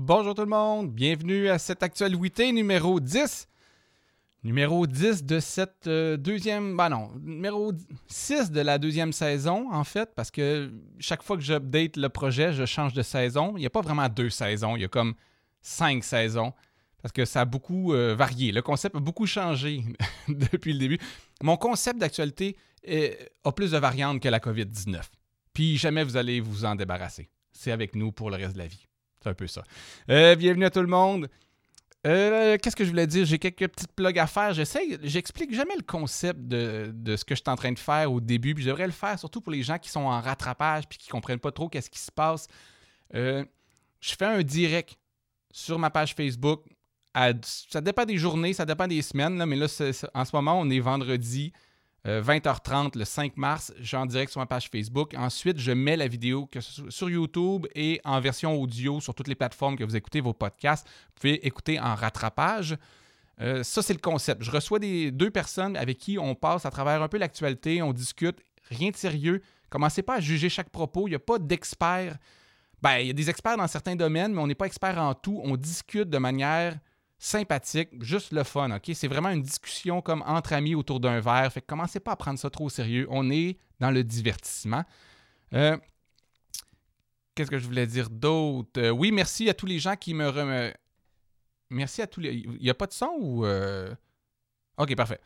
Bonjour tout le monde, bienvenue à cette actualité numéro 10. Numéro 10 de cette euh, deuxième, ben non, numéro 6 de la deuxième saison en fait, parce que chaque fois que j'update le projet, je change de saison. Il n'y a pas vraiment deux saisons, il y a comme cinq saisons, parce que ça a beaucoup euh, varié. Le concept a beaucoup changé depuis le début. Mon concept d'actualité a plus de variantes que la COVID-19. Puis jamais vous allez vous en débarrasser. C'est avec nous pour le reste de la vie. C'est un peu ça. Euh, bienvenue à tout le monde. Euh, qu'est-ce que je voulais dire? J'ai quelques petites plugs à faire. J'essaie, j'explique jamais le concept de, ce que je suis en train de faire au début. Puis je devrais le faire surtout pour les gens qui sont en rattrapage puis qui comprennent pas trop qu'est-ce qui se passe. Euh, je fais un direct sur ma page Facebook. ça dépend des journées, ça dépend des semaines, mais là, en ce moment, on est vendredi. 20h30 euh, le 5 mars, j'en direct sur ma page Facebook. Ensuite, je mets la vidéo sur YouTube et en version audio sur toutes les plateformes que vous écoutez vos podcasts. Vous pouvez écouter en rattrapage. Euh, ça, c'est le concept. Je reçois des, deux personnes avec qui on passe à travers un peu l'actualité, on discute, rien de sérieux. Commencez pas à juger chaque propos. Il n'y a pas d'experts. Ben, il y a des experts dans certains domaines, mais on n'est pas expert en tout. On discute de manière sympathique, juste le fun, OK? C'est vraiment une discussion comme entre amis autour d'un verre. Fait que commencez pas à prendre ça trop au sérieux. On est dans le divertissement. Euh, qu'est-ce que je voulais dire d'autre? Euh, oui, merci à tous les gens qui me... Rem... Merci à tous les... Il n'y a pas de son ou... Euh? OK, parfait.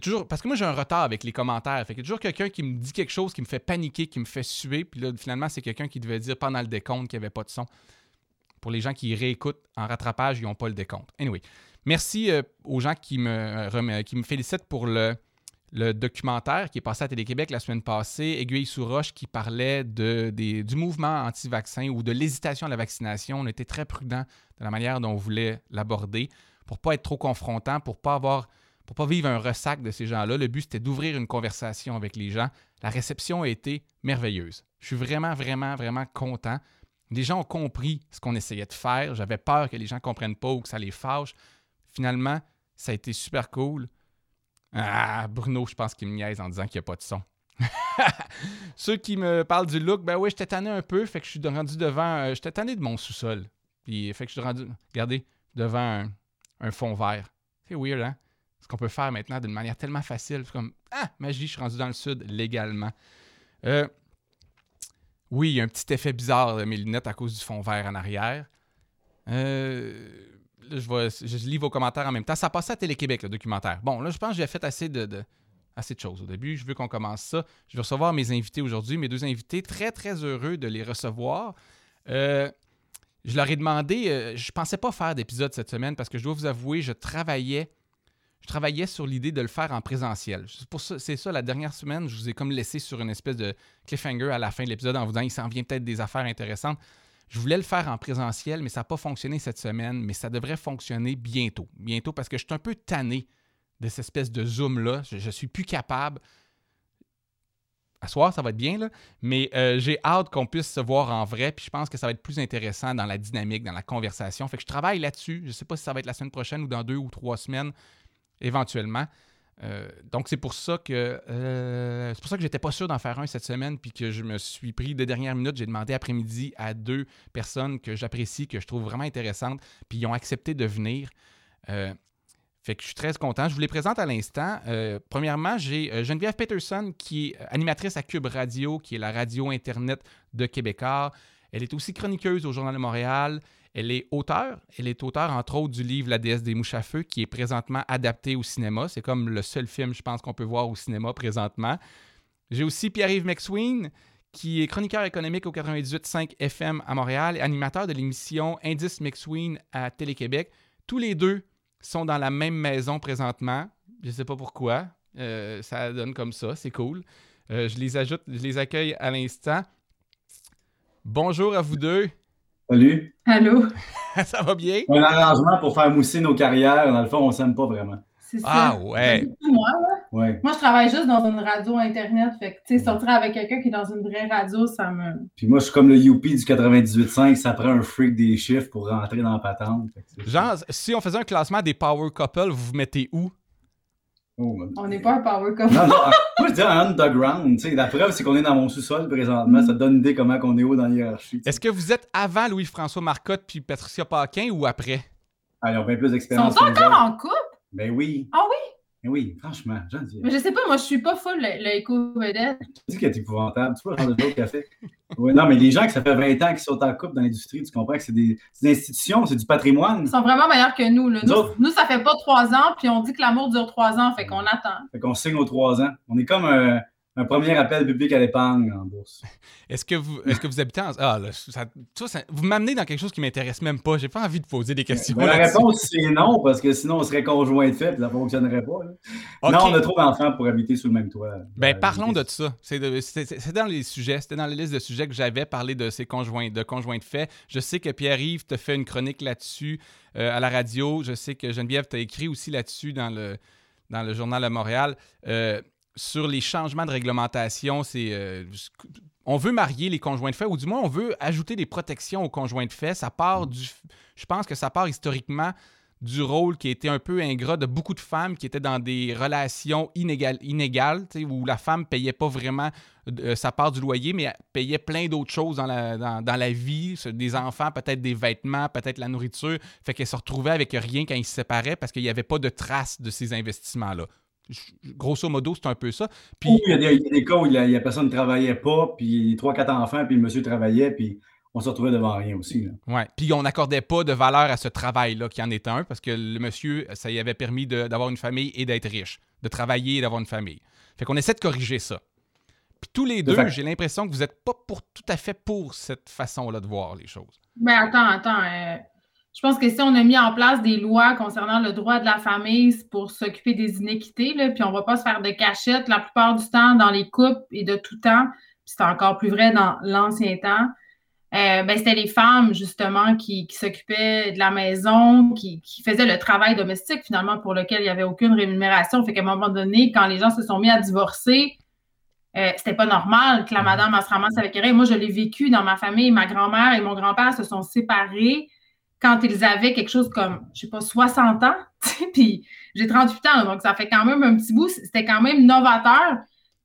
Toujours... Parce que moi, j'ai un retard avec les commentaires. Fait qu'il y a toujours quelqu'un qui me dit quelque chose qui me fait paniquer, qui me fait suer. Puis là, finalement, c'est quelqu'un qui devait dire pendant le décompte qu'il n'y avait pas de son. Pour les gens qui réécoutent en rattrapage, ils n'ont pas le décompte. Anyway, merci euh, aux gens qui me, euh, qui me félicitent pour le, documentaire qui est passé à Télé-Québec la semaine passée, Aiguille sous roche, qui parlait de, du mouvement anti-vaccin ou de l'hésitation à la vaccination. On était très prudent de la manière dont on voulait l'aborder pour ne pas être trop confrontant, pour pas avoir pour pas vivre un ressac de ces gens-là. Le but, c'était d'ouvrir une conversation avec les gens. La réception a été merveilleuse. Je suis vraiment, vraiment, vraiment content. Les gens ont compris ce qu'on essayait de faire. J'avais peur que les gens ne comprennent pas ou que ça les fâche. Finalement, ça a été super cool. Ah, Bruno, je pense qu'il me niaise en disant qu'il n'y a pas de son. Ceux qui me parlent du look, ben oui, j'étais tanné un peu, fait que je suis rendu devant. Euh, j'étais tanné de mon sous-sol. Puis, fait que je suis rendu, regardez, devant un, fond vert. C'est weird, hein? Ce qu'on peut faire maintenant d'une manière tellement facile. C'est comme, ah, magie, je suis rendu dans le sud légalement. Euh, oui, il y a un petit effet bizarre de mes lunettes à cause du fond vert en arrière. Euh, je, lis vos commentaires en même temps. Ça passait à Télé-Québec, le documentaire. Bon, là, je pense que j'ai fait assez de, assez de choses au début. Je veux qu'on commence ça. Je vais recevoir mes invités aujourd'hui, mes deux invités. Très, très heureux de les recevoir. Euh, je leur ai demandé, euh, je pensais pas faire d'épisode cette semaine parce que je dois vous avouer, je travaillais je travaillais sur l'idée de le faire en présentiel. C'est ça, la dernière semaine, je vous ai comme laissé sur une espèce de cliffhanger à la fin de l'épisode en vous disant il s'en vient peut-être des affaires intéressantes. Je voulais le faire en présentiel, mais ça n'a pas fonctionné cette semaine, mais ça devrait fonctionner bientôt. Bientôt, parce que je suis un peu tanné de cette espèce de zoom-là. Je, ne suis plus capable. À soir, ça va être bien, là. mais euh, j'ai hâte qu'on puisse se voir en vrai, puis je pense que ça va être plus intéressant dans la dynamique, dans la conversation. Fait que je travaille là-dessus. Je ne sais pas si ça va être la semaine prochaine ou dans deux ou trois semaines éventuellement. Euh, donc c'est pour ça que euh, c'est pour ça que j'étais pas sûr d'en faire un cette semaine puis que je me suis pris de dernière minute. J'ai demandé après-midi à deux personnes que j'apprécie, que je trouve vraiment intéressantes, puis ils ont accepté de venir. Euh, fait que je suis très content. Je vous les présente à l'instant. premièrement, j'ai Geneviève Peterson qui est animatrice à Cube Radio, qui est la radio Internet de Québécois. Elle est aussi chroniqueuse au Journal de Montréal. Elle est auteure. Elle est auteure, entre autres, du livre La déesse des mouches à feu, qui est présentement adapté au cinéma. C'est comme le seul film, je pense, qu'on peut voir au cinéma présentement. J'ai aussi Pierre-Yves McSween, qui est chroniqueur économique au 98.5 FM à Montréal et animateur de l'émission Indice McSween à Télé-Québec. Tous les deux sont dans la même maison présentement. Je ne sais pas pourquoi. Euh, ça donne comme ça, c'est cool. Euh, je les ajoute, je les accueille à l'instant. Bonjour à vous deux. Salut. Allô? ça va bien? Un arrangement pour faire mousser nos carrières. Dans le fond, on s'aime pas vraiment. C'est ça. Ah ouais. Moi, ouais. Moi, je travaille juste dans une radio Internet. Fait que, tu sais, sortir avec quelqu'un qui est dans une vraie radio, ça me. Puis moi, je suis comme le Youpi du 98.5. Ça prend un freak des chiffres pour rentrer dans la patente. Genre, si on faisait un classement des power couple, vous vous mettez où? Oh, On n'est pas un power couple. Non, non, moi je dis un underground. tu sais. La preuve, c'est qu'on est dans mon sous-sol présentement. Ça te donne une idée comment on est haut dans la hiérarchie. Est-ce que vous êtes avant Louis-François Marcotte puis Patricia Paquin ou après? Ah, ils ont bien plus Ils d'expérience. sont que nous encore en couple? Ben oui. Ah oui? Oui, franchement, j'en dis. Mais je sais pas, moi, je suis pas full le, le éco-vedette. Tu dis qu'elle est épouvantable. Tu vois le genre de joke qu'elle fait. Ouais, non, mais les gens que ça fait 20 ans qu'ils sont en couple dans l'industrie, tu comprends que c'est des, institutions, c'est du patrimoine. Ils sont vraiment meilleurs que nous. Là. Nous Nous, nous, ça fait pas trois ans, puis on dit que l'amour dure trois ans, fait qu'on attend. Fait qu'on signe aux trois ans. On est comme un, un premier appel public à l'épargne en bourse. Est-ce que vous est-ce que vous habitez en... Ah là, ça, vois, ça- vous m'amenez dans quelque chose qui m'intéresse même pas. J'ai pas envie de poser des questions. Ben, la réponse, c'est non, parce que sinon, on serait conjoint de fait, ça ne fonctionnerait pas. Non, on a trop d'enfants pour habiter sous le même toit. Ben, Euh, parlons de ça. C'est dans les sujets, c'était dans la liste de sujets que j'avais parlé de ces conjoints, de conjoints de fait. Je sais que Pierre-Yves te fait une chronique là-dessus euh, à la radio. Je sais que Geneviève t'a écrit aussi là-dessus dans le, dans le journal de Montréal. Euh, sur les changements de réglementation, c'est. euh, on veut marier les conjoints de fait, ou du moins on veut ajouter des protections aux conjoints de fait. Ça part du. Je pense que ça part historiquement du rôle qui était un peu ingrat de beaucoup de femmes qui étaient dans des relations inégales, inégales où la femme payait pas vraiment euh, sa part du loyer, mais payait plein d'autres choses dans la, dans, dans la vie, des enfants, peut-être des vêtements, peut-être la nourriture. Fait qu'elle se retrouvait avec rien quand ils se séparaient parce qu'il n'y avait pas de traces de ces investissements-là. Grosso modo, c'est un peu ça. Puis, Ou il y, a des, il y a des cas où il y a, il y a personne ne travaillait pas, puis trois, quatre enfants, puis le monsieur travaillait, puis on se retrouvait devant rien aussi. Ouais. Puis on n'accordait pas de valeur à ce travail-là qui en était un parce que le monsieur, ça lui avait permis d'avoir une famille et d'être riche, de travailler et d'avoir une famille. Fait qu'on essaie de corriger ça. Puis tous les De deux, j'ai l'impression que vous n'êtes pas pour tout à fait pour cette façon-là de voir les choses. Ben attends, attends. euh, je pense que si on a mis en place des lois concernant le droit de la famille, pour s'occuper des inéquités, puis on va pas se faire de cachette la plupart du temps dans les couples et de tout temps. Puis c'est encore plus vrai dans l'ancien temps. Euh, ben, c'était les femmes, justement, qui, s'occupaient de la maison, qui, faisaient le travail domestique, finalement, pour lequel il n'y avait aucune rémunération. Fait qu'à un moment donné, quand les gens se sont mis à divorcer, euh, c'était pas normal que la madame elle se ramasse avec rien. Moi, je l'ai vécu dans ma famille. Ma grand-mère et mon grand-père se sont séparés quand ils avaient quelque chose comme, je sais pas, 60 ans. Puis j'ai 38 ans, donc ça fait quand même un petit bout. C'était quand même novateur.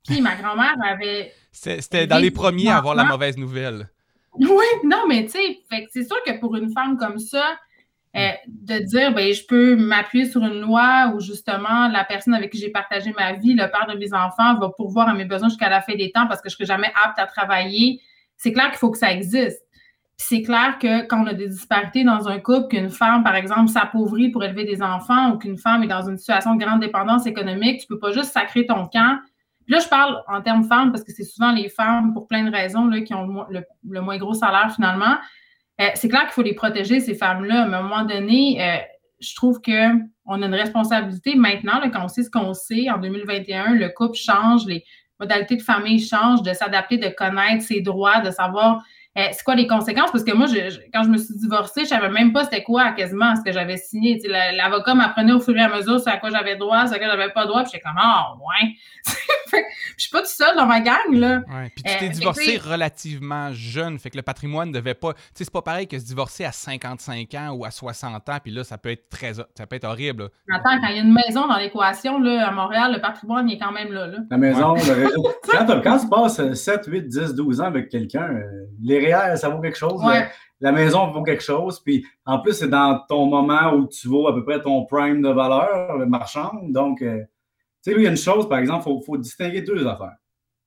Puis ma grand-mère avait C'était dans les premiers à avoir la mauvaise nouvelle. oui, non, mais tu sais, c'est sûr que pour une femme comme ça, euh, de dire, ben, je peux m'appuyer sur une loi où justement la personne avec qui j'ai partagé ma vie, le père de mes enfants, va pourvoir à mes besoins jusqu'à la fin des temps parce que je serai jamais apte à travailler. C'est clair qu'il faut que ça existe. C'est clair que quand on a des disparités dans un couple, qu'une femme, par exemple, s'appauvrit pour élever des enfants ou qu'une femme est dans une situation de grande dépendance économique, tu peux pas juste sacrer ton camp. Puis là, je parle en termes femmes parce que c'est souvent les femmes, pour plein de raisons, là, qui ont le, mo- le- le moins gros salaire finalement. Euh, c'est clair qu'il faut les protéger, ces femmes-là. Mais à un moment donné, euh, je trouve que on a une responsabilité maintenant, quand on sait ce qu'on sait, en 2021, le couple change, les modalités de famille changent, de s'adapter, de connaître ses droits, de savoir euh, c'est quoi les conséquences? Parce que moi, je, je- quand je me suis divorcée, je savais même pas c'était quoi quasiment ce que j'avais signé. L'avocat m'apprenait au fur et à mesure ce à quoi j'avais droit, ce à quoi j'avais pas droit. Puis j'étais comme, ah, ouais. Je suis pas toute seule dans ma gang, là. Ouais. Puis tu Euh, t'es divorcé relativement jeune, fait que le patrimoine ne devait pas. Tu sais, c'est pas pareil que se divorcer à 55 ans ou à 60 ans, puis là, ça peut être très, ça peut être horrible. là. Attends, quand il y a une maison dans l'équation, là, à Montréal, le patrimoine il est quand même là. là. La maison, le réseau. Quand, tu passes 7, 8, 10, 12 ans avec quelqu'un, euh, les REER, ça vaut quelque chose. Ouais. La, la maison vaut quelque chose. Puis en plus, c'est dans ton moment où tu vaux à peu près ton prime de valeur le marchande. Donc, euh, tu sais, lui, il y a une chose, par exemple, il faut, faut distinguer deux affaires.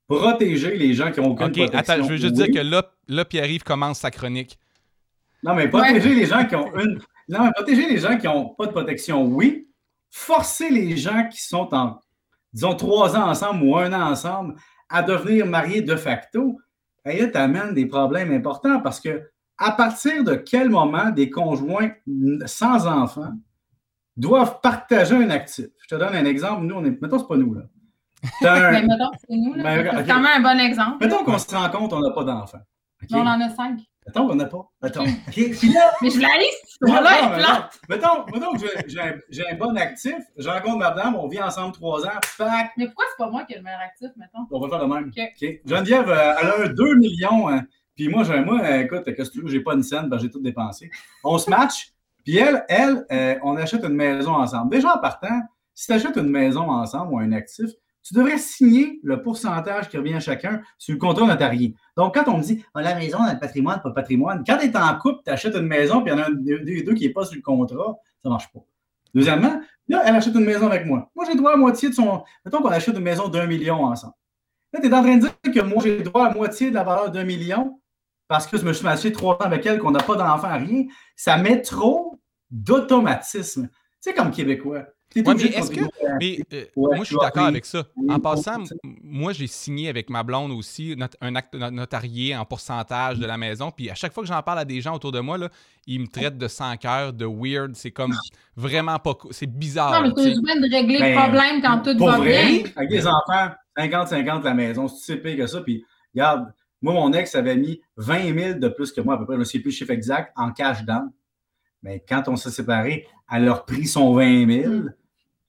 Protéger les gens qui n'ont aucune Ok, protection. attends, je veux juste oui. dire que là, là Pierre-Yves commence sa chronique. Non, mais protéger les gens qui ont une. Non, mais protéger les gens qui n'ont pas de protection, oui. Forcer les gens qui sont en, disons, trois ans ensemble ou un an ensemble à devenir mariés de facto, et là, t'amènes des problèmes importants parce que à partir de quel moment des conjoints sans enfants doivent partager un actif? Je te donne un exemple. Nous, on est. Mettons, c'est pas nous, là. Mais mettons c'est nous, là. Ben, c'est quand même un bon exemple. Mettons qu'on se rend compte qu'on n'a pas d'enfants. OK? On en a cinq. Mettons qu'on n'a pas. Mettons. OK? Puis là, Mais je la liste, voilà. Mettons, mettons que j'ai- un, bon actif, je rencontre madame, on vit ensemble trois ans, pac, Mais pourquoi c'est pas moi qui ai le meilleur actif, mettons? on va faire le même. Geneviève, euh, elle a un 2 millions, hein, puis moi, j'ai, moi euh, écoute, qu'est-ce que tu veux, j'ai pas une scène, ben, j'ai tout dépensé. On se match, puis elle, elle euh, on achète une maison ensemble. Déjà en partant, si tu achètes une maison ensemble ou un actif, tu devrais signer le pourcentage qui revient à chacun sur le contrat notarié. Donc, quand on me dit ah, la maison a le patrimoine, pas le patrimoine, quand tu es en couple, tu achètes une maison, puis il y en a un deux qui n'est pas sur le contrat, ça ne marche pas. Deuxièmement, là, elle achète une maison avec moi. Moi, j'ai droit à moitié de son. Mettons qu'on achète une maison d'un million ensemble. Là, tu es en train de dire que moi, j'ai droit à moitié de la valeur d'un million parce que je me suis acheté trois ans avec elle, qu'on n'a pas d'enfant, rien. Ça met trop d'automatisme. Tu sais, comme Québécois mais euh, moi, je suis d'accord avec ça. En passant, moi, j'ai signé avec ma blonde aussi un acte notarié en pourcentage de la maison. Puis à chaque fois que j'en parle à des gens autour de moi, là, ils me traitent de sans cœur, de weird. C'est comme vraiment pas. C'est bizarre. Non, mais tu as besoin de régler le ben, problème quand tout va bien. Avec les enfants, 50-50 la maison, c'est si pire que ça. Puis regarde, moi, mon ex avait mis 20 000 de plus que moi, à peu près. Je ne sais plus le chiffre exact, en cash down. Mais quand on s'est séparés, elle a repris son 20 000, mm.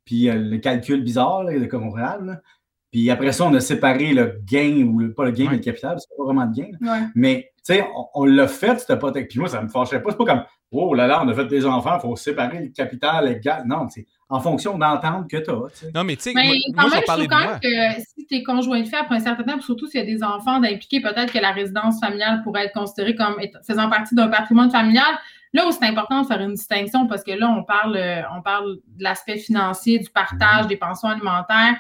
puis euh, le calcul bizarre là, de Montréal. Puis après ça, on a séparé le gain, ou pas le gain, mais le capital, c'est pas vraiment de gain. Mais tu sais, on, l'a fait, c'était pas. Puis moi, ça me fâchait pas. C'est pas comme, oh là là, on a fait des enfants, il faut séparer le capital, le gain. Non, c'est en fonction d'entendre que tu as. Non, mais tu sais, moi, quand même, je trouve quand même que si tu es conjoint de fait après un certain temps, surtout s'il y a des enfants d'impliquer, peut-être que la résidence familiale pourrait être considérée comme faisant partie d'un patrimoine familial. Là où c'est important de faire une distinction, parce que là, on parle, euh, on parle de l'aspect financier, du partage mm-hmm. des pensions alimentaires.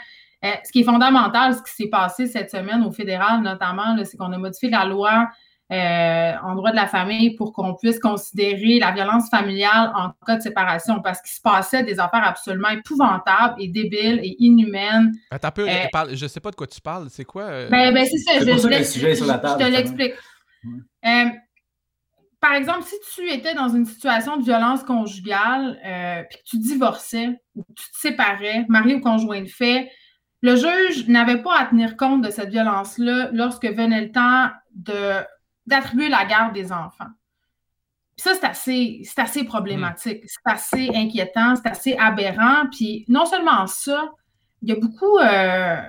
Euh, ce qui est fondamental, ce qui s'est passé cette semaine au fédéral, notamment, c'est qu'on a modifié la loi euh, en droit de la famille pour qu'on puisse considérer la violence familiale en cas de séparation, parce qu'il se passait des affaires absolument épouvantables et débiles et inhumaines. Attends un peu, euh, je ne sais pas de quoi tu parles. C'est quoi? Ben, ben c'est ça. Je, je, te l'explique par exemple, si tu étais dans une situation de violence conjugale, euh, puis que tu divorçais ou que tu te séparais, marié ou conjoint de fait, le juge n'avait pas à tenir compte de cette violence-là lorsque venait le temps d'attribuer la garde des enfants. Puis ça, c'est assez, assez problématique, mm. c'est assez inquiétant, c'est assez aberrant. Puis non seulement ça, il y a beaucoup euh,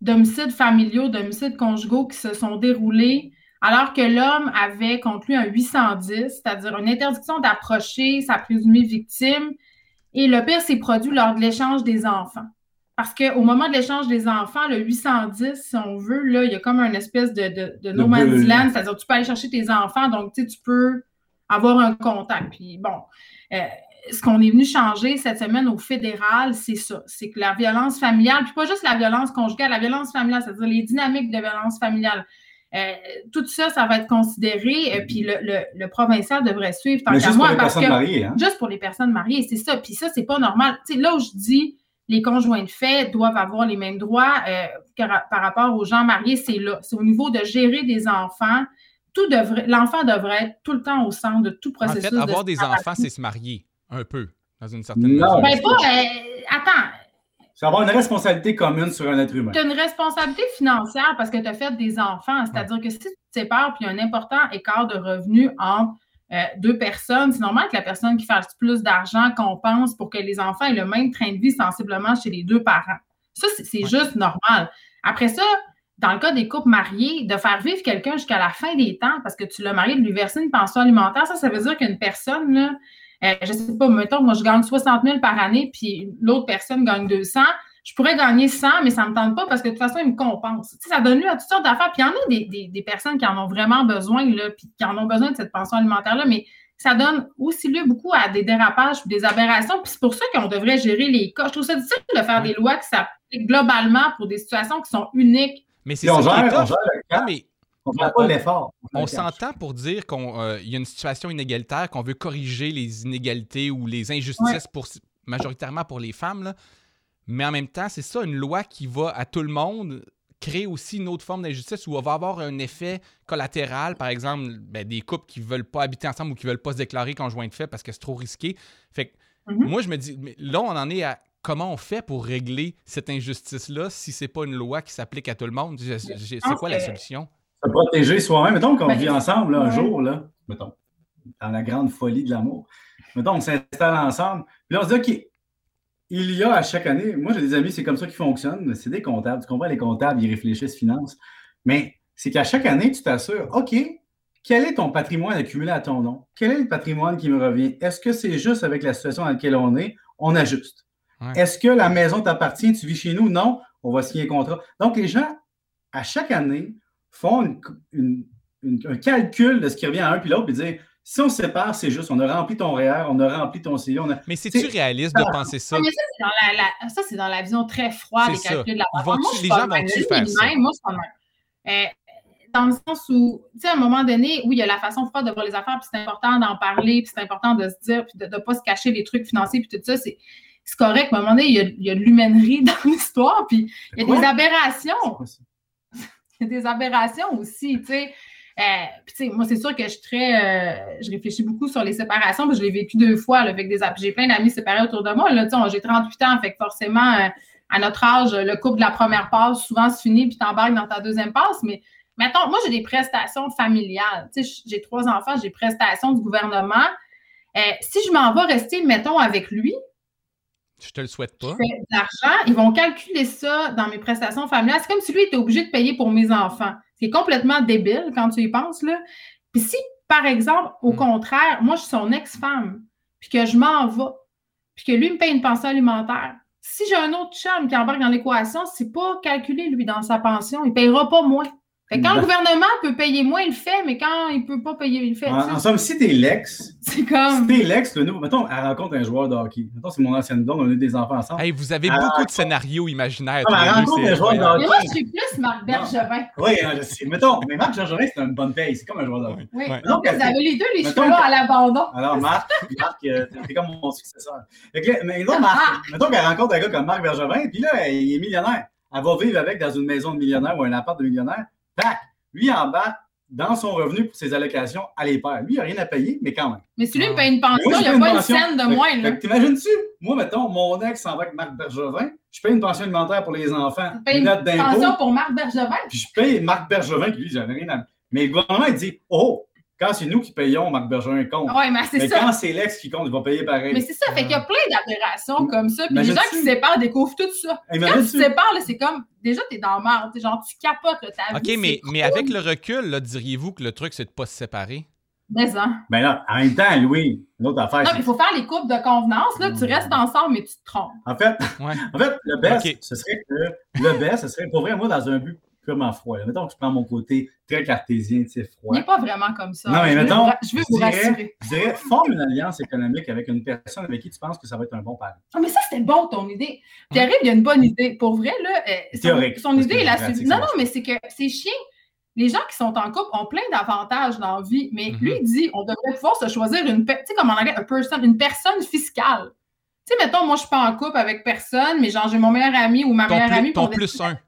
d'homicides familiaux, d'homicides conjugaux qui se sont déroulés alors que l'homme avait conclu un 810, c'est-à-dire une interdiction d'approcher sa présumée victime. Et le pire s'est produit lors de l'échange des enfants. Parce qu'au moment de l'échange des enfants, le 810, si on veut, là, il y a comme une espèce de, de, de no man's land, c'est-à-dire tu peux aller chercher tes enfants, donc tu peux avoir un contact. Puis bon, euh, ce qu'on est venu changer cette semaine au fédéral, c'est ça. C'est que la violence familiale, puis pas juste la violence conjugale, la violence familiale, c'est-à-dire les dynamiques de violence familiale, euh, tout ça, ça va être considéré, euh, puis le, provincial devrait suivre tant qu'à moi. Parce que, hein? Juste pour les personnes mariées, c'est ça. Puis ça, c'est pas normal. Tu sais, là où je dis les conjoints de fait doivent avoir les mêmes droits euh, par rapport aux gens mariés, c'est là. C'est au niveau de gérer des enfants. Tout devrait, l'enfant devrait être tout le temps au centre de tout processus. En fait, avoir des enfants, c'est se marier, un peu, dans une certaine mesure. Ben, pas, attends, c'est avoir une responsabilité commune sur un être humain. Tu as une responsabilité financière parce que tu as fait des enfants. C'est-à-dire que si tu te sépares puis il y a un important écart de revenus entre euh, deux personnes, c'est normal que la personne qui fasse plus d'argent compense pour que les enfants aient le même train de vie sensiblement chez les deux parents. Ça, c'est juste normal. Après ça, dans le cas des couples mariés, de faire vivre quelqu'un jusqu'à la fin des temps parce que tu l'as marié, de lui verser une pension alimentaire, ça, ça veut dire qu'une personne, là, euh, je sais pas, mettons, moi, je gagne 60 000 par année, puis l'autre personne gagne 200. Je pourrais gagner 100, mais ça ne me tente pas parce que de toute façon, il me compense. Tu sais, ça donne lieu à toutes sortes d'affaires. Puis il y en a des, des, personnes qui en ont vraiment besoin, là, puis qui en ont besoin de cette pension alimentaire-là, mais ça donne aussi lieu beaucoup à des dérapages des aberrations. Puis c'est pour ça qu'on devrait gérer les cas. Je trouve ça difficile de faire des lois qui s'appliquent globalement pour des situations qui sont uniques. Mais c'est ça. On mais on s'entend pour dire qu'il euh, y a une situation inégalitaire, qu'on veut corriger les inégalités ou les injustices pour, majoritairement pour les femmes. Mais en même temps, c'est ça, une loi qui va à tout le monde créer aussi une autre forme d'injustice où on va avoir un effet collatéral, par exemple, ben, des couples qui ne veulent pas habiter ensemble ou qui ne veulent pas se déclarer conjoint de fait parce que c'est trop risqué. Fait mm-hmm. moi, je me dis, mais là, on en est à comment on fait pour régler cette injustice-là si c'est pas une loi qui s'applique à tout le monde? C'est quoi la solution? Se protéger soi-même. Mettons qu'on ben, vit ensemble un jour, là, mettons, dans la grande folie de l'amour. Mettons, on s'installe ensemble. Puis là, on se dit, OK, il y a à chaque année, moi j'ai des amis, c'est comme ça qu'ils fonctionnent, c'est des comptables. Tu comprends, les comptables, ils réfléchissent finance. Mais c'est qu'à chaque année, tu t'assures, OK, quel est ton patrimoine accumulé à ton nom? Quel est le patrimoine qui me revient? Est-ce que c'est juste avec la situation dans laquelle on est? On ajuste? Est-ce que la maison t'appartient? Tu vis chez nous? Non. On va signer un contrat. Donc, les gens, à chaque année, font un calcul de ce qui revient à un puis l'autre et disent si on se sépare, c'est juste, on a rempli ton REER, on a rempli ton CA. Mais c'est-tu réaliste de penser ça? Mais ça, c'est dans, la vision très froide des calculs de la Moi, Les gens vont-tu faire ça? Moi, je euh, dans le sens où, tu sais, à un moment donné, oui, il y a la façon froide de voir les affaires, puis c'est important d'en parler, puis c'est important de se dire, puis de ne pas se cacher les trucs financiers, puis tout ça, c'est correct. Mais à un moment donné, il y a, il y a de l'humainerie dans l'histoire, puis il y a des aberrations. Des aberrations aussi, tu sais. Euh, puis, tu moi, c'est sûr que je très. Euh, je réfléchis beaucoup sur les séparations, que je l'ai vécu deux fois, là, avec des J'ai plein d'amis séparés autour de moi. Là, j'ai 38 ans, fait que forcément, euh, à notre âge, le couple de la première passe, souvent, se finit, puis t'embarques dans ta deuxième passe. Mais mettons, moi, j'ai des prestations familiales. Tu sais, j'ai trois enfants, j'ai des prestations du gouvernement. si je m'en vais rester, mettons, avec lui, je te le souhaite pas. De l'argent, ils vont calculer ça dans mes prestations familiales. C'est comme si lui était obligé de payer pour mes enfants. C'est complètement débile quand tu y penses. Là. Puis si, par exemple, au hmm. contraire, moi, je suis son ex-femme, puis que je m'en vais, puis que lui me paye une pension alimentaire, si j'ai un autre chum qui embarque dans l'équation, c'est pas calculé, lui, dans sa pension. Il ne payera pas moins quand le gouvernement peut payer moins, il le fait, mais quand il ne peut pas payer, il le fait. En, somme, si t'es l'ex, c'est comme. Si t'es l'ex, le nouveau. Mettons, elle rencontre un joueur de hockey. Mettons, c'est mon ancienne blonde, on a des enfants ensemble. Hey, vous avez beaucoup de scénarios imaginaires. Non, elle rencontre un joueur de hockey. Mais moi, je suis plus Marc Bergevin. Oui, hein, je sais. Mettons, mais Marc Bergevin, c'est une bonne paye. C'est comme un joueur de hockey. Oui. Donc, vous avez les deux, les cheveux là à l'abandon. Alors, Marc, Marc euh, t'es comme mon successeur. mais non, Marc, ah, ah. mettons qu'elle rencontre un gars comme Marc Bergevin, puis là, il est millionnaire. Elle va vivre avec dans une maison de millionnaire ou un appart de millionnaire. Tac! Lui, en bas, dans son revenu pour ses allocations, à les. Lui, il n'a rien à payer, mais quand même. Mais si lui me paye une pension, il n'y a pas une scène de moins. T'imagines-tu? Moi, mettons, mon ex s'en va avec Marc Bergevin, je paye une pension alimentaire pour les enfants. Tu payes une, une pension pour Marc Bergevin? Puis je paye Marc Bergevin, qui lui, j'avais rien à. Mais le gouvernement, il dit Oh, quand c'est nous qui payons, Marc Bergeron compte. Oui, mais c'est ça. quand c'est l'ex qui compte, il va payer pareil. Mais c'est ça, fait qu'il y a plein d'aberrations comme ça. Puis les gens qui se séparent découvrent tout ça. quand tu te sépares, c'est comme. Déjà, t'es dans le marre. Genre, tu capotes ta vie. OK, mais, mais avec le recul, diriez-vous que le truc, c'est de ne pas se séparer? Mais. Ben là, en même temps, Louis, l'autre affaire. Non, mais il faut faire les coupes de convenance. Là, tu restes ensemble, mais tu te trompes. En fait, en fait le best, ce serait que le best, ce serait pour vrai, moi, dans un but purement froid. Mettons que je prends mon côté très cartésien, tu sais, froid. Il n'est pas vraiment comme ça. Non, mais je mettons, veux je veux vous rassurer. Je dirais, forme une alliance économique avec une personne avec qui tu penses que ça va être un bon pari. Ah, mais ça, c'était bon, ton idée. Puis arrive, il y a une bonne idée. Pour vrai, là, euh, Théorique, son, idée, il a suivi. Non, non, mais c'est que c'est chiant. Les gens qui sont en couple ont plein d'avantages dans la vie, mais lui, il mhm. dit on devrait pouvoir se choisir une, tu sais, comme en anglais, person, une personne fiscale. Tu sais, mettons, moi, je suis pas en couple avec personne, mais genre, j'ai mon meilleur ami ou ma meilleure amie. Ton plus un.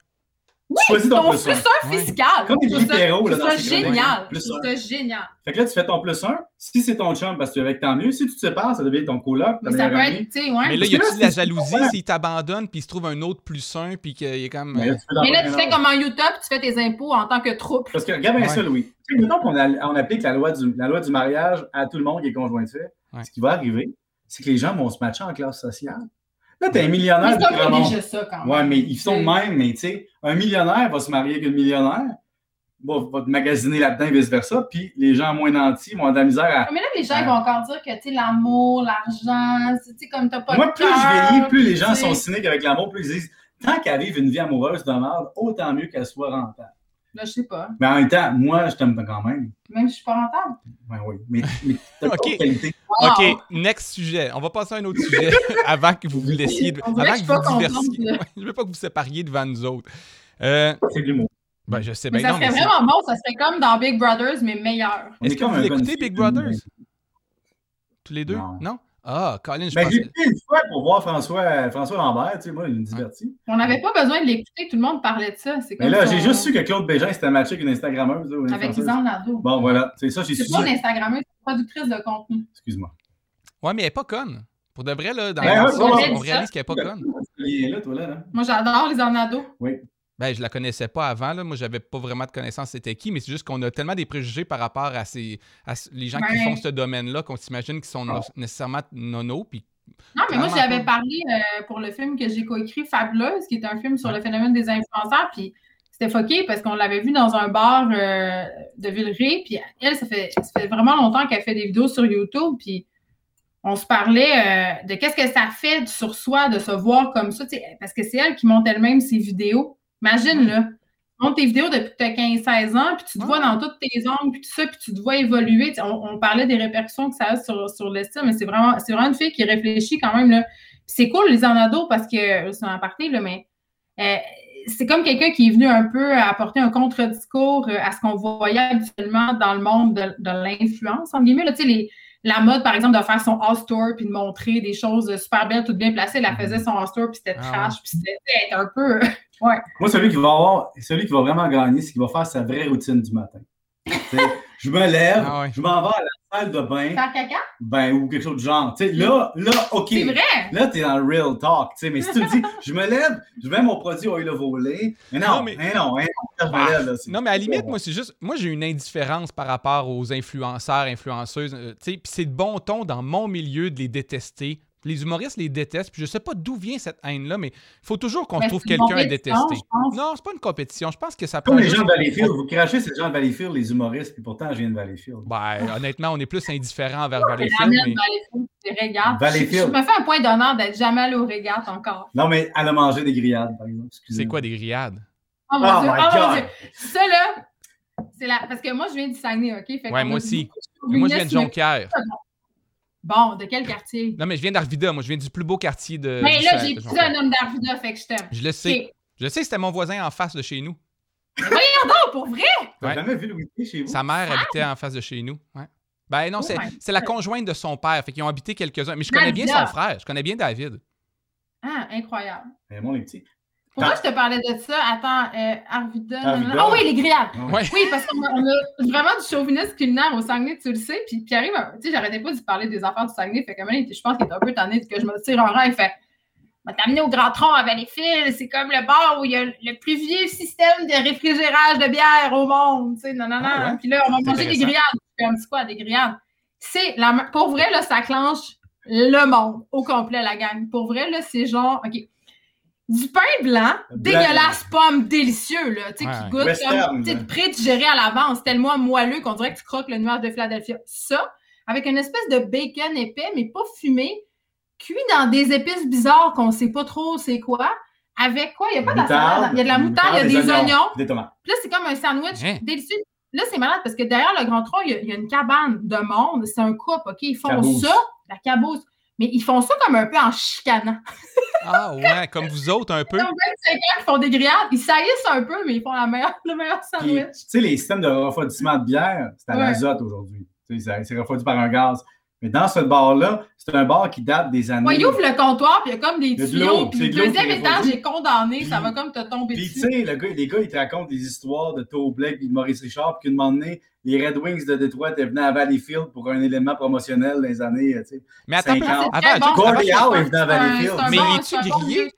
Oui, choisis ton, plus, un. fiscal. Comme des libéraux, là, C'est génial. C'est génial. Fait que là, tu fais ton plus un. Si c'est ton chum, parce que tu es avec tant mieux. Si tu te sépares, ça devient ton coloc. Mais ça peut être, tu sais, ouais. Mais là, y a-tu de la jalousie s'il t'abandonne puis il se trouve un autre plus un puis qu'il est comme. Mais là, tu fais comme en Utah puis tu fais tes impôts en tant que troupe. Parce que regarde bien ça, Louis. Mettons qu'on on applique la loi, du, la loi du mariage à tout le monde qui est conjoint de fait. Ce qui va arriver, c'est que les gens vont se matcher en classe sociale. Là, t'es un millionnaire. Mais c'est déjà ça quand même. Ouais, mais ils sont même, mais tu sais, un millionnaire va se marier avec une millionnaire, va, va te magasiner là-dedans et vice-versa, puis les gens moins nantis vont avoir de la misère à. Mais là, les gens ils vont encore dire que, tu l'amour, l'argent, tu sais, comme t'as pas Moi, de plus je vieillis, plus les gens sont cyniques avec l'amour, plus ils disent, tant qu'elle vive une vie amoureuse de merde, autant mieux qu'elle soit rentable. Là, je sais pas. Mais en même temps, moi, je t'aime quand même. Même si je suis pas rentable. Ben oui, mais, mais t'as pas de qualité. OK, next sujet. On va passer à un autre sujet avant que vous vous laissiez... avant que, vous je veux pas que vous sépariez devant nous autres. Euh... C'est du mot. Ben, je sais bien. ça serait vraiment bon. Ça serait comme dans Big Brothers, mais meilleur. Est-ce que vous écoutez Big Brothers? Tous les deux? non? Ah, Colin, je ben, J'ai été une fois pour voir François, François Lambert, tu sais, moi, il me divertit. On n'avait pas besoin de l'écouter, tout le monde parlait de ça. Mais là, j'ai juste su que Claude Bégin s'était matché avec une Instagrammeuse. avec Isabelle Nadeau. Bon, voilà, c'est ça, j'ai su. C'est pas une Instagrammeuse, c'est une productrice de contenu. Excuse-moi. Ouais, mais elle n'est pas conne. Pour de vrai, là, dans ben, on réalise qu'elle n'est pas conne. Là, toi, là, Moi, j'adore les Nadeau. Oui. Ben, je la connaissais pas avant. Là. Moi, j'avais pas vraiment de connaissance c'était qui, mais c'est juste qu'on a tellement des préjugés par rapport à, ces, les gens qui font ce domaine-là qu'on s'imagine qu'ils sont nécessairement nono. Puis non, mais moi, j'avais parlé euh, pour le film que j'ai coécrit, Fabuleuse, qui est un film sur le phénomène des influenceurs. Puis c'était foqué parce qu'on l'avait vu dans un bar euh, de Villeray. Puis elle, ça fait, ça fait vraiment longtemps qu'elle fait des vidéos sur YouTube. Puis on se parlait euh, de qu'est-ce que ça fait sur soi de se voir comme ça, parce que c'est elle qui monte elle-même ses vidéos. Imagine, là, tu montes tes vidéos depuis que tu as 15-16 ans, puis tu te vois dans toutes tes ongles, puis tout ça, puis tu te vois évoluer. On, parlait des répercussions que ça a sur, sur l'estime, mais c'est vraiment, c'est vraiment une fille qui réfléchit quand même. Là. c'est cool, les ado parce que c'est un parti, là, mais euh, c'est comme quelqu'un qui est venu un peu apporter un contre-discours euh, à ce qu'on voyait habituellement dans le monde de, de l'influence, en guillemets. Là, les, la mode, par exemple, de faire son house tour puis de montrer des choses super belles, toutes bien placées. Elle faisait son house tour puis c'était ah trash, puis c'était un peu. ouais. Moi, celui qui va avoir, celui qui va vraiment gagner, c'est qu'il va faire sa vraie routine du matin. je me lève, ah je m'en vais à la salle de bain. Faire caca? Ben, ou quelque chose de genre. Tu sais, là, là, OK. C'est vrai. Là, t'es dans le real talk. Tu sais, mais si tu me dis, je me lève, je mets mon produit oil of volé. Mais non, non, mais, non, hein, non, je me lève, là, non, mais à la limite, moi, c'est juste, moi, j'ai une indifférence par rapport aux influenceurs, influenceuses. Euh, tu sais, puis c'est de bon ton dans mon milieu de les détester les humoristes les détestent. Puis je sais pas d'où vient cette haine-là, mais il faut toujours qu'on trouve quelqu'un à détester. Non, c'est pas une compétition. Je pense que ça Comme les gens de Valleyfield. Vous crachez ces gens de Valleyfield, les humoristes, puis pourtant, je viens de Valleyfield. Ben, honnêtement, on est plus indifférent vers Valleyfield. Mais... Valleyfield, Je, me fais un point d'honneur d'être jamais allé aux régates encore. Non, mais elle a mangé des grillades, par exemple. C'est quoi des grillades? Oh mon, oh Dieu, oh mon Dieu. Ça, là, c'est la... Parce que moi, je viens du Saguenay, OK? Fait ouais, moi aussi. Moi, je viens de Jonquière. Bon, de quel quartier? Non, mais je viens d'Arvida. Moi, je viens du plus beau quartier de. Mais là, j'ai plus un homme d'Arvida, fait que je t'aime. Je le sais. Je le sais, c'était mon voisin en face de chez nous. voyons donc, pour vrai! T'as jamais vu Louis chez vous? Sa mère habitait en face de chez nous. Ouais. Ben non, oh c'est la conjointe de son père. Fait qu'ils ont habité quelques-uns. Mais je connais bien son frère. Je connais bien David. Ah, incroyable. Mais moi, les petits. Pourquoi je te parlais de ça? Attends, euh, Arvida. Ah oui, les grillades. Oui, parce qu'on a, vraiment du chauvinisme culinaire au Saguenay, tu le sais. Puis Pierre, tu sais, j'arrêtais pas de parler des affaires du Saguenay. Fait que je pense qu'il est un peu tanné que je me tire un rang. Il fait m'a amené au Grand Tronc avec les fils. C'est comme le bar où il y a le plus vieux système de réfrigérage de bière au monde. Tu sais, non, non, non. Ah puis là, on va manger des grillades. Petit quoi, des grillades. C'est la, pour vrai, là, ça clenche le monde au complet, la gang. Pour vrai, là, c'est genre, OK du pain blanc, dégueulasse, pomme, délicieux, là, tu sais, qui goûte comme, tu prêt à digérer à l'avance, tellement moelleux qu'on dirait que tu croques le nuage de Philadelphia. Ça, avec une espèce de bacon épais, mais pas fumé, cuit dans des épices bizarres qu'on sait pas trop c'est quoi. Avec quoi? Il n'y a pas de Il y a de la moutarde, il y a des, oignons. Des tomates. Puis là, c'est comme un sandwich hein? délicieux. Là, c'est malade parce que derrière le Grand Tronc, il y, a, une cabane de monde. C'est un couple, OK? Ils font ça, la caboose. Mais ils font ça comme un peu en chicanant. ah ouais, comme vous autres un peu. Comme 25 ans qui font des grillades, ils saillissent un peu, mais ils font la meilleure, le meilleur sandwich. Tu sais, les systèmes de refroidissement de bière, c'est à l'azote aujourd'hui. C'est refroidi par un gaz. Mais dans ce bar-là, c'est un bar qui date des années. Ouais, il ouvre le comptoir, puis il y a comme des tuyaux. Puis le deuxième étage est condamné, ça va comme te tomber dessus. Puis tu sais, les gars, ils te racontent des histoires de Toe Black et de Maurice Richard, puis qu'une moment donné, les Red Wings de Detroit étaient venus à Valleyfield pour un élément promotionnel dans les années, tu sais. Mais attends, avant, Gordie Howe est venu à Valleyfield. Mais es-tu grillé?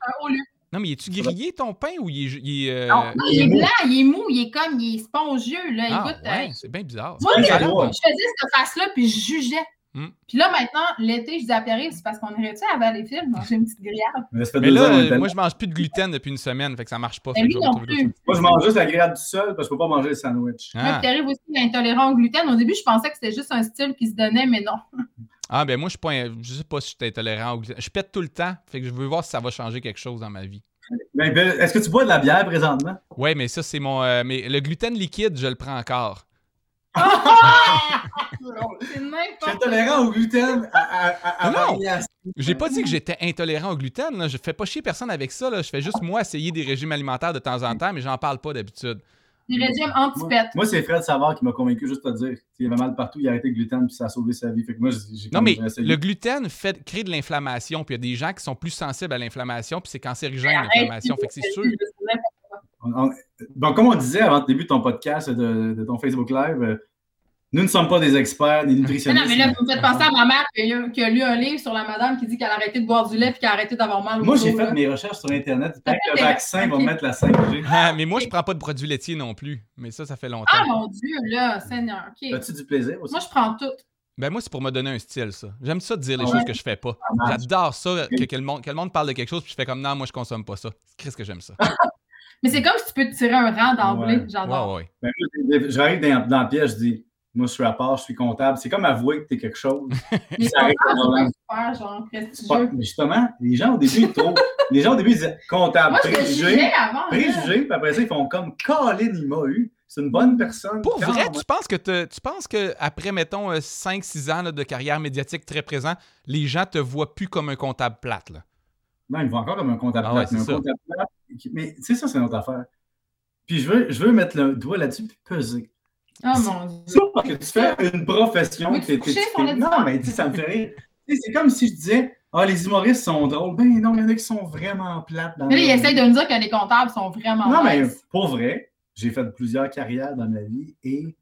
Non, mais es-tu grillé ton pain ou il est. Il est, euh... non, il est blanc, il est mou, il est comme, il est spongieux. Là. Ah, ouais, c'est bien bizarre. Moi, je faisais cette face-là, puis je jugeais. Hmm. Puis là, maintenant, l'été, je dis à Pierre, c'est parce qu'on irait tu à Valleyfield manger une petite grillade? Mais, là, moi, je mange plus de gluten depuis une semaine, fait que ça marche pas. Non plus. Moi, je mange juste la grillade du sol parce que je peux pas manger le sandwich. Ah. Pierre aussi est intolérant au gluten. Au début, je pensais que c'était juste un style qui se donnait, mais non. Ah, ben moi, je, pas, je sais pas si je suis intolérant au gluten. Je pète tout le temps, fait que je veux voir si ça va changer quelque chose dans ma vie. Ben, ben Est-ce que tu bois de la bière présentement? Oui, mais ça, c'est mon. Euh, mais le gluten liquide, je le prends encore. C'est intolérant au gluten à, Non, j'ai pas dit que j'étais intolérant au gluten. Là. Je fais pas chier personne avec ça. Là. Je fais juste moi essayer des régimes alimentaires de temps en temps, mais j'en parle pas d'habitude. Des régimes anti Moi, moi c'est Fred Savard qui m'a convaincu juste à dire. Il avait mal partout, il a arrêté le gluten puis ça a sauvé sa vie. Fait que moi, non, mais le gluten fait, crée de l'inflammation. Puis il y a des gens qui sont plus sensibles à l'inflammation, puis c'est cancérigène l'inflammation. Fait que c'est sûr. Bon, comme on disait avant le début de ton podcast, de, ton Facebook Live, euh, nous ne sommes pas des experts, des nutritionnistes. non, mais là, vous me faites penser à ma mère qui a, lu un livre sur la madame qui dit qu'elle a arrêté de boire du lait et qu'elle a arrêté d'avoir mal au Moi, j'ai fait mes recherches sur Internet. Peut-être que le vaccin va mettre la 5G. Ah, mais moi, je ne prends pas de produits laitiers non plus. Mais ça, ça fait longtemps. Ah, mon Dieu, là, Seigneur. As-tu du plaisir aussi? Moi, je prends tout. Ben moi, c'est pour me donner un style, ça. J'aime ça de dire les choses que je fais pas. J'adore ça, que, le monde, que le monde parle de quelque chose, puis je fais comme non, moi, je consomme pas ça. Qu'est-ce que j'aime ça. Mais c'est comme si tu peux te tirer un rang d'emblée. J'adore. Ouais, ouais. Ben, j'arrive dans, dans le piège, je dis moi, je suis à part, je suis comptable. C'est comme avouer que tu es quelque chose. Les ça super, genre, pas- Mais justement, les gens au début, ils trouvent. les gens au début, ils disaient comptable, Moi, préjugé, avant. préjugé, puis après ça, ils font comme Colin, il m'a eu. C'est une bonne personne. Pour quand vrai, tu penses que te- tu penses que après mettons 5-6 ans là, de carrière médiatique très présent, les gens te voient plus comme un comptable plate là? Non, il me voit encore comme un comptable Ah ouais, plate, mais c'est un ça. comptable plate, Mais tu sais, ça, c'est une autre affaire. Puis je veux, je veux mettre le doigt là-dessus puis peser. Oh mon Dieu. Ça, parce que tu fais une profession. Coucher t'es- divan? Non, mais tu sais, ça me fait rire. Tu C'est comme si je disais Ah, les humoristes sont drôles. Ben non, il y en a qui sont vraiment plates. Dans Mais là, il leur essaye vie. de me dire que les comptables sont vraiment Non, mais nice. pour vrai, j'ai fait plusieurs carrières dans ma vie et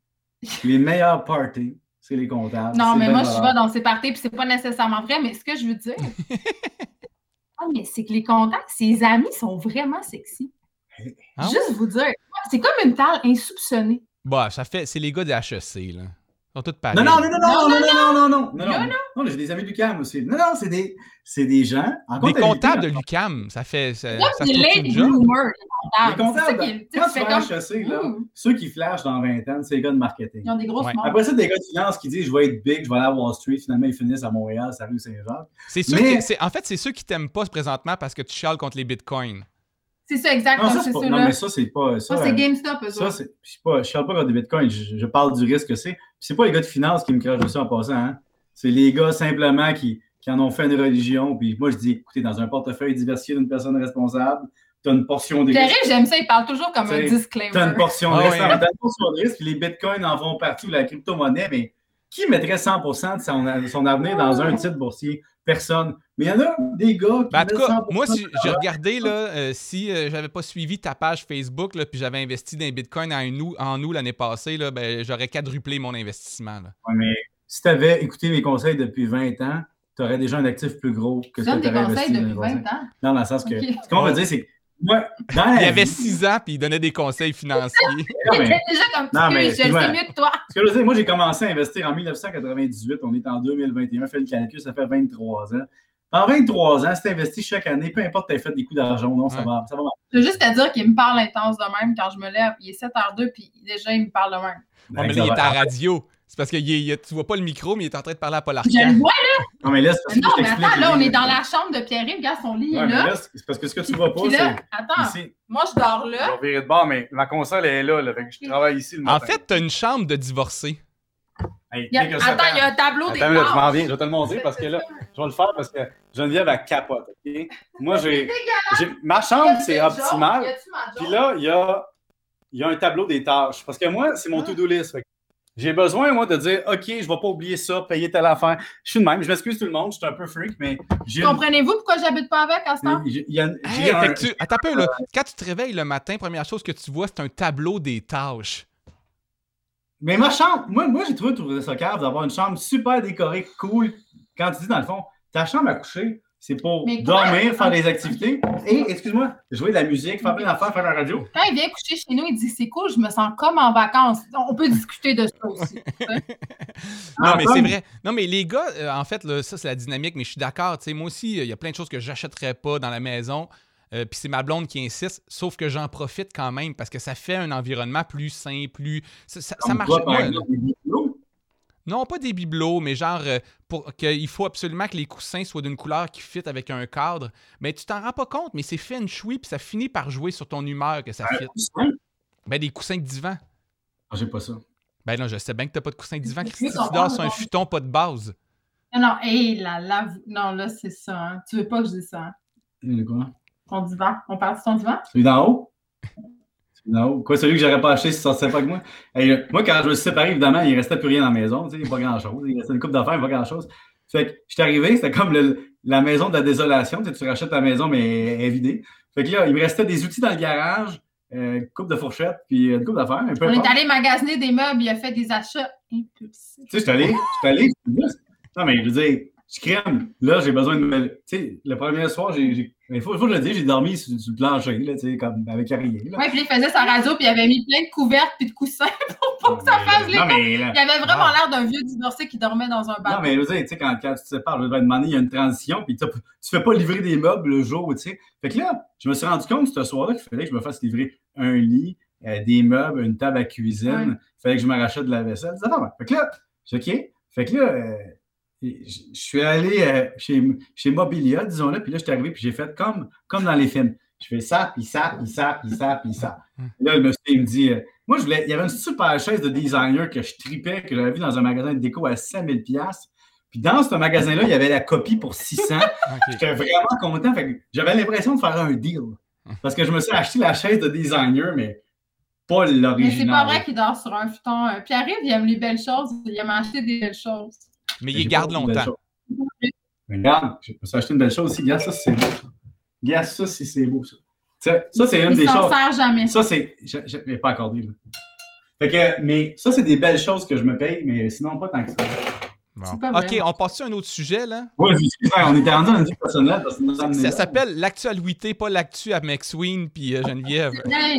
les meilleurs parties, c'est les comptables. Non, mais moi, je valeur. vais dans ces parties, puis c'est pas nécessairement vrai, mais ce que je veux dire, ah, mais c'est que les contacts, ses amis sont vraiment sexy. Ah Juste vous dire, c'est comme une table insoupçonnée. Bah, ça fait c'est les gars des HEC là. Ils sont tous pareils. Non, non, non, non, non, non, non, non, non, non, non, Non, non, non, j'ai des amis de l'UQAM aussi. Non, non, c'est des, c'est des gens. en Des comptables de l'UCAM, ça fait ça, Là, ça c'est se trouve lady une job. bloomer, les Les comptables. C'est ça comptables, quand tu vas HEC, là, ceux qui flashent dans 20 ans, c'est les gars de marketing. Ils ont des grosses. Après ça, des gars de finance qui disent je vais être big, je vais aller à Wall Street, finalement ils finissent à Montréal, ça rue Saint-Jean. C'est ceux en fait, c'est ceux qui t'aiment pas présentement parce que tu chiales contre les bitcoins. C'est ça, exact. Non, ça, c'est c'est pas, ça, non, mais ça, c'est pas. Ça, Ça, c'est euh, GameStop, eux ça, c'est. Je pas, je parle pas des bitcoins, je, je parle du risque que c'est. Puis c'est pas les gars de finance qui me crachent dessus en passant, hein. C'est les gars simplement qui, qui en ont fait une religion. Puis moi, je dis, écoutez, dans un portefeuille diversifié d'une personne responsable, t'as une portion de risque. Terrible, j'aime ça, il parle toujours comme un disclaimer. T'as une portion de Ah risque. T'as une portion de risque, puis les bitcoins en font partout, la crypto-monnaie, mais qui mettrait 100% de son, son avenir dans un titre boursier? Personne. Mais il y en a des gars qui Ben, en tout cas, 100% moi, si j'ai regardé, là, euh, si euh, j'avais pas suivi ta page Facebook, là, puis j'avais investi dans les bitcoins en nous, en nous l'année passée, là, ben, j'aurais quadruplé mon investissement. là. Ouais, mais si tu avais écouté mes conseils depuis 20 ans, tu aurais déjà un actif plus gros que Tu ce que tu conseils investi dans depuis les 20 conseils. ans? Non, dans le sens que. Ce qu'on va dire, c'est que moi, dans Il avait vie- 6 ans, puis il donnait des conseils financiers. Non, mais- déjà comme Non, mais je le sais mieux que toi. Ce que je veux dire, moi, j'ai commencé à investir en 1998. On est en 2021. Fais le calcul, ça fait 23 ans. En 23 ans, si tu investis chaque année, peu importe, tu as fait des coups d'argent, non, ça va. Ça va Je veux juste te dire qu'il me parle intense de même quand je me lève. Il est 7h02, puis déjà, il me parle de même. Ouais, mais là, il est à la radio. C'est parce que il est- il est- tu vois pas le micro, mais il est en train de parler à Paul Je le Arcand. vois. Non, mais là, c'est parce Mais que non, je mais attends, là, on est dans la chambre de Pierre-Yves. Regarde, son lit Ouais, là. là, c'est parce que ce que tu vois pas, c'est. là, attends, Ici. moi, je dors Je là. vais virer de bord, mais ma console est là, là fait que je travaille ici le En fait, t'as une chambre de divorcé. Hey, Il y a- quelques secondes. Attends, il y a un tableau des là, je m'en tâches. viens, je vais te le montrer parce que là, je vais le faire parce que Geneviève, elle capote. Moi, j'ai. j'ai- Ma chambre, c'est optimal. Puis là, il y a, il y a un tableau des tâches. Parce que moi, c'est mon Ah. to-do list. J'ai besoin, moi, de dire OK, je ne vais pas oublier ça, payer telle affaire. Je suis de même. Je m'excuse tout le monde, je suis un peu freak, mais j'ai. Comprenez-vous pourquoi j'habite pas avec à ce temps? Hey, un- tu- Attends un peu, là. Quand tu te réveilles le matin, première chose que tu vois, c'est un tableau des tâches. Mais ma chambre, moi, moi j'ai trouvé, trouvé ça cave d'avoir une chambre super décorée, cool. Quand tu dis, dans le fond, ta chambre à coucher, c'est pour Mais dormir, faire des activités et, excuse-moi, jouer de la musique, faire plein d'affaires, faire la radio. Quand il vient coucher chez nous, il dit c'est cool, je me sens comme en vacances. On peut discuter de ça aussi. Non, Ah, mais c'est vrai. Non, mais les gars, euh, en fait, là, ça, c'est la dynamique, mais je suis d'accord. Tu sais, moi aussi, il y a plein de choses que j'achèterais pas dans la maison. Euh, Puis c'est ma blonde qui insiste, sauf que j'en profite quand même parce que ça fait un environnement plus sain, plus. Ça, ça, ça marche pas. Non, pas des bibelots, mais genre, euh, pour qu'il faut absolument que les coussins soient d'une couleur qui fit avec un cadre. Mais tu t'en rends pas compte, mais c'est fait une chouille, puis ça finit par jouer sur ton humeur que ça fit. Ben, des coussins de divan. Ah, j'ai pas ça. Ben non, je sais bien que t'as pas de coussin de divan. Christy, tu dors sur un ton- futon pas de base. Non, non, hé là, là, vous- non, là, c'est ça. hein. Tu veux pas que je dise ça. hein? Le quoi? Ton divan. On parle de ton divan? Celui d'en haut? Celui d'en haut. Quoi, celui que j'aurais pas acheté si ça ne sortait pas avec moi? Hey, euh, moi, quand je me suis séparé, évidemment, il restait plus rien dans la maison. Tu sais, pas grand-chose. Il restait une coupe d'affaires, pas grand-chose. Fait que je suis arrivé, c'était comme le- la maison de la désolation. Tu, sais, tu rachètes ta maison, mais elle est vidée. Fait que là, il me restait des outils dans le garage, euh, une coupe de fourchette, puis une coupe d'affaires. On est allé magasiner des meubles, il a fait des achats impulsifs. Tu sais, je suis allé, je suis allé, non, mais je veux dire, je crème. Là, j'ai besoin de me. Tu sais, le premier soir, j'ai. J'ai- Il faut, faut le dire, j'ai dormi sur, sur le plancher, là, tu sais, comme avec rien. Ouais, puis il faisait sa radio, puis il avait mis plein de couvertes puis de coussins pour pas que ça fasse les Non, mais. là- Il avait vraiment Ah. l'air d'un vieux divorcé qui dormait dans un Non, bateau. mais je veux dire, tu sais, quand, quand tu te sépares, je vais te demander, il y a une transition, puis tu fais pas livrer des meubles le jour, tu sais. Fait que là, je me suis rendu compte ce soir-là qu'il fallait que je me fasse livrer un lit, euh, des meubles, une table à cuisine. Il fallait que je me rachète de la vaisselle. Fait que là, OK. Fait que là, euh, je suis allé euh, chez, chez Mobilia, disons-le, puis là, je suis arrivé, puis j'ai fait comme, comme dans les films. Je fais ça, puis ça, puis ça, puis ça, puis ça. Hmm. Là, le monsieur, il me dit, euh, moi, je voulais, il y avait une super chaise de designer que je tripais, que j'avais vu dans un magasin de déco à 5000 pièces. Puis dans ce magasin-là, il y avait la copie pour 600. Ok. J'étais vraiment content. Fait que j'avais l'impression de faire un deal. Parce que je me suis acheté la chaise de designer, mais pas Mais l'original. c'est pas vrai qu'il dort sur un futon. Euh, Pierre-Yves, il aime les belles choses. Il aime acheter des belles choses. Mais il garde longtemps. Regarde, je me suis acheté une belle chose aussi. Regarde, ça, c'est beau. Regarde, ça, c'est c'est beau, ça. Ça, ça, c'est une Il des choses. sert jamais. Ça, c'est. Je je l'ai pas accordé, là. Fait que, mais ça, c'est des belles choses que je me paye, mais sinon, pas tant que ça. Bon. OK, on passe sur un autre sujet, là. Ouais, on était rendu dans une vie personnelle parce que nous sommes Ça s'appelle l'actualité, pas l'actu à McSween puis euh, Geneviève. Ouais,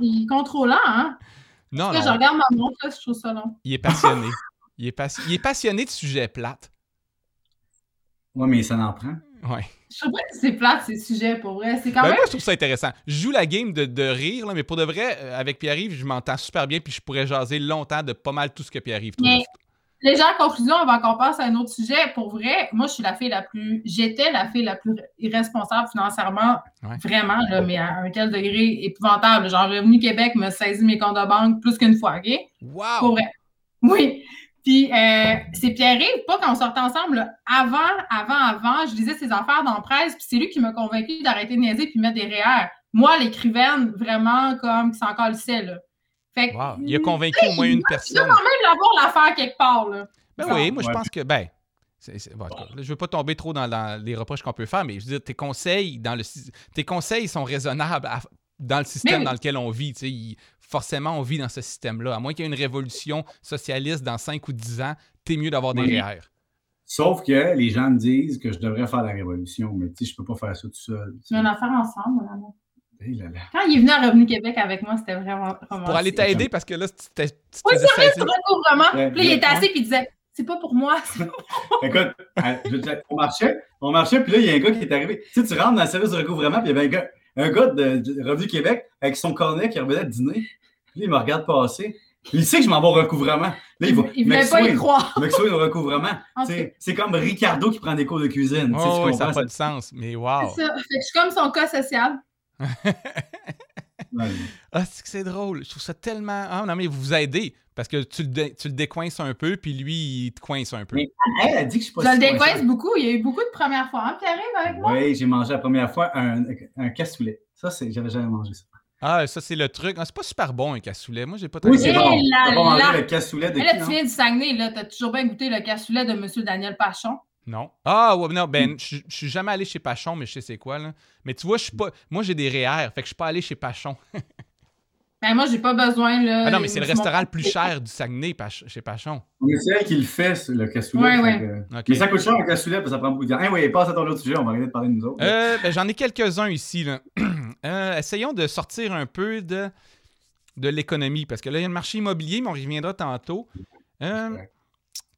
il, est contrôlant, hein? Non, Parce que je non, regarde ma montre, là, je trouve ça long. il est passionné. Il est, passi- il est passionné de sujets plates. Ouais, mais ça en prend. Ouais. Je trouve pas que c'est plate, ces sujets, pour vrai. C'est quand Ben, même. moi, je trouve ça intéressant. Je joue la game de, de rire, là, mais pour de vrai, euh, avec Pierre-Yves, je m'entends super bien puis je pourrais jaser longtemps de pas mal tout ce que Pierre-Yves trouve. Mais- Légère conclusion, on va encore passer à un autre sujet. Pour vrai, moi, je suis la fille la plus. J'étais la fille la plus irresponsable financièrement, Ouais. vraiment, là, mais à un tel degré épouvantable. Genre, Revenu Québec me saisit mes comptes de banque plus qu'une fois, OK? Pour Wow! vrai. Oui. Puis, euh, c'est Pierre-Yves, pas quand on sortait ensemble, là, avant, avant, avant, je lisais ses affaires dans la presse, puis c'est lui qui m'a convaincu d'arrêter de niaiser puis mettre des REER. Moi, l'écrivaine, vraiment, comme, qui s'en calissait, là. Fait que, Wow. Il a convaincu au moins une Je dois personne. quand même l'avoir l'affaire quelque part, là. Ben Ça. oui, moi, je pense que, ben, cas, là, je veux pas tomber trop dans, dans les reproches qu'on peut faire, mais je veux dire, tes conseils, dans le, tes conseils sont raisonnables à- dans le système Mais dans lequel on vit. tu sais. Il- forcément, on vit dans ce système-là. À moins qu'il y ait une révolution socialiste dans 5 ou 10 ans, t'es mieux d'avoir des Oui. REER. Sauf que les gens me disent que je devrais faire la révolution, mais tu sais, je peux pas faire ça tout seul. C'est une affaire ensemble, mon amour. Eh là là. Quand il est venu à Revenu Québec avec moi, c'était vraiment romantique. Pour aller t'aider, parce que là, tu t'es- tu te Oui, faisais c'est vrai, saisir. c'est recouvrement. Ouais, Puis là, il était assis, puis il disait C'est pas pour moi. pas Écoute, je veux dire, on marchait, on marchait, puis là, il y a un gars qui est arrivé. Tu sais, tu rentres dans le service de recouvrement, puis il y avait un gars, un gars de, de Revenu Québec avec son cornet qui revenait de dîner. Là, il me regarde passer. Il sait que je m'en vais au recouvrement. Là, il va. Il voulait pas y croire. McSween au recouvrement. Tu C'est comme Ricardo qui prend des cours de cuisine. Tu Oh, tu oui, ça n'a pas de sens, mais wow. C'est ça. Fait que je suis comme son cas social. Ouais. Ah, c'est que c'est drôle. Je trouve ça tellement. Ah, non, mais vous vous aidez. Parce que tu le, dé- tu le décoinces un peu, puis lui, il te coince un peu. Mais- Elle a dit que je suis pas Je le décoince coincé. beaucoup. Il y a eu beaucoup de premières fois. Hein, Pierre arrive avec moi? Oui, j'ai mangé la première fois un, un cassoulet. Ça, c'est, j'avais jamais mangé ça. Ah, ça, c'est le truc. Ah, c'est pas super bon, un cassoulet. Moi, j'ai pas tant Oui, c'est bon. là là. le cassoulet de Mais là, qui, tu viens du Saguenay, là. T'as toujours bien goûté le cassoulet de M. Daniel Pachon? Non. Ah, ouais, non, ben, je je suis jamais allé chez Pachon, mais je sais c'est quoi, là. Mais tu vois, je suis pas. Moi, j'ai des REER, fait que je suis pas allé chez Pachon. Ben, moi, j'ai pas besoin, là. Ah non, mais c'est le restaurant le plus cher du Saguenay, Pach- chez Pachon. Mais c'est elle qui le fait, le cassoulet. Ouais, ouais. que- OK. Mais ça coûte cher un cassoulet, parce que ça prend beaucoup de temps. Ah oui, passe à ton autre sujet, on va arrêter de parler de nous autres. Euh, ben, J'en ai quelques-uns ici. Là. Euh, essayons de sortir un peu de, de l'économie, parce que là, il y a le marché immobilier, mais on y reviendra tantôt. Euh,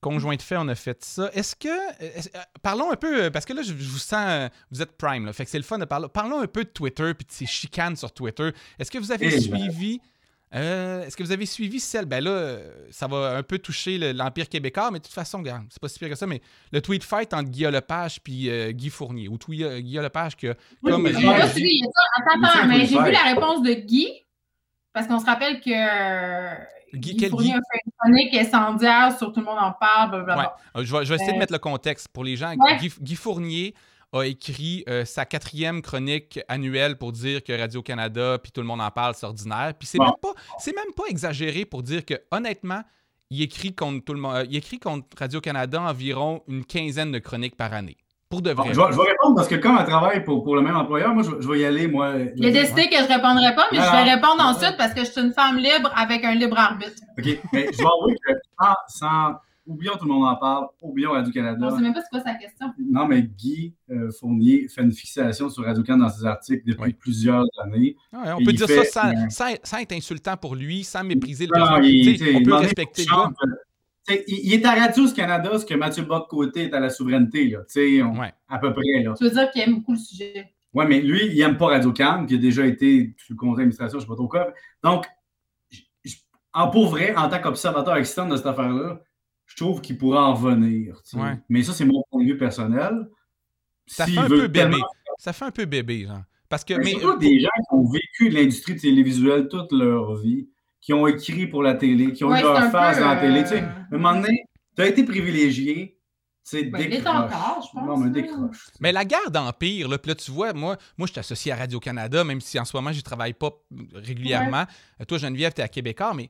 conjoint de fait, on a fait ça. Est-ce que. est-ce- euh, parlons un peu, euh, parce que là, je, je vous sens. euh, vous êtes prime, là, fait que c'est le fun de parler. Parlons un peu de Twitter puis de ces chicanes sur Twitter. Est-ce que vous avez Eh ben. suivi. euh, Est-ce que vous avez suivi celle? Ben là, euh, ça va un peu toucher le- l'Empire québécois, mais de toute façon, c'est pas si pire que ça, mais le tweet fight entre Guillaume Lepage puis euh, Guy Fournier, ou euh, Guillaume Lepage que, Oui, comme J'ai le vu la réponse de Guy, parce qu'on se rappelle que euh, Guy- quel Fournier Guy? a fait une chronique incendiaire sur Tout le monde en parle, blablabla. Ouais. Euh, Je vais, je vais essayer de Euh, mettre le contexte pour les gens. Ouais. Guy, Guy Fournier a écrit euh, sa quatrième chronique annuelle pour dire que Radio-Canada puis tout le monde en parle, c'est ordinaire. Puis c'est même pas même pas exagéré pour dire que honnêtement, il écrit contre tout le monde. il écrit contre Radio-Canada environ une quinzaine de chroniques par année. Pour de Bon, vrai. je, vais, je vais répondre parce que comme elle travaille pour, pour le même employeur, moi, je, je vais y aller, moi. Il a décidé que je répondrais pas, mais je vais répondre ensuite parce que je suis une femme libre avec un libre arbitre. OK, mais je vais avouer que sans, sans- Oublions tout le monde en parle, oublions Radio-Canada. Je sais même pas c'est quoi sa question. Non, mais Guy euh, Fournier fait une fixation sur Radio-Can dans ses articles depuis Oui. plusieurs années. Ouais, on peut dire fait, ça sans, euh, sans- sans être insultant pour lui, sans mépriser le Non, personnage. On peut respecter le il, est à Radio-Canada ce que Mathieu Bock-Côté est à la souveraineté, là. Tu sais, on- Ouais. à peu près, là. Tu veux dire qu'il aime beaucoup le sujet? Ouais, mais lui, il n'aime pas Radio-Can, qui a déjà été sous le conseil d'administration, je ne sais pas trop quoi. Donc, en pour vrai, en tant qu'observateur externe de cette affaire-là, je trouve qu'il pourrait en venir. tu sais. Ouais. Mais ça, c'est mon point de vue personnel. Ça fait un peu bébé. tellement- Ça fait un peu bébé, genre. Parce que, Mais mais, surtout des gens qui ont vécu de l'industrie télévisuelle toute leur vie, qui ont écrit pour la télé, qui ont Ouais, eu leur c'est un face peu, dans la télé. euh, Tu sais, à un moment donné, tu as été privilégié. Tu sais, Ben, décroche. encore, je pense, Non, mais hein. décroche. mais la guerre d'Empire, là, puis là, tu vois, moi, moi je suis associé à Radio-Canada, même si en ce moment, je travaille pas régulièrement. Toi, Geneviève, tu es à Québécois, mais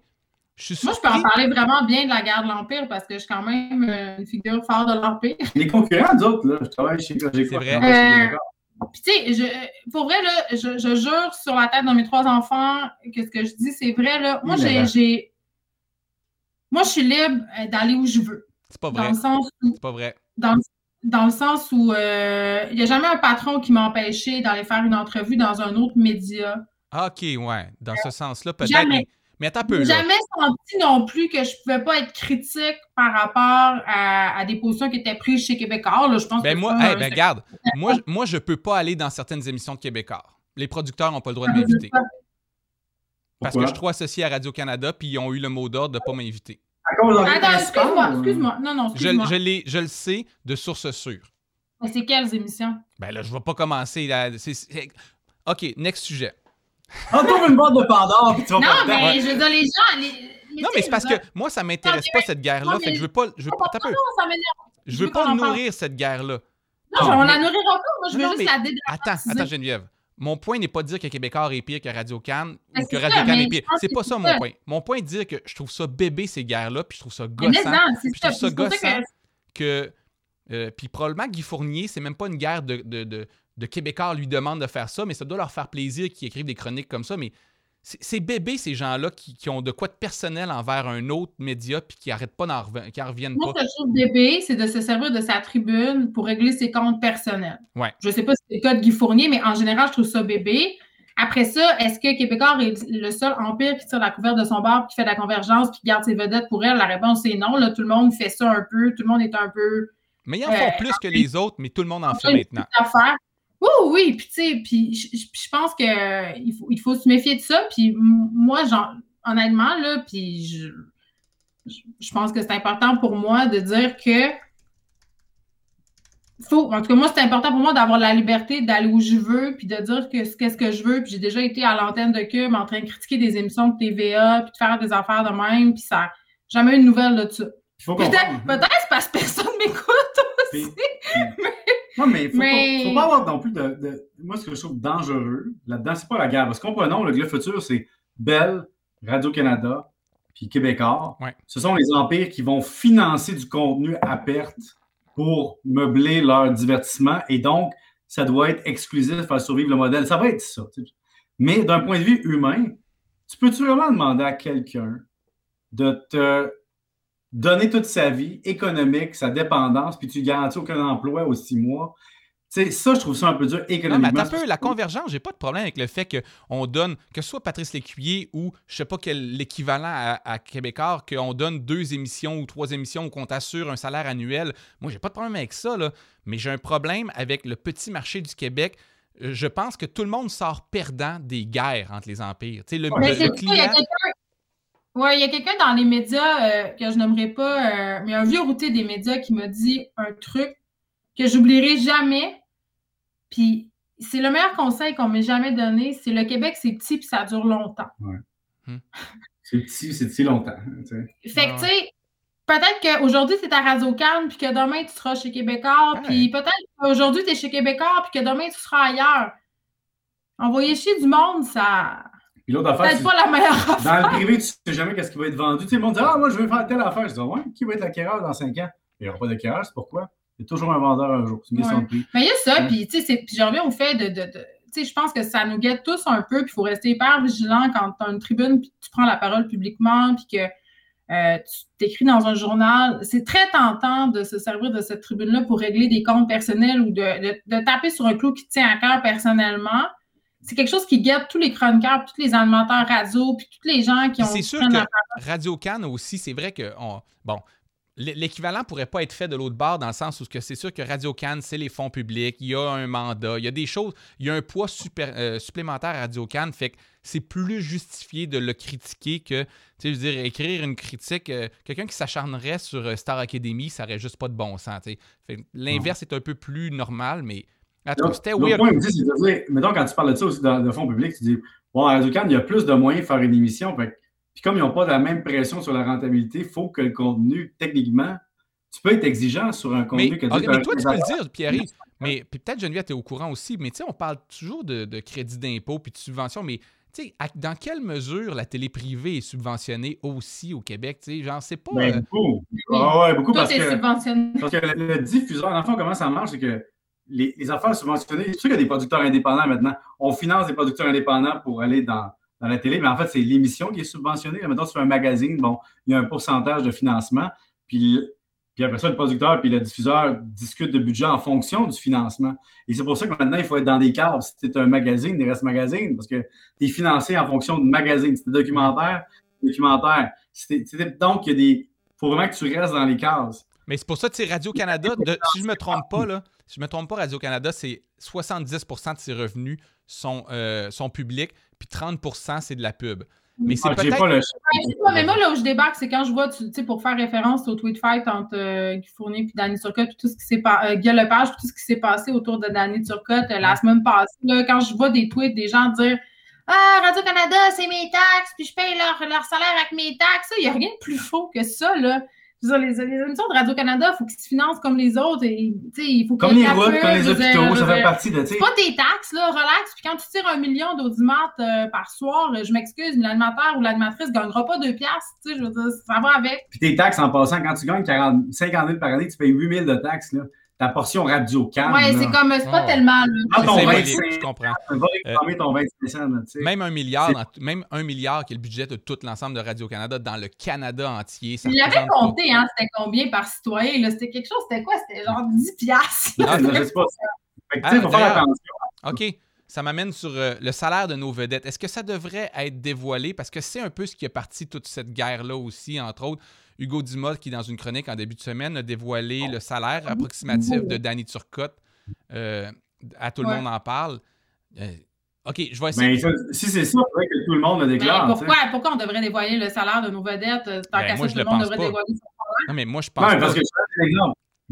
je suis Moi, je peux en surpris. parler vraiment bien de la guerre de l'Empire parce que je suis quand même euh, une figure forte de l'Empire. Les concurrents, d'autres, là, je travaille chez. C'est vrai. Euh. Puis, tu sais, je- pour vrai, là, je, je jure sur la tête de mes trois enfants que ce que je dis, c'est vrai. Là. Moi, j'ai, Moi, je suis libre euh, d'aller où je veux. C'est pas Dans vrai. le sens où, pas vrai. dans, le- dans le sens où euh, il n'y a jamais un patron qui m'a empêché d'aller faire une entrevue dans un autre média. Ah, OK, ouais. Dans ce sens-là, peut-être. Jamais. Mais, mais attends un peu, jamais senti non plus que je pouvais pas être critique par rapport à, à des positions qui étaient prises chez Québécois. Là, je pense Ben que moi, ça, hey, euh, ben regarde, moi, je- moi, je peux pas aller dans certaines émissions de Québécois. Les producteurs n'ont pas le droit de Ah, m'inviter. Parce que je suis trop associé à Radio-Canada, puis ils ont eu le mot d'ordre de pas m'inviter. Attends, excuse-moi, ou- excuse-moi. Non, non, Je, excuse-moi. je, le sais de source sûre. Mais c'est quelles émissions? Ben là, je vais pas commencer. Là, OK, next sujet. T'ouvres une boîte de Pandore, puis tu vas Non, pas mais je veux dire, les gens. Les, les- Non, mais c'est parce que moi, ça m'intéresse pas cette guerre-là. Fait que je veux pas. Je veux pas. Je veux nourrir cette guerre-là. Non, Non, on mais- la nourrira pas. Moi, je veux Non, juste la dédramatiser. Attends, attends, Geneviève. Mon point n'est pas de dire que Québécois est pire que Radio-Can ou Ben, que c'est ça, Radio-Can est pire. C'est que pas ça mon point. Mon point est de dire que je trouve ça bébé ces guerres-là, puis je trouve ça gossant. non, Puis je trouve ça gossant que- que. euh, puis probablement Guy Fournier, c'est même pas une guerre de, de, de, de Québécois lui demande de faire ça, mais ça doit leur faire plaisir qu'ils écrivent des chroniques comme ça. Mais c'est bébé ces gens-là qui, qui ont de quoi de personnel envers un autre média puis qui arrêtent pas d'en qui en reviennent Moi, pas. je trouve bébé, c'est de se servir de sa tribune pour régler ses comptes personnels. Ouais. Je sais pas si c'est le cas de Guy Fournier, mais en général, je trouve ça bébé. Après ça, est-ce que Québécois est le seul empire qui tire la couverte de son bar, qui fait de la convergence, puis qui garde ses vedettes pour elle? La réponse est non. Là, tout le monde fait ça un peu. Tout le monde est un peu Mais ils en font Euh, plus que les autres, mais tout le monde en fait maintenant. affaire. Oui, oui, puis tu sais, puis je pense que euh, il faut, il faut se méfier de ça. Puis moi, genre, honnêtement, là, puis je, je, pense que c'est important pour moi de dire que faut, en tout cas, moi, c'est important pour moi d'avoir la liberté d'aller où je veux, puis de dire que ce- qu'est-ce que je veux. Puis j'ai déjà été à l'antenne de Cube en train de critiquer des émissions de TVA, puis de faire des affaires de même, puis ça, jamais eu de nouvelle de ça. Peut-être parce que personne m'écoute Puis- aussi. Non, mais il faut, Mais- pas, faut pas avoir non plus de, de- Moi, ce que je trouve dangereux là-dedans, c'est pas la guerre. Parce que comprenons, le le futur, c'est Bell, Radio-Canada, puis Québécois. Ouais. Ce sont les empires qui vont financer du contenu à perte pour meubler leur divertissement. Et donc, ça doit être exclusif, faire survivre le modèle. Ça va être ça. Mais d'un point de vue humain, tu peux-tu vraiment demander à quelqu'un de te donner toute sa vie économique, sa dépendance, puis tu garantis aucun emploi aux six mois. Tu sais, ça, je trouve ça un peu dur Non, mais économiquement. attends un peu, la convergence, j'ai pas de problème avec le fait qu'on donne, que ce soit Patrice Lécuyer ou je sais pas quel l'équivalent à, à Québécois, qu'on donne deux émissions ou trois émissions ou qu'on t'assure un salaire annuel. Moi, j'ai pas de problème avec ça, là. Mais j'ai un problème avec le petit marché du Québec. Euh, Je pense que tout le monde sort perdant des guerres entre les empires. Tu sais, le, Mais le- c'est le ça, il y a client. quelqu'un. Ouais, il y a quelqu'un dans les médias euh, que je n'aimerais pas, euh, mais un vieux routier des médias qui m'a dit un truc que j'oublierai jamais. Puis c'est le meilleur conseil qu'on m'ait jamais donné. C'est le Québec, c'est petit puis ça dure longtemps. C'est petit, c'est petit longtemps. sais. Fait Ah que, tu sais, peut-être qu'aujourd'hui, tu es à Radio Calme, puis que demain, tu seras chez Québécois, Ouais. puis peut-être qu'aujourd'hui, tu es chez Québécois, puis que demain, tu seras ailleurs. Envoyer chier du monde, ça. Puis l'autre affaire, c'est pas la meilleure affaire. dans le privé, tu sais jamais qu'est-ce qui va être vendu. Tu sais, le monde dit Ah, moi, je veux faire telle affaire. Je dis Ouais, qui va être l'acquéreur dans cinq ans? Il n'y aura pas d'acquéreur, c'est pourquoi? Il y a toujours un vendeur un jour. C'est une question Ouais. de prix. Mais il y a ça, Ouais. puis tu sais, je reviens au fait de. de, de- tu sais, je pense que ça nous guette tous un peu, puis il faut rester hyper vigilant quand tu as une tribune, puis tu prends la parole publiquement, puis que euh, tu t'écris dans un journal. C'est très tentant de se servir de cette tribune-là pour régler des comptes personnels ou de, de, de taper sur un clou qui te tient à cœur personnellement. C'est quelque chose qui guette tous les chroniqueurs, tous les animateurs radio, puis tous les gens qui ont c'est sûr que Radio Cannes aussi, c'est vrai que on, bon, l'équivalent pourrait pas être fait de l'autre bord dans le sens où c'est sûr que Radio Cannes, c'est les fonds publics, il y a un mandat, il y a des choses, il y a un poids super, euh, supplémentaire à Radio Cannes, fait que c'est plus justifié de le critiquer que, tu sais, je veux dire, écrire une critique, euh, quelqu'un qui s'acharnerait sur euh, Star Academy, ça n'aurait juste pas de bon sens, L'inverse est un peu plus normal, mais c'était weird. Point, mettons, quand tu parles de ça aussi dans le fonds public, tu dis, bon, à Radio Cannes, il y a plus de moyens de faire une émission, fait puis comme ils n'ont pas la même pression sur la rentabilité, il faut que le contenu, techniquement, tu peux être exigeant sur un contenu mais, que tu Mais toi, tu peux le dire, Pierre. Mais peut-être Geneviève, tu es au courant aussi, mais tu sais, on parle toujours de, crédit d'impôt puis de subvention, mais tu sais, dans quelle mesure la télé privée est subventionnée aussi au Québec? Tu sais, genre, c'est pas. Ben, euh, beaucoup. Ah ouais, beaucoup parce, que, parce que le, diffuseur, en fait, comment ça marche, c'est que les, affaires subventionnées, c'est sûr qu'il y a des producteurs indépendants maintenant. On finance des producteurs indépendants pour aller dans la télé, mais en fait, c'est l'émission qui est subventionnée. maintenant, tu fais un magazine, bon, il y a un pourcentage de financement, puis, après ça, le producteur puis le diffuseur discutent de budget en fonction du financement. Et c'est pour ça que maintenant, il faut être dans des cadres. Si c'est un magazine, il reste magazine, parce que tu es financé en fonction du magazine. Si c'est documentaire, documentaire. donc, il y a des. faut vraiment que tu restes dans les cases. Mais c'est pour ça que Radio-Canada, si je ne me trompe pas, là, si je me trompe pas, Radio-Canada, c'est 70% de ses revenus sont, euh, sont publics, puis 30% c'est de la pub. Mais c'est ah, peut-être. Pas le... mais moi, là où je débarque, c'est quand je vois, tu sais, pour faire référence au tweet fight entre euh, Guy Fournier et Danny Turcotte, puis tout ce qui s'est passé, euh, Guy Lepage, puis tout ce qui s'est passé autour de Danny Turcotte euh, la semaine passée, là, quand je vois des tweets des gens dire Ah, Radio-Canada, c'est mes taxes, puis je paye leur, leur salaire avec mes taxes, il n'y a rien de plus faux que ça, là les, émissions de Radio-Canada, il faut qu'ils se financent comme les autres. Et, il faut comme les routes, comme les hôpitaux, ça fait partie de. C'est pas tes taxes, là, relax. Puis quand tu tires un million d'audimat euh, par soir, je m'excuse, mais l'animateur ou l'animatrice ne gagnera pas deux piastres. Je veux dire, ça va avec. Puis tes taxes, en passant, quand tu gagnes 40, 50 000 par année, tu payes 8 000 de taxes. Là ta portion radio calme. Oui, c'est comme, c'est pas oh. tellement. Ah, ton 25, je comprends. Va réclamer ton 25 cents. Même un milliard, même un milliard qui est le budget de tout l'ensemble de Radio-Canada dans le Canada entier. Ça Il avait compté, hein, c'était combien par citoyen? C'était quelque chose, c'était quoi? C'était genre 10 piastres. Ah, je sais pas. Fait que, ah, faut faire attention. OK. Ça m'amène sur euh, le salaire de nos vedettes. Est-ce que ça devrait être dévoilé? Parce que c'est un peu ce qui est parti toute cette guerre-là aussi, entre autres. Hugo Dumas, qui, dans une chronique en début de semaine, a dévoilé le salaire approximatif de Danny Turcotte. Euh, à tout le monde en parle. Euh, OK, je vais essayer. si c'est ça, faudrait que tout le monde le déclare. pourquoi, pourquoi, on devrait dévoiler le salaire de nos vedettes? Tant ben, qu'à ça, tout le monde devrait dévoiler son salaire? Non, mais moi, je pense non, parce que c'est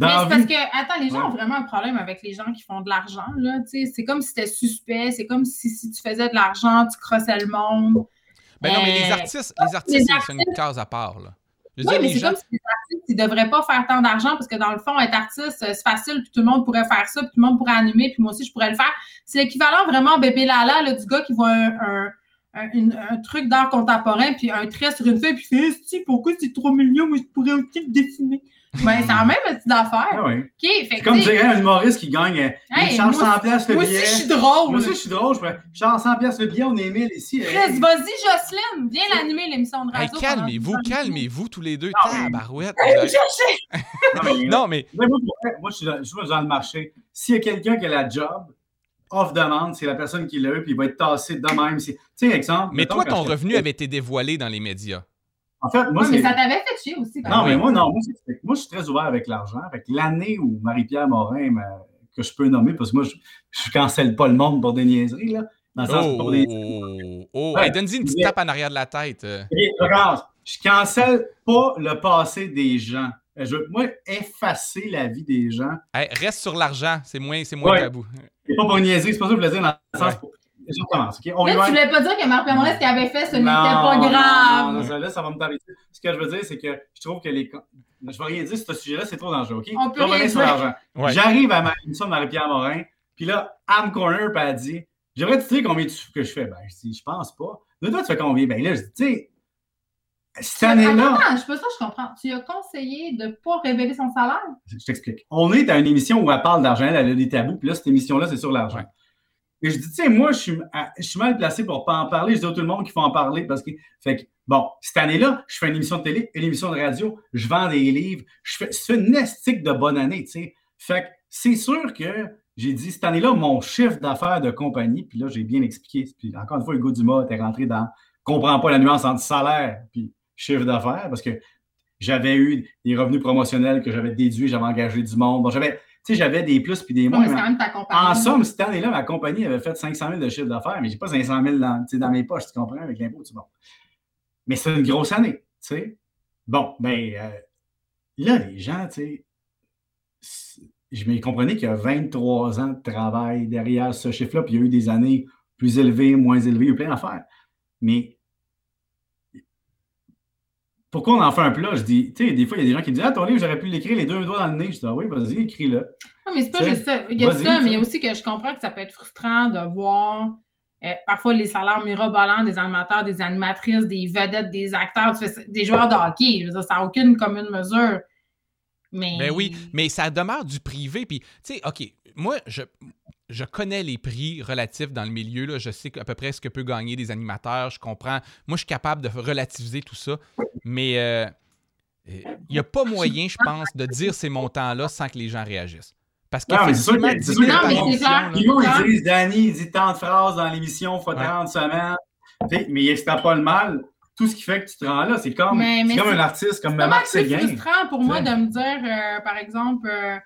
exemple. Mais c'est parce que, attends, les gens ont vraiment un problème avec les gens qui font de l'argent. C'est comme si c'était suspect. C'est comme si, si tu faisais de l'argent, tu crossais le monde. Ben non, mais les artistes, les artistes, c'est une case à part. Là oui, mais c'est comme si les artistes, ils devraient pas faire tant d'argent parce que dans le fond, être artiste, c'est facile, puis tout le monde pourrait faire ça, puis tout le monde pourrait animer, puis moi aussi, je pourrais le faire. C'est l'équivalent vraiment bébé Lala, là, du gars qui voit un, un, un, truc d'art contemporain, puis un trait sur une feuille, puis il fait, pourquoi c'est 3 millions, mais je pourrais aussi le dessiner? Ben, c'est la même petite affaire. Ah oui. c'est comme dire un humoriste qui gagne. Il change 100 pièces le billet. Moi aussi, je suis drôle. Moi aussi, je suis drôle. Je change 100 pièces le billet. On est 1000 ici. Chris, vas-y, Jocelyne. Viens l'animer, l'émission de radio. calmez-vous, calmez-vous tous les deux. Ah, Tabarouette. non, mais. Moi, je suis dans le marché. S'il y a quelqu'un qui a la job, off-demande, c'est la personne qui l'a eu, puis il va être tassé de même. Tu sais, exemple. Mais toi, ton revenu avait été dévoilé dans les médias. En fait, moi, mais ça t'avait fait chier aussi. Non, mais moi, non. Moi, moi, je suis très ouvert avec l'argent. L'année où Marie-Pierre Morin, que je peux nommer, parce que moi, je ne cancelle pas le monde pour des niaiseries, là. Dans le sens oh, pour des... oh, oh. oh. donne-y une petite tape en arrière de la tête. regarde, je cancelle pas le passé des gens. Je veux, moi, effacer la vie des gens. reste sur l'argent, c'est moins, moins tabou. C'est pas pour niaiser, c'est pas ça que je voulais dire dans le sens. Je commence. OK? On Mais tu voulais pas dire que Marc Permoret, ce qu'il avait fait, ce n'était pas grave. Non, là, ça va me tarder. Ce que je veux dire, c'est que je trouve que les. Je vais rien dire sur ce sujet-là, c'est trop dangereux. OK? On peut rien sur l'argent. J'arrive à ma émission de Marie-Pierre Morin, puis là, Anne Corner, puis elle dit J'aimerais te dire combien tu, que je fais? Ben, je dis Je pense pas. Mais toi, tu fais combien? Ben là, je dis Tu sais, cette année-là. Attends, je peux ça, je comprends. Tu as conseillé de ne pas révéler son salaire? Je t'explique. On est à une émission où elle parle d'argent, elle a des tabous, puis là, cette émission-là, c'est sur l'argent. Et je dis, tu sais, moi, je suis, je mal placé pour pas en parler. Je dis à tout le monde qu'il faut en parler parce que, fait que, bon, cette année-là, je fais une émission de télé, une émission de radio, je vends des livres, je fais, c'est une estique de bonne année, tu sais. Fait que c'est sûr que j'ai dit, cette année-là, mon chiffre d'affaires de compagnie, puis là, j'ai bien expliqué. Puis encore une fois, Hugo Dumas était rentré dans, comprend pas la nuance entre salaire puis chiffre d'affaires parce que j'avais eu des revenus promotionnels que j'avais déduits, j'avais engagé du monde. Bon, j'avais, j'avais des plus puis des moins. en somme, cette année-là, ma compagnie avait fait 500 000 de chiffre d'affaires, mais j'ai pas 500 000 dans, dans mes poches, tu comprends, avec l'impôt, bon. Mais c'est une grosse année, tu sais. Bon, ben, euh, là, les gens, tu sais, je me comprenais qu'il y a 23 ans de travail derrière ce chiffre-là, puis il y a eu des années plus élevées, moins élevées, il y a eu plein d'affaires. Mais pourquoi on en fait un plat? Je dis, tu sais, des fois, il y a des gens qui disent Ah, ton livre, j'aurais pu l'écrire les deux doigts dans le nez. Je dis Ah oui, vas-y, écris-le. Non, mais c'est pas juste ça. Il y a ça, mais il y a aussi que je comprends que ça peut être frustrant de voir euh, parfois les salaires mirobolants des animateurs, des animatrices, des vedettes, des acteurs, des joueurs de hockey. ça n'a aucune commune mesure. Mais... Ben oui, mais ça demeure du privé. Puis, tu sais, OK, moi, je, je connais les prix relatifs dans le milieu. Là. Je sais à peu près ce que peut gagner des animateurs. Je comprends. Moi, je suis capable de relativiser tout ça. Mais euh, il n'y a pas moyen, je pense, de dire ces montants-là sans que les gens réagissent. Parce que c'est sûr que c'est. Ils disent, Danny, il dit tant de phrases dans l'émission, il faut 30 semaines. Mais il pas le mal. Tout ce qui fait que tu te rends là, c'est comme, comme un artiste, comme Max Séguin. C'est frustrant pour moi de me dire, euh, par exemple, euh,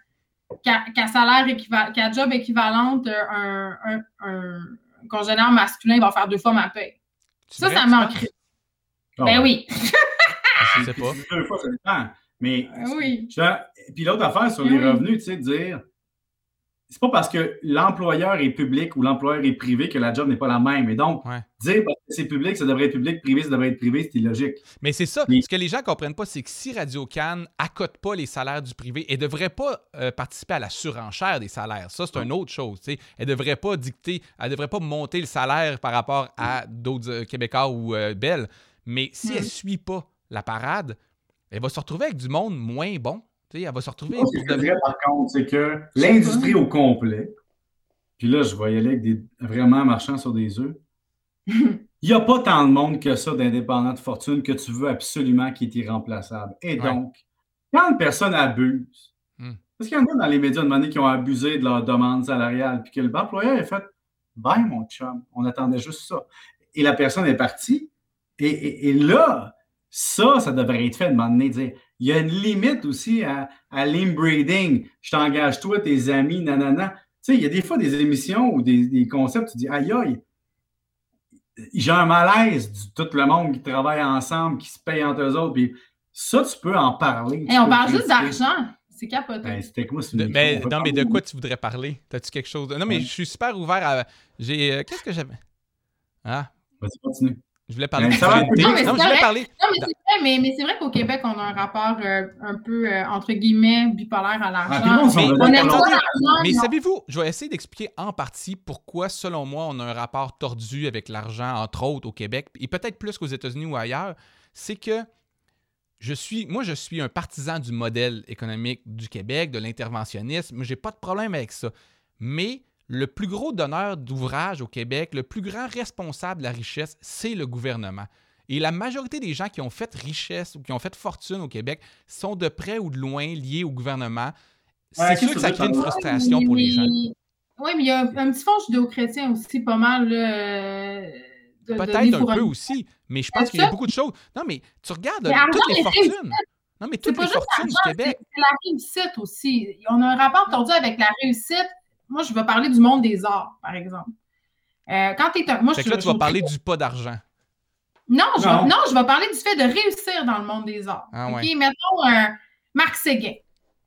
qu'à salaire équivalent, qu'à job équivalente, euh, un, un, un, congénère masculin va faire deux fois ma paye. Ça, ça manque. Oh, ben oui. je sais pas. Deux fois, ça dépend. Mais, oui. puis l'autre affaire sur les revenus, tu sais, de dire, c'est pas parce que l'employeur est public ou l'employeur est privé que la job n'est pas la même. Et donc, dire que c'est public, ça devrait être public, privé, ça devrait être privé, c'est illogique. Mais c'est ça. Ce que les gens ne comprennent pas, c'est que si Radio Cannes accote pas les salaires du privé, elle ne devrait pas euh, participer à la surenchère des salaires. Ça, c'est une autre chose. Elle ne devrait pas dicter, elle devrait pas monter le salaire par rapport à d'autres euh, Québécois ou euh, Belles. Mais si elle ne suit pas la parade, elle va se retrouver avec du monde moins bon elle va se retrouver. Ce que je par contre, c'est que l'industrie au complet, puis là, je vais y aller avec des vraiment marchant sur des œufs. Il n'y a pas tant de monde que ça d'indépendants de fortune que tu veux absolument qui est irremplaçable. Et donc, quand une personne abuse, hmm. parce qu'il y en a dans les médias de monnaie qui ont abusé de leur demande salariale, puis que l'employeur a fait Ben, mon chum, on attendait juste ça. Et la personne est partie. Et, là, ça, ça devrait être fait de donné, dire il y a une limite aussi à, à l'inbreeding. Je t'engage toi, tes amis, nanana. Tu sais, il y a des fois des émissions ou des, concepts, tu dis, aïe aïe, j'ai un malaise de tout le monde qui travaille ensemble, qui se paye entre eux autres. Puis ça, tu peux en parler. Et on parle juste d'argent. C'est capoté. Ben, c'était quoi ce mais, Non, mais de quoi tu voudrais parler? T'as-tu quelque chose? Non, mais je suis super ouvert à. J'ai. Euh, qu'est-ce que j'avais? Ah. Vas-y, continue. Je voulais parler de Non, mais c'est vrai, mais, mais c'est vrai qu'au Québec, on a un rapport euh, un peu, euh, entre guillemets, bipolaire à l'argent. Ah, mais, savez-vous, je vais essayer d'expliquer en partie pourquoi, selon moi, on a un rapport tordu avec l'argent, entre autres, au Québec, et peut-être plus qu'aux États-Unis ou ailleurs. C'est que je suis, moi, je suis un partisan du modèle économique du Québec, de l'interventionnisme. J'ai pas de problème avec ça. Mais le plus gros donneur d'ouvrage au Québec, le plus grand responsable de la richesse, c'est le gouvernement. Et la majorité des gens qui ont fait richesse ou qui ont fait fortune au Québec sont de près ou de loin liés au gouvernement. C'est sûr que ça crée une frustration pour les gens. Oui, mais il y a un petit fond judéo-chrétien aussi, pas mal. Peut-être un peu aussi, mais je pense qu'il y a beaucoup de choses. Non, mais tu regardes toutes les fortunes. Non, mais toutes les fortunes du Québec. C'est la réussite aussi. On a un rapport tordu avec la réussite moi, je vais parler du monde des arts, par exemple. Euh, quand tu es un. Moi, je, que là, tu vas parler du pas d'argent. Non, je Vais, non, je vais parler du fait de réussir dans le monde des arts. Ah, OK? Mettons un Marc Séguin,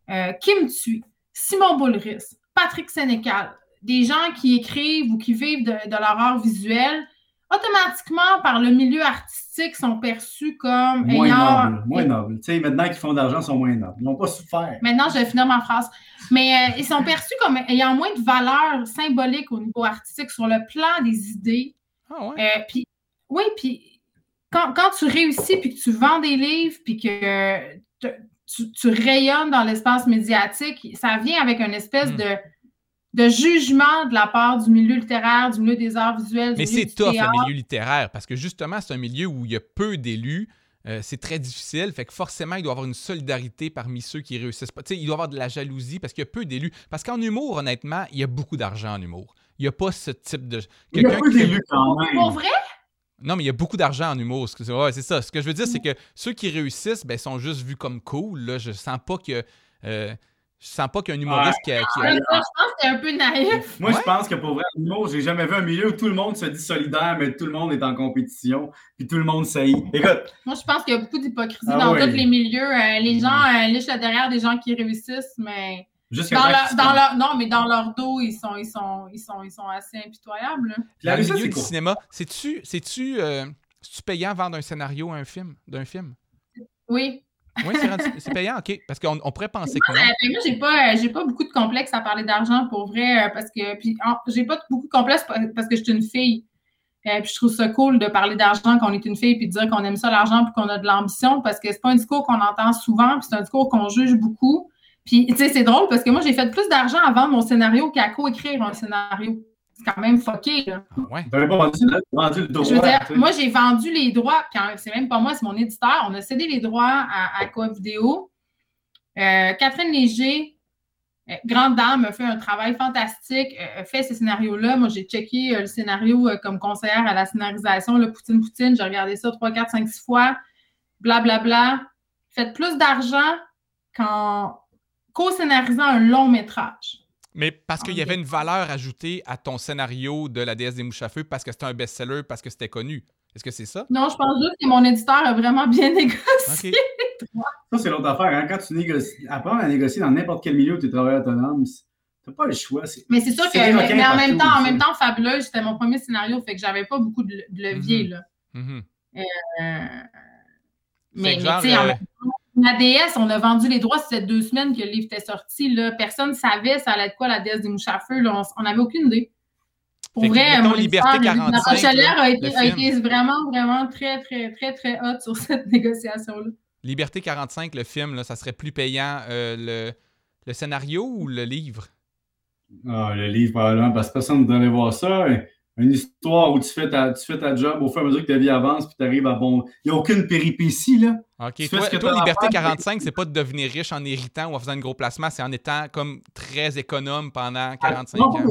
euh, Kim Thuy, Simon Boulris, Patrick Sénécal, des gens qui écrivent ou qui vivent de, de leur art visuel automatiquement, par le milieu artistique, sont perçus comme moins ayant... Nobles, moins nobles. Tu sais, maintenant qu'ils font d'argent, ils sont moins nobles. Ils n'ont pas souffert. Maintenant, je vais finir ma phrase. Mais euh, ils sont perçus comme ayant moins de valeur symbolique au niveau artistique sur le plan des idées. Ah ouais? Euh, puis, oui, puis quand, quand, tu réussis, puis que tu vends des livres, puis que tu, tu, rayonnes dans l'espace médiatique, ça vient avec une espèce hmm. de de jugement de la part du milieu littéraire, du milieu des arts visuels. Mais c'est tough, le milieu littéraire, parce que justement, c'est un milieu où il y a peu d'élus. Euh, c'est très difficile, fait que forcément, il doit y avoir une solidarité parmi ceux qui réussissent pas. Tu sais, il doit y avoir de la jalousie parce qu'il y a peu d'élus. Parce qu'en humour, honnêtement, il y a beaucoup d'argent en humour. Il n'y a pas ce type de. Il y a peu d'élus quand même. Pour vrai? Non, mais il y a beaucoup d'argent en humour. C'est ouais, c'est ça. Ce que je veux dire, c'est que ceux qui réussissent, ben, sont juste vus comme cool. Là. Je sens pas que. euh, je sens pas qu'un humoriste qui a. qui a- Ouais, je pense que c'est un peu naïf. Moi, Ouais. je pense que pour vrai, en humour, j'ai jamais vu un milieu où tout le monde se dit solidaire, mais tout le monde est en compétition, puis tout le monde saillit. Écoute, Moi, je pense qu'il y a beaucoup d'hypocrisie Ah dans oui. tous les milieux. Euh, les gens euh, lichent le derrière des gens qui réussissent, mais jusqu'à dans leur, dans non, mais dans leur dos, ils sont, ils sont, ils sont, ils sont assez impitoyables. là. La Dans le réussite, milieu du quoi? cinéma, c'est-tu c'est-tu euh, c'est-tu payant vendre un scénario à un film, d'un film? Oui. Oui, c'est payant, OK. Parce qu'on on pourrait penser que non. ben, moi, j'ai pas, euh, j'ai pas beaucoup de complexe à parler d'argent pour vrai, euh, parce que puis j'ai pas beaucoup de complexe pa- parce que je suis une fille. Euh, puis je trouve ça cool de parler d'argent quand on est une fille puis de dire qu'on aime ça l'argent puis qu'on a de l'ambition parce que c'est pas un discours qu'on entend souvent puis c'est un discours qu'on juge beaucoup. Puis tu sais c'est drôle parce que moi j'ai fait plus d'argent vendre mon scénario qu'à co-écrire un scénario. C'est quand même fucké là. Ah, ouais. Vendu, là, le droit. Je veux dire, tu sais. moi, j'ai vendu les droits, puis c'est même pas moi, c'est mon éditeur. On a cédé les droits à, à Coop Vidéo. Euh, Catherine Léger, euh, grande dame, a fait un travail fantastique, euh, a fait ce scénario-là. Moi, j'ai checké le scénario comme conseillère à la scénarisation, le Poutine Poutine. J'ai regardé ça 3, 4, 5, 6 fois. Blablabla. Faites plus d'argent qu'en co-scénarisant un long métrage. Mais parce qu'il y avait une valeur ajoutée à ton scénario de La déesse des mouches à feu parce que c'était un best-seller, parce que c'était connu. Est-ce que c'est ça? Non, je pense juste que mon éditeur a vraiment bien négocié. Ça, c'est l'autre affaire. Hein? Quand tu négocies, apprendre à négocier dans n'importe quel milieu où tu es travailleur autonome, t'as pas le choix. Mais c'est sûr que, mais, en même temps, en même temps, Fabuleuse, c'était mon premier scénario, fait que j'avais pas beaucoup de, de levier, Mhm. là. Mhm. Euh, mais, tu sais, en euh, même temps, la déesse, on a vendu les droits, c'était deux semaines que le livre était sorti, là. Personne savait ça allait être quoi, la déesse des mouches à feu, là. On, on avait aucune idée. Pour Fait que, vrai, mon Liberté éditeur, Louis 45, Rochelière là, a été, a vraiment, vraiment très, très, très, très hot sur cette négociation-là. Liberté 45, le film, là, ça serait plus payant euh, le, le scénario ou le livre? Ah, le livre, probablement, parce que personne ne voudrait voir ça. Une histoire où tu fais ta, tu fais ta job au fur et à mesure que ta vie avance, puis tu arrives à bon. Il n'y a aucune péripétie, là. OK. Tu fais Toi, ce que toi, Liberté faire, 45, c'est pas de devenir riche en héritant ou en faisant un gros placement, c'est en étant comme très économe pendant 45 Ah, non, pas ans.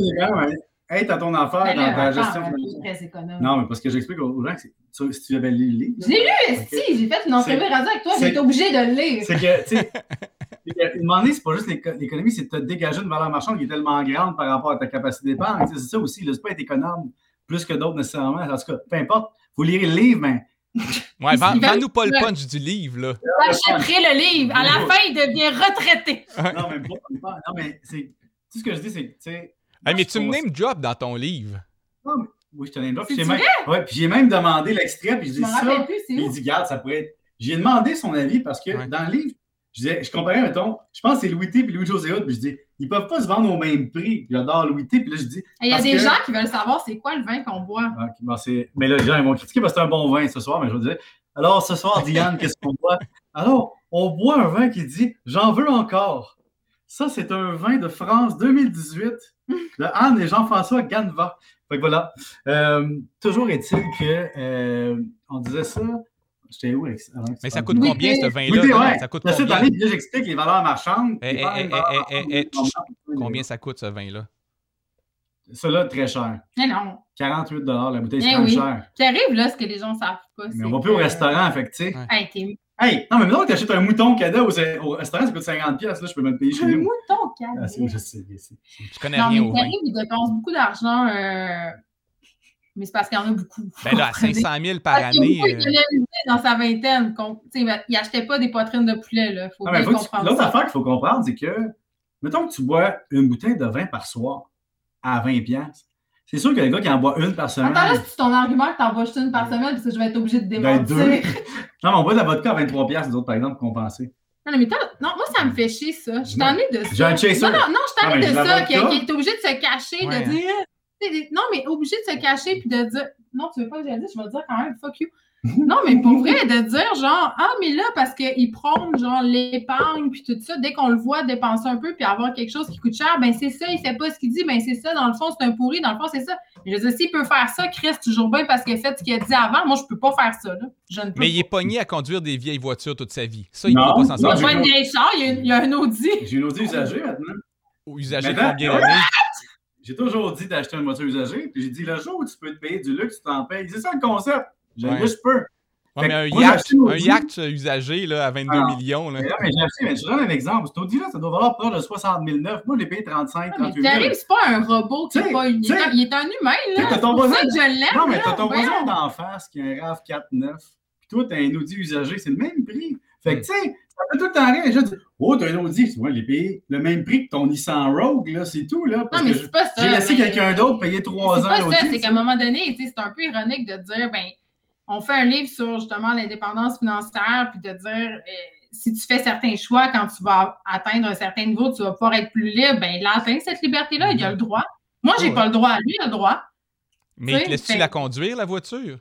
mais être à ton affaire Ben dans ta gestion. c'est très économe. Non, mais parce que j'explique aux gens que c'est- tu- si tu avais lu le livre. Je l'ai lu, esti, j'ai fait une entrevue radio avec toi, j'ai été obligée de le lire. C'est que, tu sais, c'est que, une moment donné, c'est pas juste l'éco- l'économie, c'est de te dégager une valeur marchande qui est tellement grande par rapport à ta capacité d'épargne. Tu sais, C'est ça aussi, c'est pas être économe plus que d'autres nécessairement. En tout cas, peu importe, il faut lire le livre, mais Ouais, vends-nous pas le punch du livre, là. J'achèterai le livre. À la fin, il devient retraité. non, mais non, mais c'est. Tout ce que je dis, c'est que, tu sais. Hey, mais tu me trouve- name drop dans ton livre. Oui, je te name drop. J'ai même, ouais, puis j'ai même demandé l'extrait, puis je dis me ça. rappelle plus, Puis il dit, garde, ça pourrait être. J'ai demandé son avis parce que Ouais. dans le livre, je, disais, je comparais, mettons, je pense que c'est Louis T puis Louis-José Hood, puis je dis, ils peuvent pas se vendre au même prix. J'adore Louis T, puis là, je dis, Il y a des que- gens qui veulent savoir c'est quoi le vin qu'on boit. Ah, ok, bon, c'est- mais là, les gens ils vont critiquer parce que c'est un bon vin ce soir, mais je vais dire, alors ce soir, Diane, qu'est-ce qu'on boit? Alors, on boit un vin qui dit, j'en veux encore. Ça, c'est un vin de France 2018 de Anne et Jean-François Ganva. Fait que voilà. Euh, toujours est-il que euh, on disait ça. J'étais où Mais ça coûte Oui, combien, ce Oui, vin-là? ouais. Ça coûte combien? là, j'explique les valeurs marchandes. Eh, les eh, valeurs eh, eh, eh, eh, Combien ça coûte, ce vin-là? Ça-là, très cher. Mais non. 48 la bouteille, c'est quand même oui. cher. Qui arrive, là, ce que les gens savent pas. Mais on va plus au restaurant, fait que, tu sais. Hey, non, mais maintenant que tu achètes un mouton cadeau au, au restaurant, ça coûte 50$, là, je peux me le payer chez un mouton, Ah, calme. c'est, je sais, je sais. Je connais Non, mais rien au vin. arrive, il dépense beaucoup d'argent. euh, Mais c'est parce qu'il y en a beaucoup. Ben là, à 500 000 par Parce année. euh, économisé dans sa vingtaine. tu il achetait pas des poitrines de poulet. Là. Faut Ah, tu- L'autre affaire qu'il faut comprendre, c'est que, mettons que tu bois une bouteille de vin par soir à 20$. C'est sûr que le gars qui en boit une par semaine. Attends, là, c'est ton argument que t'en bois juste une par semaine, parce que je vais être obligée de ben, démentir. deux. Non, mais on boit de la vodka à 23$, les autres, par exemple, pour compenser. Non, mais non, moi, ça me fait chier, ça. Je suis tannée de ça. J'ai un chaser. Non, non, non, je suis Non, tannée de ça, qui, qui est obligé de se cacher, Ouais. de dire. Non, mais obligé de se cacher puis de dire. Non, tu veux pas que je le dise, je vais le dire quand même, fuck you. Non, mais pour vrai, de dire genre, ah, mais là, parce qu'il prône genre l'épargne puis tout ça, dès qu'on le voit dépenser un peu puis avoir quelque chose qui coûte cher, ben c'est ça, il fait pas ce qu'il dit, ben c'est ça, dans le fond, c'est un pourri, dans le fond, c'est ça. Je veux dire, s'il peut faire ça, Chris, toujours bien parce qu'il a fait ce qu'il a dit avant, moi, je peux pas faire ça, là. Je ne peux Mais il est pas. pogné à conduire des vieilles voitures toute sa vie. Ça, il ne pourra pas s'en Il y a sortir. pas une vieille char, il y a, il y a un Audi. J'ai une Audi usagée maintenant. Usager Maintenant, combien ouais. d'années? J'ai toujours dit d'acheter une voiture usagée, puis j'ai dit le jour où tu peux te payer du luxe, tu t'en payes. C'est ça le concept. Peux. Ouais, mais un Moi, yacht, un usagé là, à 22 Ah. millions. Là. Mais là, mais j'ai acheté, mais je te donne un exemple. Cet Audi-là, ça doit valoir près de 60 000 neuf. Moi, je l'ai payé 35, Ah, mais 38 000. Pierre, c'est pas un robot qui Tu sais, est pas une. Il est un humain, tu sais, là. t'as C'est ton pour voisin- ça que je l'aime. Non, mais t'as ton voisin d'en face qui a un RAV4 neuf. Puis toi, t'as un Audi usagé, c'est le même prix. Fait que, tu sais, ça fait tout le temps rien. Les gens disent Oh, t'as un Audi. Tu vois, il est payé le même prix que ton Nissan Rogue, là, c'est tout, là. Parce Non, mais c'est pas ça. j'ai laissé quelqu'un d'autre payer 3 C'est ans pas l'Audi. ça, c'est qu'à un moment donné, tu sais, c'est un peu ironique de dire, ben, on fait un livre sur justement l'indépendance financière, puis de dire, euh, si tu fais certains choix, quand tu vas atteindre un certain niveau, tu vas pouvoir être plus libre, ben, il a atteint cette liberté-là, il a le droit. Moi, j'ai Ouais. pas le droit, lui, il a le droit. Mais tu sais, te laisses-tu fait- la conduire, la voiture?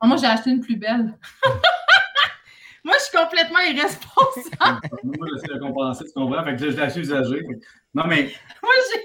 Ah, Moi, j'ai acheté une plus belle. Moi, je suis complètement irresponsable. Moi, j'essaie de compenser, tu comprends? Fait que là, je l'ai acheté usagé. Fait que- Non, mais, Moi, j'ai-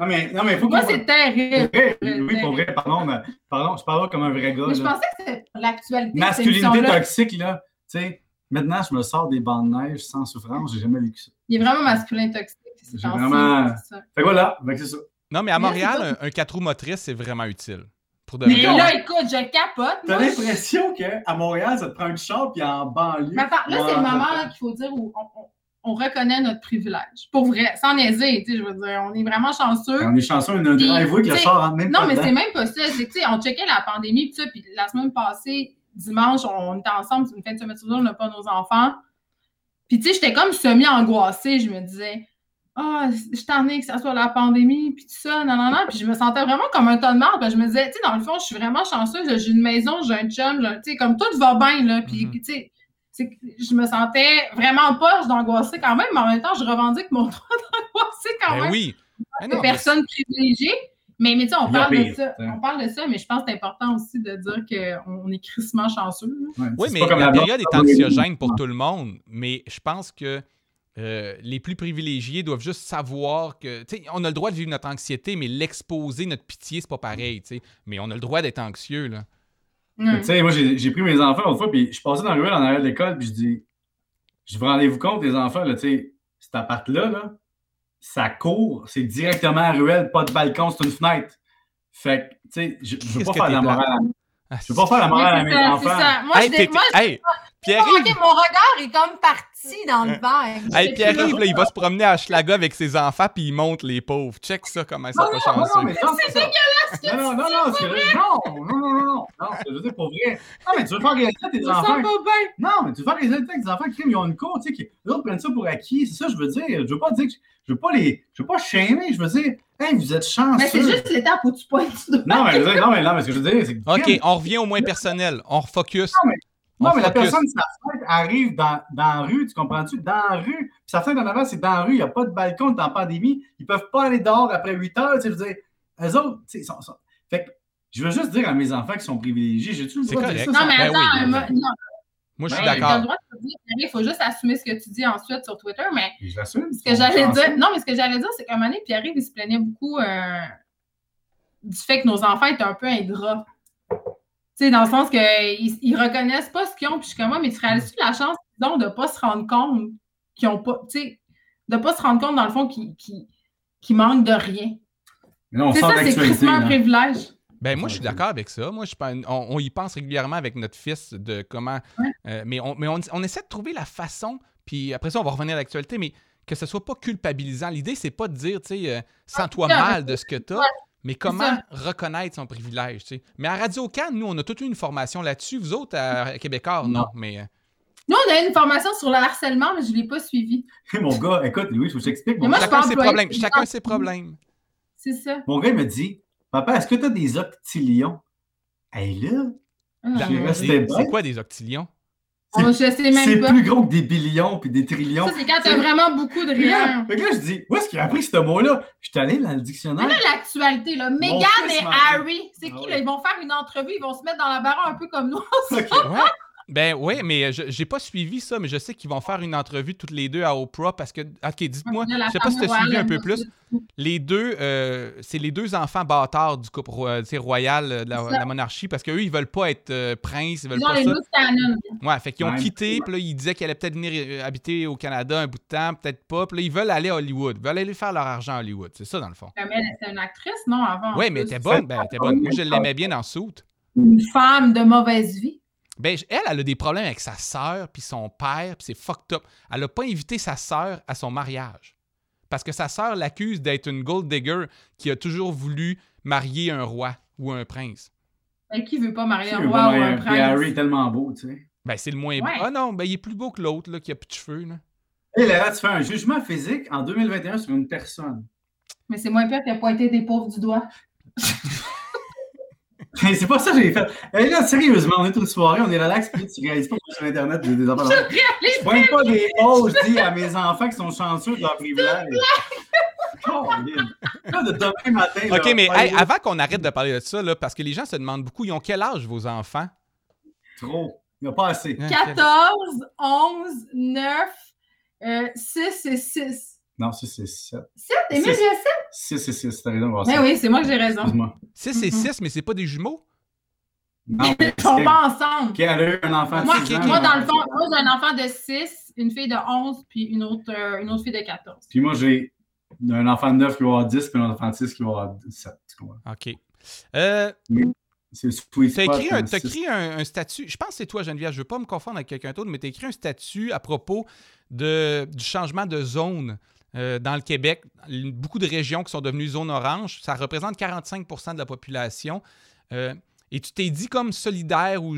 non, mais, non, mais, faut Moi c'est terrible. Vrai, Oui, pour vrai, pardon, mais, pardon, je parle comme un vrai gars. Mais je là. pensais que c'était l'actualité. Masculinité toxique, là. Tu sais, maintenant, je me sors des bancs de neige sans souffrance. J'ai jamais vécu ça. Il est vraiment masculin toxique. ces J'ai temps-ci, vraiment- c'est ça. Fait que voilà, c'est ça. Non, mais à Montréal, c'est un, un 4 roues motrices, c'est vraiment utile. Pour de Mais là, écoute, je capote. T'as l'impression qu'à Montréal, ça te prend une char, puis en banlieue. Mais attends, là, c'est le moment qu'il faut dire où on, on- on reconnaît notre privilège. Pour vrai, sans niaiser, tu sais, je veux dire, on est vraiment chanceux. On est chanceux, on a un driveway le t'sais, char rentre même Non, pas mais c'est même pas ça. On checkait la pandémie, puis ça, puis la semaine passée, dimanche, on était ensemble, c'est une fin de semaine on n'a pas nos enfants. Puis, tu sais, j'étais comme semi-angoissée. Je me disais, ah, je suis tannée que ça soit la pandémie, puis tout ça, non, non, non. Puis, je me sentais vraiment comme un tas de marde. Puis, je me disais, tu sais, dans le fond, je suis vraiment chanceuse. J'ai une maison, j'ai un chum, tu sais, comme tout va bien, là. Puis, Mhm. tu sais, c'est que je me sentais vraiment pas d'angoisser quand même, mais en même temps, je revendique mon droit d'angoisser quand Ben même oui. Ben non, mais personnes privilégiées. Mais, mais tu sais, on parle de ça. t'sais. On parle de ça, mais je pense que c'est important aussi de dire qu'on est crissement chanceux. Ouais, Oui, mais la période est anxiogène pour tout le monde. Mais je pense que euh, les plus privilégiés doivent juste savoir que. Tu sais, on a le droit de vivre notre anxiété, mais l'exposer, notre pitié, c'est pas pareil. tu sais. Mais on a le droit d'être anxieux. Là. Ouais. Tu sais, moi, j'ai j'ai pris mes enfants l'autre fois, puis je suis passé dans la ruelle en arrière de l'école, puis je dis, je vous rendez-vous compte, les enfants, là, tu sais, cet appart-là, là, ça court, c'est directement à la ruelle, pas de balcon, c'est une fenêtre. Fait que, tu sais, je, je veux pas faire t'es la morale. À- Ah, Je veux pas faire la morale à mes ça, enfants. ça. Moi, Hey, je, moi, je- hey, Pierre-Yves, Ok, mon regard est comme parti dans le verre. hey, Pierre-Yves, là, il va se promener à Schlaga avec ses enfants, puis il monte les pauvres. Check ça, comment ça Non, pas non, non, chanceux. mais non, c'est ça. Non, non, non, non, c'est vrai. Non, non, non, non, non. Non, ce que je veux dire, pour vrai. Non, mais tu veux faire réaliser tes je enfants. sens pas bien. Non, mais tu veux faire réaliser tes enfants qui ils ont une cour, tu sais, qui les autres prennent ça pour acquis. C'est ça, je veux dire. Je veux pas dire que je veux pas les. Je veux pas shamer, je veux dire, hey, vous êtes chanceux. Mais c'est juste l'étape où tu pointes. Non, mais, non, mais, non, mais ce que je veux dire, c'est que. OK, on revient au moins personnel. On refocus. Non, On mais la personne, sa fenêtre arrive dans, dans la rue, tu comprends-tu? Dans la rue. Puis sa fenêtre en avant, c'est dans la rue, il n'y a pas de balcon, t'es en pandémie. Ils peuvent pas aller dehors après 8 heures, tu sais, je veux dire. Eux autres, tu sais, ils sont, sont- Fait que, je veux juste dire à mes enfants qui sont privilégiés, j'ai-tu le droit de dire ça? Non, mais Ben attends, oui, ben non, Moi, je suis ben, d'accord. droit de te dire, il faut juste assumer ce que tu dis ensuite sur Twitter, mais Je l'assume. ce que j'allais dire, non, mais ce que j'allais dire, c'est qu'à un moment donné, Pierre-Yves, il se plaignait beaucoup euh, du fait que nos enfants étaient un peu ingrats. Tu sais, dans le sens qu'ils ils reconnaissent pas ce qu'ils ont, puis je suis comme, Ouais, mais tu réalises la chance qu'ils ont de pas se rendre compte qu'ils ont pas, tu sais, de pas se rendre compte, dans le fond, qu'ils manquent de rien? C'est ça, c'est un privilège. Ben moi, je suis d'accord avec ça. Moi, je on, on y pense régulièrement avec notre fils de comment. Ouais. euh, mais on, mais on, on essaie de trouver la façon. Puis après ça, on va revenir à l'actualité, mais que ce soit pas culpabilisant. L'idée, c'est pas de dire, tu sais, euh, sens-toi mal de ce que tu as, Ouais, mais comment reconnaître son privilège, tu sais. Mais à Radio Cannes, nous, on a toute une formation là-dessus. Vous autres, à Québécois, non. Non. Mais euh, Nous, on a une formation sur le harcèlement, mais je ne l'ai pas suivi. Mon gars, écoute, Louis, il faut que je Mon, moi, je gars- chacun ses problèmes. Chacun ses problèmes. C'est ça. mon gars, il me dit Papa, est-ce que tu as des octilions? Hey là, Ah, C'est bon. c'est quoi des sais c'est même pas. plus gros que des billions puis des trillions. Ça, c'est quand tu as vraiment beaucoup de rien. Fait que là, je dis Où est-ce qu'il a appris ce mot-là? Je suis allé dans le dictionnaire. Mais là, l'actualité, là, Meghan et Harry, c'est Ah qui, ouais. là? Ils vont faire une entrevue, ils vont se mettre dans la barre un peu comme nous. Ben oui, mais je j'ai pas suivi ça, mais je sais qu'ils vont faire une entrevue toutes les deux à Oprah parce que. Ok, dites-moi, je sais pas si tu as suivi un peu plus. Les deux, euh, c'est les deux enfants bâtards du couple royal euh, de la, monarchie parce qu'eux, ils veulent pas être euh, princes, ils veulent Ils ont pas les ça. Ouais, fait qu'ils ont Ouais. quitté, puis là, ils disaient qu'ils allaient peut-être venir habiter au Canada un bout de temps, peut-être pas. Puis là, ils veulent aller à Hollywood, ils veulent aller faire leur argent à Hollywood. C'est ça, dans le fond. Mais elle, c'est une actrice, non, avant. Ouais, mais elle était bonne, ben, elle était bonne. Moi, je l'aimais bien dans Soute. une femme de mauvaise vie. Ben, elle, elle a des problèmes avec sa sœur, puis son père, puis c'est fucked up. Elle n'a pas invité sa sœur à son mariage. Parce que sa sœur l'accuse d'être une gold digger qui a toujours voulu marier un roi ou un prince. Ben, qui veut pas marier Qui un roi ou un un- prince? Harry est tellement beau, tu sais. Ben, c'est le moins beau. Ah non, ben, il est plus beau que l'autre, là, qui a plus de cheveux, là. Et là, tu fais un jugement physique en 2021 sur une personne. Mais c'est moins pire qu'à pointer des pauvres du doigt. c'est pas ça que j'ai fait. Et là, sérieusement, on est une soirée, on est relax, puis tu réalises pas que sur Internet, j'ai des enfants. Je pointe pas des mots, je dis à mes enfants qui sont chanceux de leur privilège. Caroline. Là, de demain matin. OK, là, mais hey, avant qu'on arrête de parler de ça, là, parce que les gens se demandent beaucoup, ils ont quel âge, vos enfants? Trop. Il n'y a pas assez. Hein, 14, 11, 9, euh, 6 et 6. Non, 6 et 7. 7? Emile, j'ai Six. 7? 6 et 6, t'as raison. on va Ben ça. oui, c'est moi que j'ai raison. Excuse-moi. 6 et Mhm. 6, mais c'est pas des jumeaux? Non, Ils sont pas ensemble. Qui a eu un enfant de Moi, six ans, moi, un dans le fond, moi, j'ai un enfant de 6, une fille de 11, puis une autre, euh, une autre fille de 14. Puis moi, j'ai un enfant de 9 qui va avoir 10, puis un enfant de 6 qui va avoir 7. Tu comprends? OK. Euh, C'est T'as écrit, un, t'as six. écrit un, un statut, je pense que c'est toi Geneviève, je ne veux pas me confondre avec quelqu'un d'autre, mais tu as écrit un statut à propos de, du changement de zone euh, dans le Québec. Beaucoup de régions qui sont devenues zone orange, ça représente 45% de la population. Euh, et tu t'es dit comme solidaire ou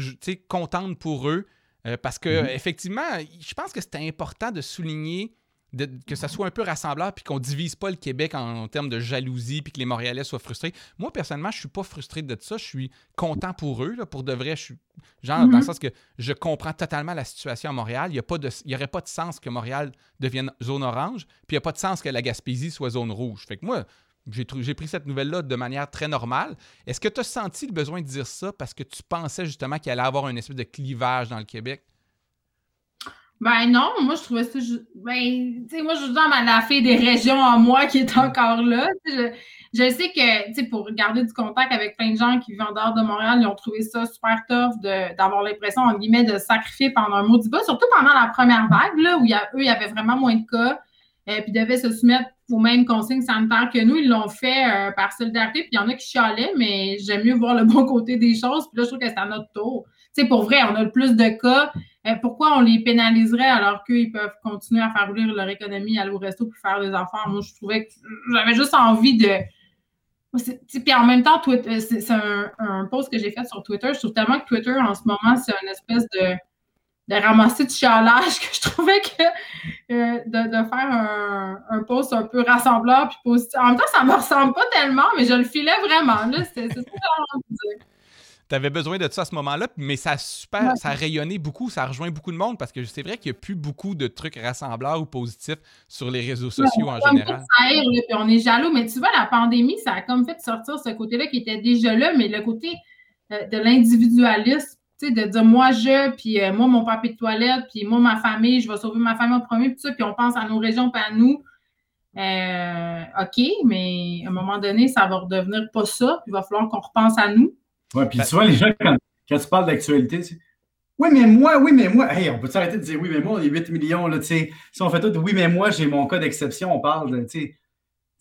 contente pour eux, euh, parce que Mhm. effectivement, je pense que c'était important de souligner de- que ça soit un peu rassembleur puis qu'on divise pas le Québec en, en termes de jalousie puis que les Montréalais soient frustrés. Moi, personnellement, je suis pas frustré de ça. Je suis content pour eux. là. Pour de vrai, je suis. Genre, dans le Mhm. sens que je comprends totalement la situation à Montréal. Il n'y aurait pas de sens que Montréal devienne zone orange, puis il n'y a pas de sens que la Gaspésie soit zone rouge. Fait que moi, j'ai pris cette nouvelle-là de manière très normale. Est-ce que tu as senti le besoin de dire ça parce que tu pensais justement qu'il allait avoir une espèce de clivage dans le Québec? Ben non, moi je trouvais ça. Ben, tu sais, moi je suis dans la fille des régions en moi qui est encore là. Je, je sais que, tu sais, pour garder du contact avec plein de gens qui vivent en dehors de Montréal, ils ont trouvé ça super tough d'avoir l'impression, en guillemets, de sacrifier pendant un maudit bas, surtout pendant la première vague, là, où y a, eux, il y avait vraiment moins de cas, euh, puis devaient se soumettre aux mêmes consignes sanitaires que nous. Ils l'ont fait euh, par solidarité, puis il y en a qui chialaient, mais j'aime mieux voir le bon côté des choses, puis là, je trouve que c'est à notre tour. Tu sais, pour vrai, on a le plus de cas. Euh, pourquoi on les pénaliserait alors qu'ils peuvent continuer à faire rouler leur économie, aller au resto puis faire des affaires? Moi, je trouvais que j'avais juste envie de. Puis en même temps, Twitter- c'est un, post que j'ai fait sur Twitter. Je trouve tellement que Twitter, en ce moment, c'est une espèce de, de ramasser de chialage que je trouvais que euh, de, de faire un, un post un peu rassembleur puis positif. En même temps, ça me ressemble pas tellement, mais je le filais vraiment. C'est c'est ça que j'ai envie de dire. Tu avais besoin de ça à ce moment-là, mais ça a super, Ouais. ça a rayonné beaucoup, ça a rejoint beaucoup de monde parce que c'est vrai qu'il n'y a plus beaucoup de trucs rassembleurs ou positifs sur les réseaux sociaux en général. ça puis on est jaloux. Mais tu vois, la pandémie, ça a comme fait sortir ce côté-là qui était déjà là, mais le côté euh, de l'individualisme, tu sais, de dire moi je, puis euh, moi mon papier de toilette, puis moi ma famille, je vais sauver ma famille en premier, puis ça, puis on pense à nos régions, puis à nous. Euh, OK, mais à un moment donné, ça va redevenir pas ça, puis il va falloir qu'on repense à nous. Ouais, puis Ben- souvent, les gens, quand, quand tu parles d'actualité, c'est Oui, mais moi, oui, mais moi. Hey, on peut s'arrêter de dire oui, mais moi, on est 8 millions, là, tu sais. Si on fait tout, oui, mais moi, j'ai mon cas d'exception, on parle tu sais.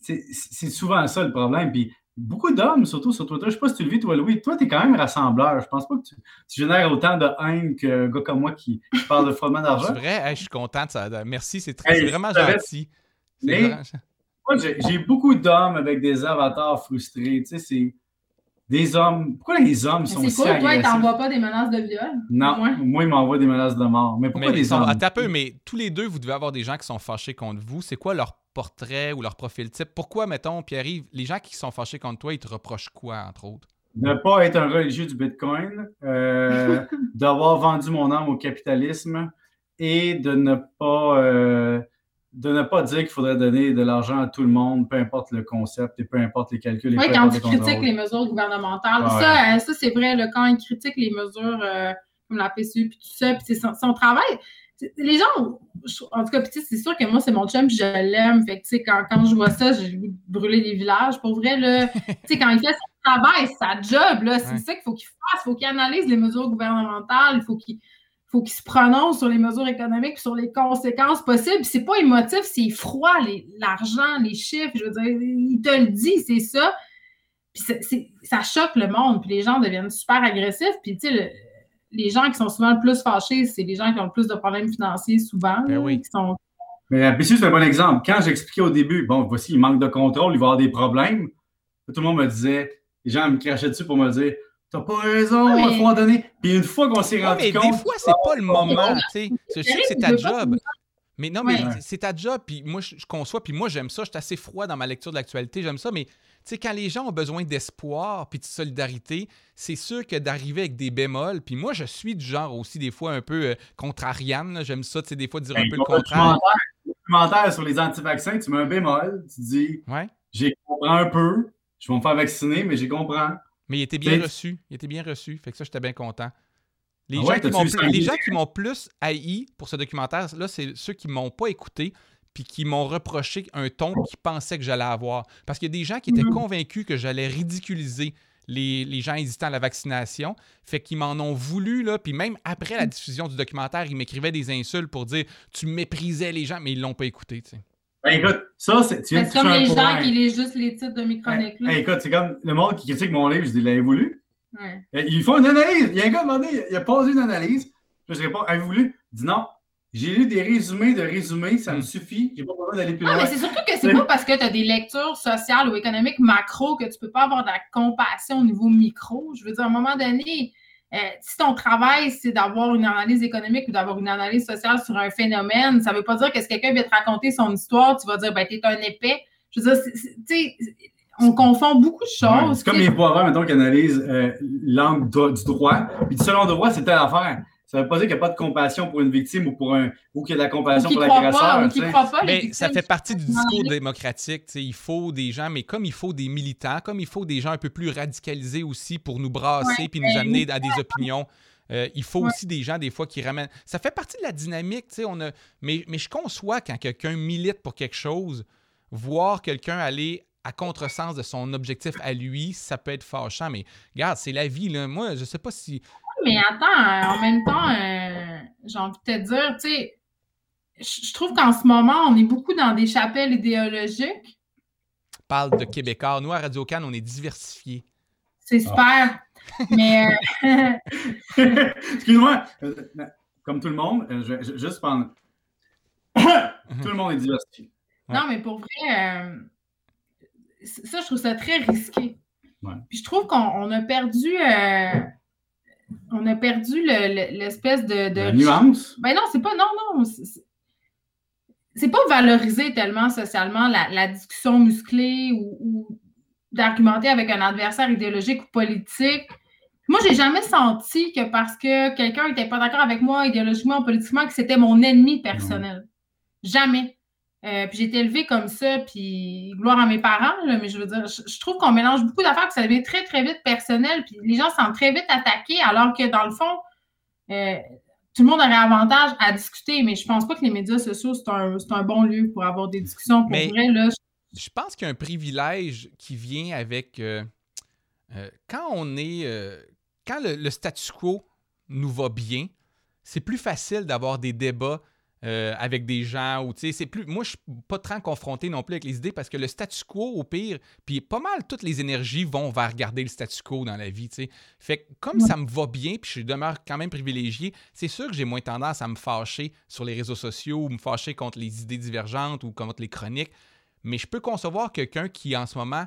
C'est c'est souvent ça le problème. Puis beaucoup d'hommes, surtout sur Twitter, je sais pas si tu le vis, toi, Louis, toi, tu es quand même rassembleur. Je pense pas que tu, tu génères autant de haine qu'un gars comme moi qui parle de frottement C'est d'argent. vrai, Hey, je suis content de ça. Merci, c'est très- Hey, c'est vraiment gentil. C'est Mais- vraiment- Moi, j'ai j'ai beaucoup d'hommes avec des avatars frustrés. Tu sais, c'est des hommes. Pourquoi les hommes sont C'est si cool, toi, il agressifs? t'envoie pas des menaces de viol. Non, Ouais. moi, il m'envoie des menaces de mort. Mais pourquoi Mais, des ils hommes? attends un peu, mais tous les deux, vous devez avoir des gens qui sont fâchés contre vous. C'est quoi leur portrait ou leur profil type? Pourquoi, mettons, Pierre-Yves, les gens qui sont fâchés contre toi, ils te reprochent quoi, entre autres? Ne pas être un religieux du Bitcoin, euh, d'avoir vendu mon âme au capitalisme et de ne pas euh, de ne pas dire qu'il faudrait donner de l'argent à tout le monde, peu importe le concept et peu importe les calculs. et Oui, quand importe tu les critiques contrôles. les mesures gouvernementales. Ouais. Ça, euh, ça c'est vrai, là, quand ils critiquent les mesures euh, comme la PCU puis tout ça, puis c'est son, son travail. Les gens, en tout cas, c'est sûr que moi, c'est mon chum, puis je l'aime. Fait que, tu sais, quand, quand je vois ça, j'ai le goût de brûler des villages. Pour vrai, là, tu sais, quand il fait son travail, sa job, là, c'est Ouais. ça qu'il faut qu'il fasse. Il faut qu'il analyse les mesures gouvernementales. Il faut qu'il faut qu'il se prononce sur les mesures économiques, puis sur les conséquences possibles. Puis C'est pas émotif, c'est froid, les- l'argent, les chiffres. Je veux dire, il te le dit, c'est ça. Puis ça choque le monde, puis les gens deviennent super agressifs. Puis, tu sais, le- les gens qui sont souvent le plus fâchés, c'est les gens qui ont le plus de problèmes financiers souvent. Ben oui. qui sont... Mais c'est un bon exemple. Quand j'expliquais au début, bon, voici, il manque de contrôle, il va y avoir des problèmes, tout le monde me disait, les gens me crachaient dessus pour me dire, t'as pas raison, il mais- faut en donner. Puis une fois qu'on s'est rendu mais compte. des fois, c'est pas le moment, tu sais. Je sais que c'est ta job. Mais non, mais c'est ta job, puis moi, je, conçois, puis moi, j'aime ça. Je suis assez froid dans ma lecture de l'actualité, j'aime ça, mais tu sais, quand les gens ont besoin d'espoir puis de solidarité, c'est sûr que d'arriver avec des bémols, puis moi, je suis du genre aussi, des fois, un peu euh, contrariane, j'aime ça, tu sais, des fois, dire un Ben, peu le contraire. documentaire sur les anti-vaccins, tu mets un bémol, tu dis, Ouais. j'ai compris un peu, je vais me faire vacciner, mais j'ai compris. Mais il était bien reçu. Il était bien reçu. Fait que ça, j'étais bien content. Les, Ah gens qui m'ont vu pl- ça? les gens qui m'ont plus haï pour ce documentaire, là, c'est ceux qui m'ont pas écouté puis qui m'ont reproché un ton qu'ils pensaient que j'allais avoir. Parce qu'il y a des gens qui étaient Mhm. convaincus que j'allais ridiculiser les, les gens hésitant à la vaccination. Fait qu'ils m'en ont voulu, là. Puis même après la diffusion du documentaire, ils m'écrivaient des insultes pour dire « Tu méprisais les gens », mais ils l'ont pas écouté, tu sais. Ben, écoute, ça, c'est, tu viens de C'est comme les gens qui lisent juste les titres de mes chroniques. là. Hey, écoute, c'est comme le monde qui critique mon livre, je dis, l'avez voulu? Ouais. Ils font une analyse. Il y a un gars demandé, il a posé une analyse. Je réponds, avez-vous voulu? Il dit non. J'ai lu des résumés de résumés, ça me Mm. suffit. J'ai pas besoin d'aller plus Non, loin. mais c'est surtout que c'est pas parce que tu as des lectures sociales ou économiques macro que tu peux pas avoir de la compassion au niveau micro. Je veux dire, à un moment donné, euh, si ton travail, c'est d'avoir une analyse économique ou d'avoir une analyse sociale sur un phénomène, ça veut pas dire que si quelqu'un vient te raconter son histoire, tu vas dire, ben, t'es un épais. Je veux dire, tu sais, on confond beaucoup de Ouais, choses. c'est comme les poivrons, mettons, qui analysent euh, l'angle do- du droit. Puis selon droit, c'est telle affaire. Ça veut pas dire qu'il n'y a pas de compassion pour une victime ou pour un ou qu'il y a de la compassion pour croient l'agresseur. Mais ça fait partie du discours démocratique. tu sais, Il faut des gens, mais comme il faut des militants, comme il faut des gens un peu plus radicalisés aussi pour nous brasser Ouais, puis nous ben amener à des opinions. euh, il faut Ouais. aussi des gens, des fois, qui ramènent. Ça fait partie de la dynamique, tu sais. On a... mais, mais je conçois quand quelqu'un milite pour quelque chose, voir quelqu'un aller à contresens de son objectif à lui, ça peut être fâchant. Mais regarde, c'est la vie. Là. Moi, je sais pas si. Mais attends, euh, en même temps, euh, j'ai envie de te dire, tu sais, je trouve qu'en ce moment, on est beaucoup dans des chapelles idéologiques. Parle de Québécois. Nous, à Radio Cannes, on est diversifiés. C'est super. Mais euh, Excuse-moi. Euh, Comme tout le monde, euh, je vais juste prendre. tout le monde est diversifié. Ouais. non, mais pour vrai, euh, ça, je trouve ça très risqué. Ouais. Puis je trouve qu'on on a perdu, euh, on a perdu le- le- l'espèce de, de La nuance? Ben non, c'est pas. Non, non. c'est- pas valoriser tellement socialement la, la discussion musclée ou, ou d'argumenter avec un adversaire idéologique ou politique. Moi, j'ai jamais senti que parce que quelqu'un n'était pas d'accord avec moi idéologiquement ou politiquement, que c'était mon ennemi personnel. Jamais. Euh, puis j'ai été élevée comme ça, puis gloire à mes parents, là, mais je veux dire, je, je trouve qu'on mélange beaucoup d'affaires, puis ça devient très, très vite personnel, puis les gens sentent très vite attaqués, alors que dans le fond, euh, tout le monde aurait avantage à discuter, mais je pense pas que les médias sociaux, c'est un, c'est un bon lieu pour avoir des discussions. Pour Mais- vrai, là, je- Je pense qu'il y a un privilège qui vient avec euh, quand on est quand le, le statu quo nous va bien, c'est plus facile d'avoir des débats euh, avec des gens ou tu sais c'est plus moi je suis pas très confronté non plus avec les idées parce que le statu quo au pire puis pas mal toutes les énergies vont vers garder le statu quo dans la vie tu sais fait que comme Ouais. ça me va bien puis je demeure quand même privilégié c'est sûr que j'ai moins tendance à me fâcher sur les réseaux sociaux ou me fâcher contre les idées divergentes ou contre les chroniques mais je peux concevoir quelqu'un qui, en ce moment,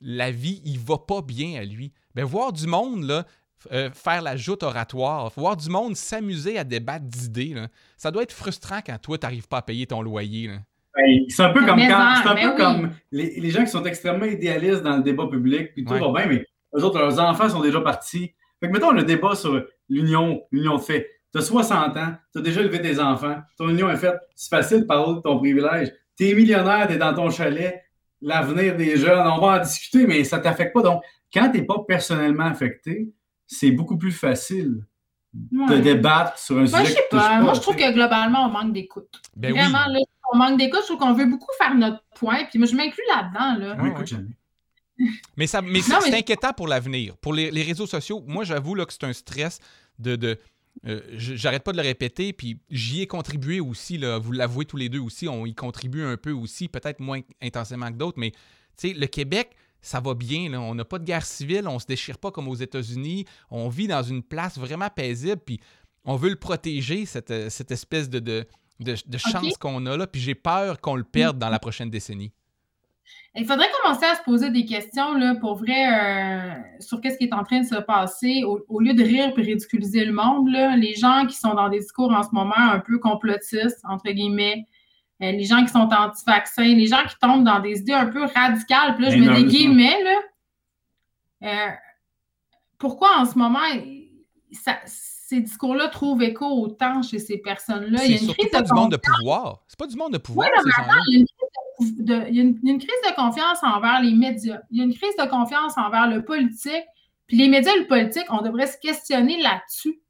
la vie, il va pas bien à lui. Ben, voir du monde, là, euh, faire la joute oratoire, voir du monde s'amuser à débattre d'idées, là, ça doit être frustrant quand toi, tu n'arrives pas à payer ton loyer. Là. Ben, C'est un peu comme quand. un mais peu oui. comme les, les gens qui sont extrêmement idéalistes dans le débat public, puis tout Ouais. va bien, mais eux autres, leurs enfants sont déjà partis. Fait que mettons le débat sur l'union, l'union de fait. Tu as 60 ans, tu as déjà élevé tes enfants, ton union est faite, c'est facile de parler de ton privilège. Tu es millionnaire, tu es dans ton chalet, l'avenir des jeunes, on va en discuter, mais ça ne t'affecte pas. Donc, quand tu n'es pas personnellement affecté, c'est beaucoup plus facile de Ouais. débattre sur un Moi, sujet je sais pas. Moi, je trouve que globalement, on manque d'écoute. Ben oui. Vraiment, là, on manque d'écoute. Je trouve qu'on veut beaucoup faire notre point. Puis moi, je m'inclus là-dedans. Là. Oui, Ouais, écoute, jamais. Mais, ça, mais c'est Non, mais- c'est inquiétant pour l'avenir. Pour les, les réseaux sociaux, moi, j'avoue là, que c'est un stress de. de euh, J'arrête pas de le répéter, puis j'y ai contribué aussi. Là, vous l'avouez tous les deux aussi, on y contribue un peu aussi, peut-être moins intensément que d'autres, mais tu sais, le Québec, ça va bien. Là. On n'a pas de guerre civile, on se déchire pas comme aux États-Unis. On vit dans une place vraiment paisible, puis on veut le protéger, cette, euh, cette espèce de, de, de, de chance qu'on a là. Puis j'ai peur qu'on le perde dans la prochaine décennie. Il faudrait commencer à se poser des questions, là, pour vrai, euh, sur qu'est-ce qui est en train de se passer. Au, lieu de rire et ridiculiser le monde, là, les gens qui sont dans des discours en ce moment un peu complotistes, entre guillemets, euh, les gens qui sont anti-vaccins, les gens qui tombent dans des idées un peu radicales, puis là, je mets des guillemets, là. Euh, pourquoi en ce moment, ces discours-là trouvent écho autant chez ces personnes-là? Il y a une crise pas de du monde de pouvoir. C'est pas du monde de pouvoir, ces gens-là il, y a une, crise de confiance envers les médias. Il y a une crise de confiance envers le politique. Puis les médias et le politique, on devrait se questionner là-dessus.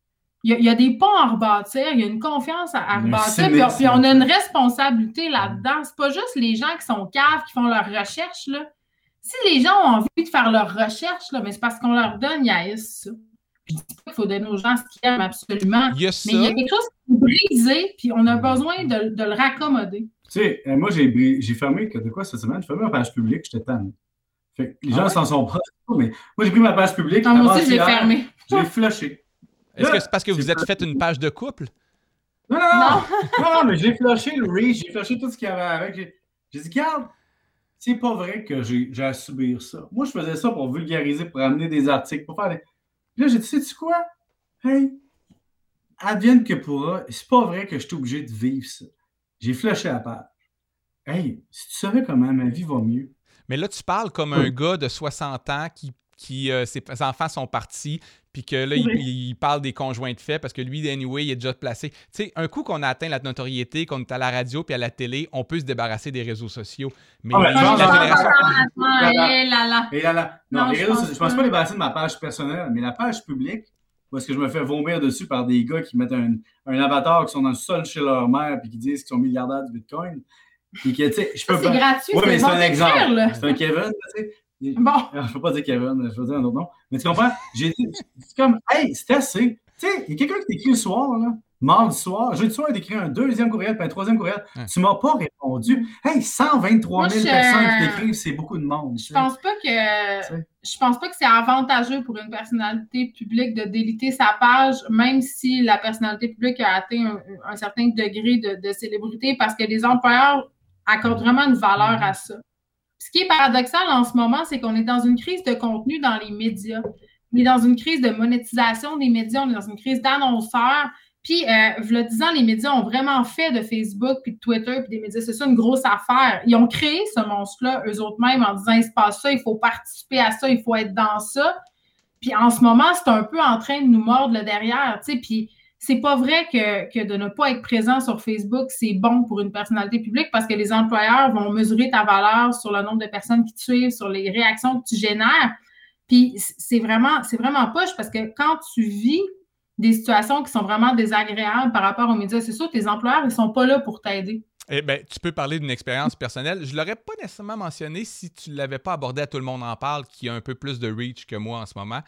Il y, a, des ponts à rebâtir, il y a une confiance à, rebâtir, puis, on a une responsabilité là-dedans. C'est pas juste les gens qui sont caves, qui font leurs recherches. Là. Si les gens ont envie de faire leurs recherches, là, mais c'est parce qu'on leur donne, il y a ça. Je dis pas qu'il faut donner aux gens ce qu'ils aiment absolument. mais il y a quelque chose qui est brisé, puis on a besoin de, de le raccommoder. Tu sais, euh, moi, j'ai fermé, de quoi cette semaine? J'ai fermé ma page publique, j'étais tanné. Fait les gens ah s'en sont pas, mais moi, j'ai pris ma page publique. Non, moi aussi, je l'ai fermé. Je l'ai flushé. Est-ce que c'est parce que vous êtes fait une page de couple? Non, non, non. non, non mais j'ai flushé le reach, j'ai flushé tout ce qu'il y avait avec. J'ai dit, regarde, c'est pas vrai que j'ai à subir ça. Moi, je faisais ça pour vulgariser, pour amener des articles, pour faire des. là, j'ai dit, sais-tu quoi? Hey, advienne que pourra, c'est pas vrai que je suis obligé de vivre ça. J'ai flashé la page. Hey, si tu savais comment ma vie va mieux. Mais là, tu parles comme un gars de 60 ans qui, qui euh, ses enfants sont partis, puis que là, il, parle des conjoints de fait parce que lui, anyway, il est déjà placé. Tu sais, un coup qu'on a atteint la notoriété, qu'on est à la radio puis à la télé, on peut se débarrasser des réseaux sociaux. Mais, oh, la génération. Là. Non, les réseaux sociaux, je pense pas débarrasser de ma page personnelle, mais la page publique, parce que je me fais vomir dessus par des gars qui mettent un, un avatar qui sont dans le sol chez leur mère puis qui disent qu'ils sont milliardaires du Bitcoin. Puis que, je peux c'est gratuit. Oui, mais c'est un exemple. C'est un Kevin, tu sais. Bon. Je ne peux pas dire Kevin, je veux dire un autre nom. Mais tu comprends? J'ai dit, c'est comme, hey, c'est assez. Tu sais, il y a quelqu'un qui t'écrit le soir, là mardi soir, jeudi soir, il écrit un deuxième courriel puis un troisième courriel. Tu ne m'as pas répondu. Hey, 123 000 personnes qui t'écrivent, c'est beaucoup de monde. Je pense pas que je pense pas que c'est avantageux pour une personnalité publique de déliter sa page, même si la personnalité publique a atteint un, certain degré de, célébrité, parce que les employeurs accordent vraiment une valeur à ça. Ce qui est paradoxal en ce moment, c'est qu'on est dans une crise de contenu dans les médias. On est dans une crise de monétisation des médias, on est dans une crise d'annonceurs. Puis, euh, le disant, les médias ont vraiment fait de Facebook, puis de Twitter, puis des médias c'est ça une grosse affaire. Ils ont créé ce monstre-là, eux autres mêmes, en disant, il se passe ça, il faut participer à ça, il faut être dans ça. Puis, en ce moment, c'est un peu en train de nous mordre le derrière, tu sais. Puis, c'est pas vrai que, que, de ne pas être présent sur Facebook, c'est bon pour une personnalité publique parce que les employeurs vont mesurer ta valeur sur le nombre de personnes qui te suivent, sur les réactions que tu génères. Puis, c'est vraiment, c'est vraiment poche parce que quand tu vis des situations qui sont vraiment désagréables par rapport aux médias c'est sûr, tes employeurs, ils sont pas là pour t'aider. Eh bien, tu peux parler d'une expérience personnelle. Je ne l'aurais pas nécessairement mentionné si tu ne l'avais pas abordé à Tout le monde en parle, qui a un peu plus de reach que moi en ce moment.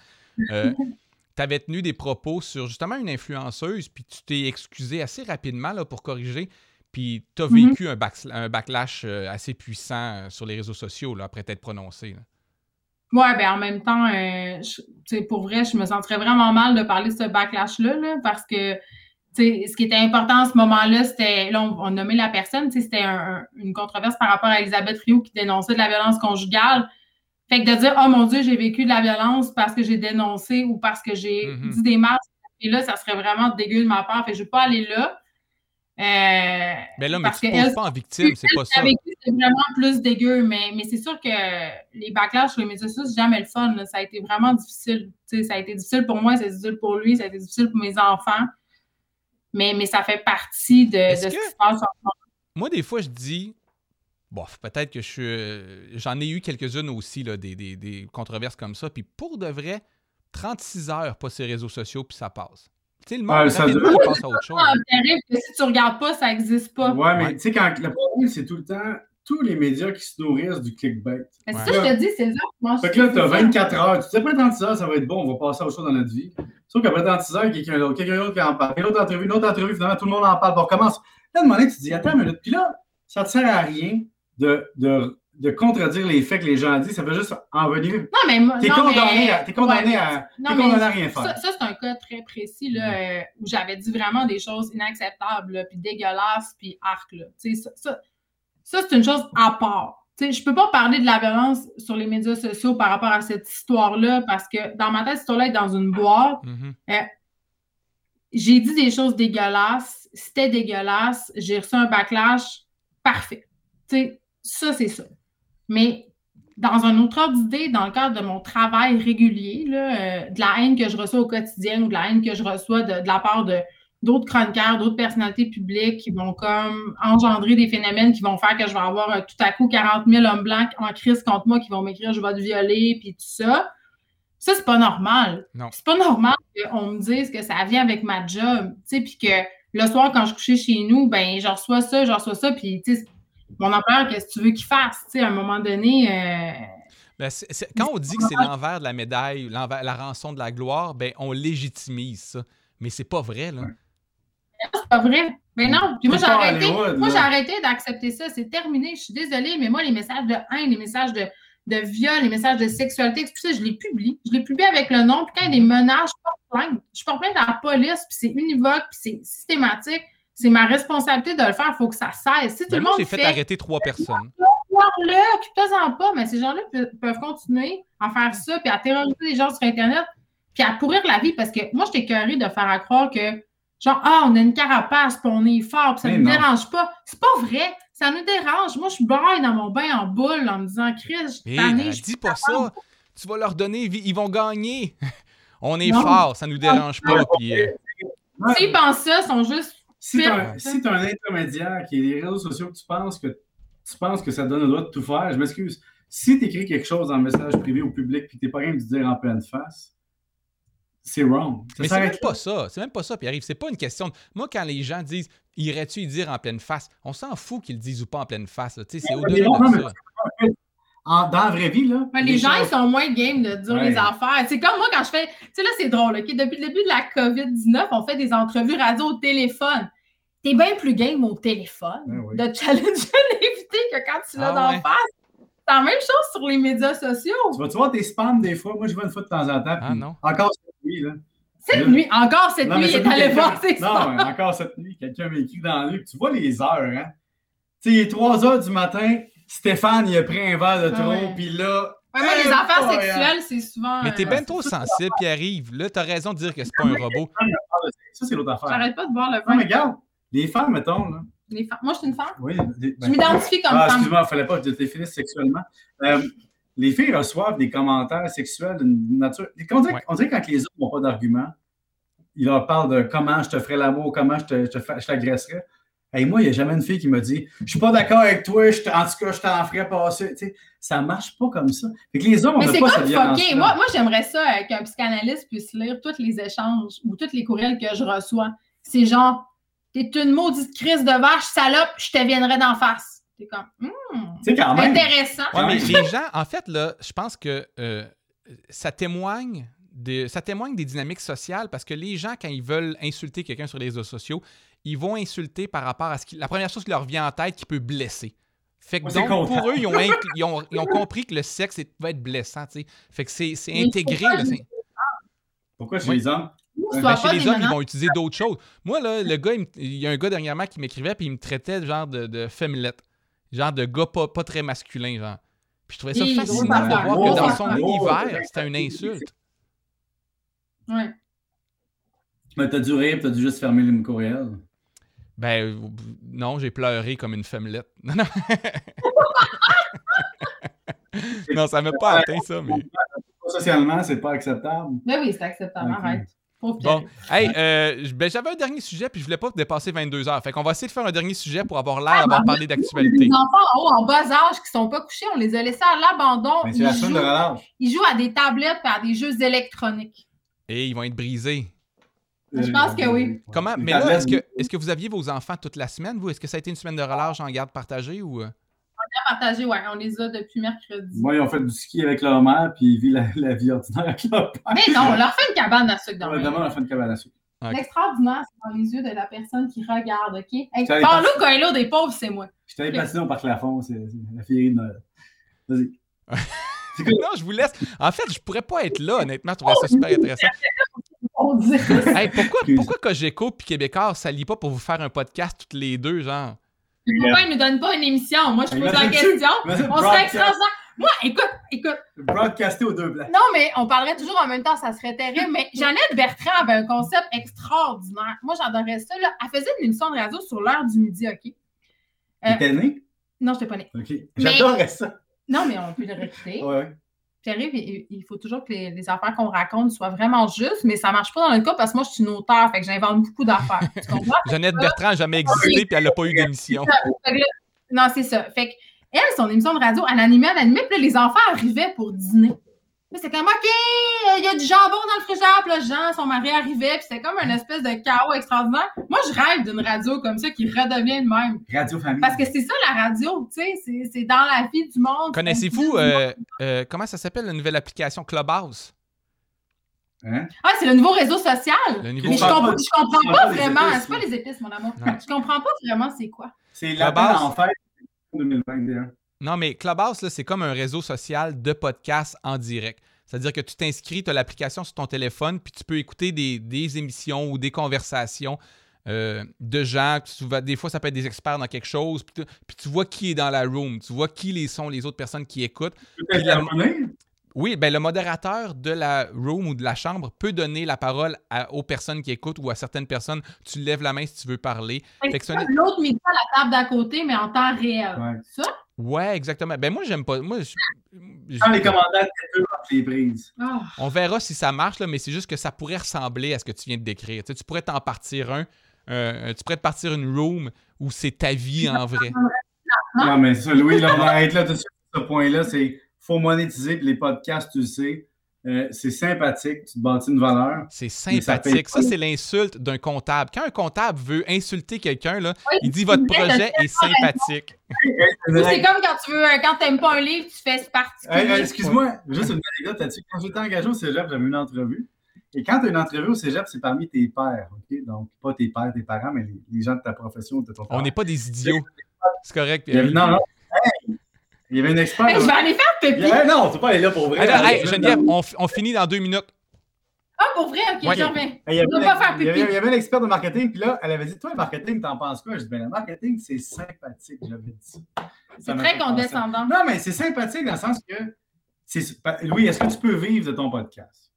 Euh, tu avais tenu des propos sur justement une influenceuse, puis tu t'es excusé assez rapidement là, pour corriger, puis tu as mm-hmm. vécu un, un, backlash euh, assez puissant euh, sur les réseaux sociaux là, après t'être prononcé. Ouais, ben en même temps, euh, pour vrai, je me sentirais vraiment mal de parler de ce backlash-là, là, parce que ce qui était important à ce moment-là, c'était, là, on, nommait la personne, c'était une controverse par rapport à Elisabeth Rio qui dénonçait de la violence conjugale. Fait que de dire, oh mon Dieu, j'ai vécu de la violence parce que j'ai dénoncé ou parce que j'ai mm-hmm. dit des masques, et là, ça serait vraiment dégueu de ma part. Fait que je vais pas aller là. Euh, mais là, mais tu ne pas en victime, c'est pas ça. C'est vraiment plus dégueu, mais, mais c'est sûr que les backlash sur les médias sociaux, c'est jamais le fun. Ça a été vraiment difficile. ça a été difficile pour moi, c'est difficile pour lui, ça a été difficile pour mes enfants. Mais, mais ça fait partie de, ce qui se passe en. Moi, des fois, je dis, bon, peut-être que je suis. J'en ai eu quelques-unes aussi, là, des, des, des controverses comme ça. Puis pour de vrai, 36 heures, pas ces réseaux sociaux, puis ça passe. Tu sais, le monde, ça passe à autre chose. si tu regardes pas, ça n'existe pas. Ouais, mais tu sais, quand le problème, c'est tout le temps tous les médias qui se nourrissent du clickbait. C'est ça, je te dis, c'est ça. Fait que là, tu as 24 heures. Tu sais, après 36 heures, ça va être bon, on va passer à autre chose dans notre vie. Sauf qu'après 36 heures, quelqu'un d'autre, quelqu'un d'autre qui en parle. Une autre entrevue, une autre entrevue, finalement, tout le monde en parle. Bon, on recommence. Là, à un moment donné, tu te dis, attends une minute. Puis là, ça ne te sert à rien de, de de contredire les faits que les gens disent, ça veut juste en venir. Non, mais moi. T'es condamné, mais- à, condamné Ouais. à, Non, mais condamné à rien faire. ça, c'est un cas très précis là, euh, où j'avais dit vraiment des choses inacceptables, puis dégueulasses, puis arc. Là. Tu sais, Ça, ça, ça, c'est une chose à part. Tu sais, je peux pas parler de la violence sur les médias sociaux par rapport à cette histoire-là parce que dans ma tête, cette histoire-là est dans une boîte. Mhm. J'ai dit des choses dégueulasses, c'était dégueulasse, j'ai reçu un backlash parfait. Tu sais, ça, c'est ça. Mais dans un autre ordre d'idée, dans le cadre de mon travail régulier, là, euh, de la haine que je reçois au quotidien ou de la haine que je reçois de, de la part de d'autres chroniqueurs, d'autres personnalités publiques qui vont comme engendrer des phénomènes qui vont faire que je vais avoir euh, tout à coup 40 000 hommes blancs en crise contre moi qui vont m'écrire je vais te violer puis tout ça. Ça, c'est pas normal. C'est pas normal qu'on me dise que ça vient avec ma job, tu sais, puis que le soir, quand je couchais chez nous, ben, je reçois ça, je reçois ça, puis, tu sais, mon employeur, qu'est-ce que tu veux qu'il fasse, tu sais, à un moment donné, euh, Ben, c'est- c'est- quand on dit que c'est l'envers de la médaille, l'envers- la rançon de la gloire, ben on légitimise ça. Mais c'est pas vrai, là. C'est pas vrai. Mais non, puis moi, j'ai arrêté, moi, arrêté d'accepter ça, c'est terminé, je suis désolée, mais moi, les messages de haine, les messages de, de viol, les messages de sexualité, tout ça, je les publie. Je les publie avec le nom, puis quand il y a des menaces, je porte plainte. Je porte plainte à la police, puis c'est univoque, puis c'est systématique. C'est ma responsabilité de le faire, il faut que ça cesse. Si tout Ben, le monde j'ai fait, fait arrêter trois personnes. Voir-le, occupe-toi-en pas, mais ces gens-là pe- peuvent continuer à faire ça, puis à terroriser les gens sur Internet, puis à pourrir la vie, parce que moi, j'étais curée de faire à croire que, genre, ah, on a une carapace, puis on est fort, puis ça Mais nous non. dérange pas. C'est pas vrai, ça nous dérange. Moi, je suis braille dans mon bain en boule en me disant, Chris, je suis tannée, ben, je dis pas ça. Tu vas leur donner, ils vont gagner. On est Non. fort, ça nous dérange pas. puis, euh. S'ils pensent ça, ils sont juste. Si tu Pire. si un intermédiaire qui est les réseaux sociaux que tu penses que tu penses que ça donne le droit de tout faire, je m'excuse. Si tu écris quelque chose en message privé au public puis t'es pas rien de dire en pleine face, c'est wrong. Ça Mais c'est même pas ça. C'est même pas ça, Pierre-Yves. C'est pas une question de. Moi, quand les gens disent irais-tu y dire en pleine face, on s'en fout qu'ils le disent ou pas en pleine face. Tu c'est au-delà de mais ça. En- dans la vraie vie, là. Ouais, les gens, choses- ils sont moins game de dire Ouais. les affaires. C'est comme moi quand je fais. Tu sais, là, c'est drôle, OK? Depuis le début de la COVID-19, on fait des entrevues radio au téléphone. T'es bien plus game au téléphone Ouais, oui. de challenger l'invité que quand tu l'as Ah dans ouais. la face. C'est la même chose sur les médias sociaux. Tu vas-tu voir tes spams des fois? Moi, je vais une fois de temps en temps. Ah, non. Encore cette nuit, là. Cette Là- nuit, encore cette Non, nuit, il est nuit, allé voir ses Non, spams. mais encore cette nuit, quelqu'un m'a écrit dans le livre. Tu vois les heures, hein? Tu sais, il est 3 heures du matin, Stéphane, il a pris un verre de Ah trop, puis là. Ouais, moi, les affaires sexuelles, c'est souvent. Mais t'es euh, bien trop sensible, Pierre-Yves. Là, t'as raison de dire que c'est pas un robot. Ça, c'est l'autre affaire. J'arrête pas de boire le Non, mais vin. regarde, les femmes, mettons, là. Les femmes- Moi, je suis une femme. Oui, des- Je m'identifie comme Ah, femme. excuse-moi, il fallait pas que je te définisse sexuellement. Euh, les filles reçoivent des commentaires sexuels d'une nature. On dirait, Ouais. on dirait que quand les hommes n'ont pas d'argument, ils leur parlent de comment je te ferais l'amour, comment je te, je moi, il n'y a jamais une fille qui m'a dit Je suis pas d'accord avec toi, je en tout cas, je t'en ferais passer. Tu sais, ça marche pas comme ça. Fait que les hommes, on n'a c'est pas comme cette violence. Moi, moi j'aimerais ça euh, qu'un psychanalyste puisse lire tous les échanges ou tous les courriels que je reçois. C'est genre, t'es une maudite crise de vache, salope, je te viendrai d'en face. T'es comme, Tu sais, quand même. intéressant. Ouais, mais Ouais. les gens, en fait, là, je pense que euh, ça témoigne. De, ça témoigne des dynamiques sociales parce que les gens, quand ils veulent insulter quelqu'un sur les réseaux sociaux, ils vont insulter par rapport à ce qui. La première chose qui leur vient en tête qui peut blesser. Fait que Moi, donc, pour eux, ils ont, ils, ont, ils ont compris que le sexe est- va être blessant. Fait que c'est intégré. là, Pourquoi chez Oui. les hommes? Ben, pas chez les hommes, ils vont utiliser d'autres choses. Moi, là, le gars, il, me- il y a un gars dernièrement qui m'écrivait puis il me traitait genre de, de femmelette. Genre de gars pas, pas très masculin, genre. Puis je trouvais ça fascinant de voir que dans son univers, c'était une insulte. Ouais. Mais t'as dû rire, t'as dû juste fermer le courriel. Ben, non, j'ai pleuré comme une femmelette. Non, non. non, ça m'a pas atteint, ça, mais... Socialement, c'est pas acceptable. Mais oui, c'est acceptable, arrête. Bon, hey, euh, ben, j'avais un dernier sujet, puis je voulais pas dépasser 22 heures. Fait qu'on va essayer de faire un dernier sujet pour avoir l'air d'avoir parlé d'actualité. Les enfants en haut, en bas âge, qui sont pas couchés, on les a laissés à l'abandon. Ils, la jouent- relâche. ils jouent à des tablettes et à des jeux électroniques. Et ils vont être brisés. Je pense que oui. Comment? Mais là, est-ce que, est-ce que vous aviez vos enfants toute la semaine, vous? Est-ce que ça a été une semaine de relâche en garde partagée ou... euh? À partager, ouais, on les a depuis mercredi. Moi, ils ont fait du ski avec leur mère, puis ils vivent la, la vie ordinaire avec leur père. Mais non, on leur fait une cabane à sucre dans Ouais, le Demain, on a fait une cabane à sucre. L'extraordinaire, c'est dans les yeux de la personne qui regarde, OK? Hey, passer- quand est là des pauvres, c'est moi. Je t'avais passé au Parc Lafont, c'est c'est la féerie de Noël. Vas-y. Non, je vous laisse. En fait, je pourrais pas être là, honnêtement. Je trouverais ça super intéressant. On. Hey, pourquoi, pourquoi Cogeco puis Québécois s'allient pas pour vous faire un podcast toutes les deux, genre? Pourquoi ils nous donnent pas une émission? Moi, je pose la question. On serait extraordinaire. Moi, écoute, écoute. Broadcasté aux deux places. Non, mais on parlerait toujours en même temps, ça serait terrible. Mais Jeannette Bertrand avait un concept extraordinaire. Moi, j'adorais ça. Là. Elle faisait une émission de radio sur l'heure du midi, OK? Euh, T'es né? Non, je t'ai pas née. OK. J'adorais ça. Non, mais on peut le réécouter. Ouais. J'arrive, il, il faut toujours que les, les affaires qu'on raconte soient vraiment justes, mais ça marche pas dans le cas parce que moi, je suis une auteure, fait que j'invente beaucoup d'affaires. Tu comprends? Jeannette Bertrand n'a jamais existé puis elle n'a pas eu d'émission. Non, c'est ça. Fait que elle, son émission de radio, elle animait, elle animait, puis là, les enfants arrivaient pour dîner. Là, c'est comme, OK, euh, il y a du jambon dans le frigidaire, puis là, Jean, son mari arrivait, puis c'était comme une espèce de chaos extraordinaire. Moi, je rêve d'une radio comme ça qui redevient de même. Radio Famille. Parce que c'est ça, la radio, tu sais, c'est- c'est dans la vie du monde. Connaissez-vous, euh, euh, comment ça s'appelle la nouvelle application Clubhouse? Hein? Ah, c'est le nouveau réseau social. Le niveau Mais je, comprends, pas- je comprends pas vraiment. épices, C'est pas les épices, mon amour. Ouais. Je comprends pas vraiment c'est quoi. C'est La base. en fête 2021. Non, mais Clubhouse, là, c'est comme un réseau social de podcasts en direct. C'est-à-dire que tu t'inscris, tu as l'application sur ton téléphone, puis tu peux écouter des, des émissions ou des conversations euh, de gens. des fois, ça peut être des experts dans quelque chose, puis tu, puis tu vois qui est dans la room, tu vois qui les sont les autres personnes qui écoutent. La-. Oui, ben le modérateur de la room ou de la chambre peut donner la parole à- aux personnes qui écoutent ou à certaines personnes. Tu lèves la main si tu veux parler. C'est un- l'autre à la table d'à côté, mais en temps réel. Ouais. Ça? Ouais, exactement. Ben moi, j'aime pas. Moi, je- Quand les commentaires les prises. On verra si ça marche, là, mais c'est juste que ça pourrait ressembler à ce que tu viens de décrire. Tu, sais, tu pourrais t'en partir un. euh, tu pourrais te partir une room où c'est ta vie en vrai. Non, mais ça, Louis, là, on va arrêter là tout de suite. Ce point-là, c'est faut monétiser puis les podcasts, tu le sais. Euh, c'est sympathique, tu te bâtis une valeur. C'est ça sympathique. Ça, c'est l'insulte d'un comptable. Quand un comptable veut insulter quelqu'un, Oui, il dit votre projet est sympathique. C'est comme quand tu veux, quand t'aimes pas un livre, tu fais ce particulier. Excuse-moi, juste une anecdote là-dessus. Quand j'étais engagé au cégep, j'avais une entrevue. Et quand tu as une entrevue au cégep, c'est parmi tes pairs. OK? Donc, pas tes pères, tes parents, mais les, les gens de ta profession ou de ton On n'est pas des idiots. C'est correct. Non, non. Hey! Il y avait une expert. Hey, je vais aller faire pipi. avait- Non, tu peux pas aller là pour vrai. Hey, Hey, Geneviève, on, finit dans deux minutes. Ah, pour vrai? Ok, Ouais. je reviens. Hey, Il y, avait, pas faire il, y avait, pipi. il y avait un expert de marketing, puis là, elle avait dit Toi, le marketing, t'en penses quoi? Je dis Ben, le marketing, c'est sympathique. J'avais dit. C'est très condescendant. Non, mais c'est sympathique dans le sens que. Louis, est-ce que tu peux vivre de ton podcast?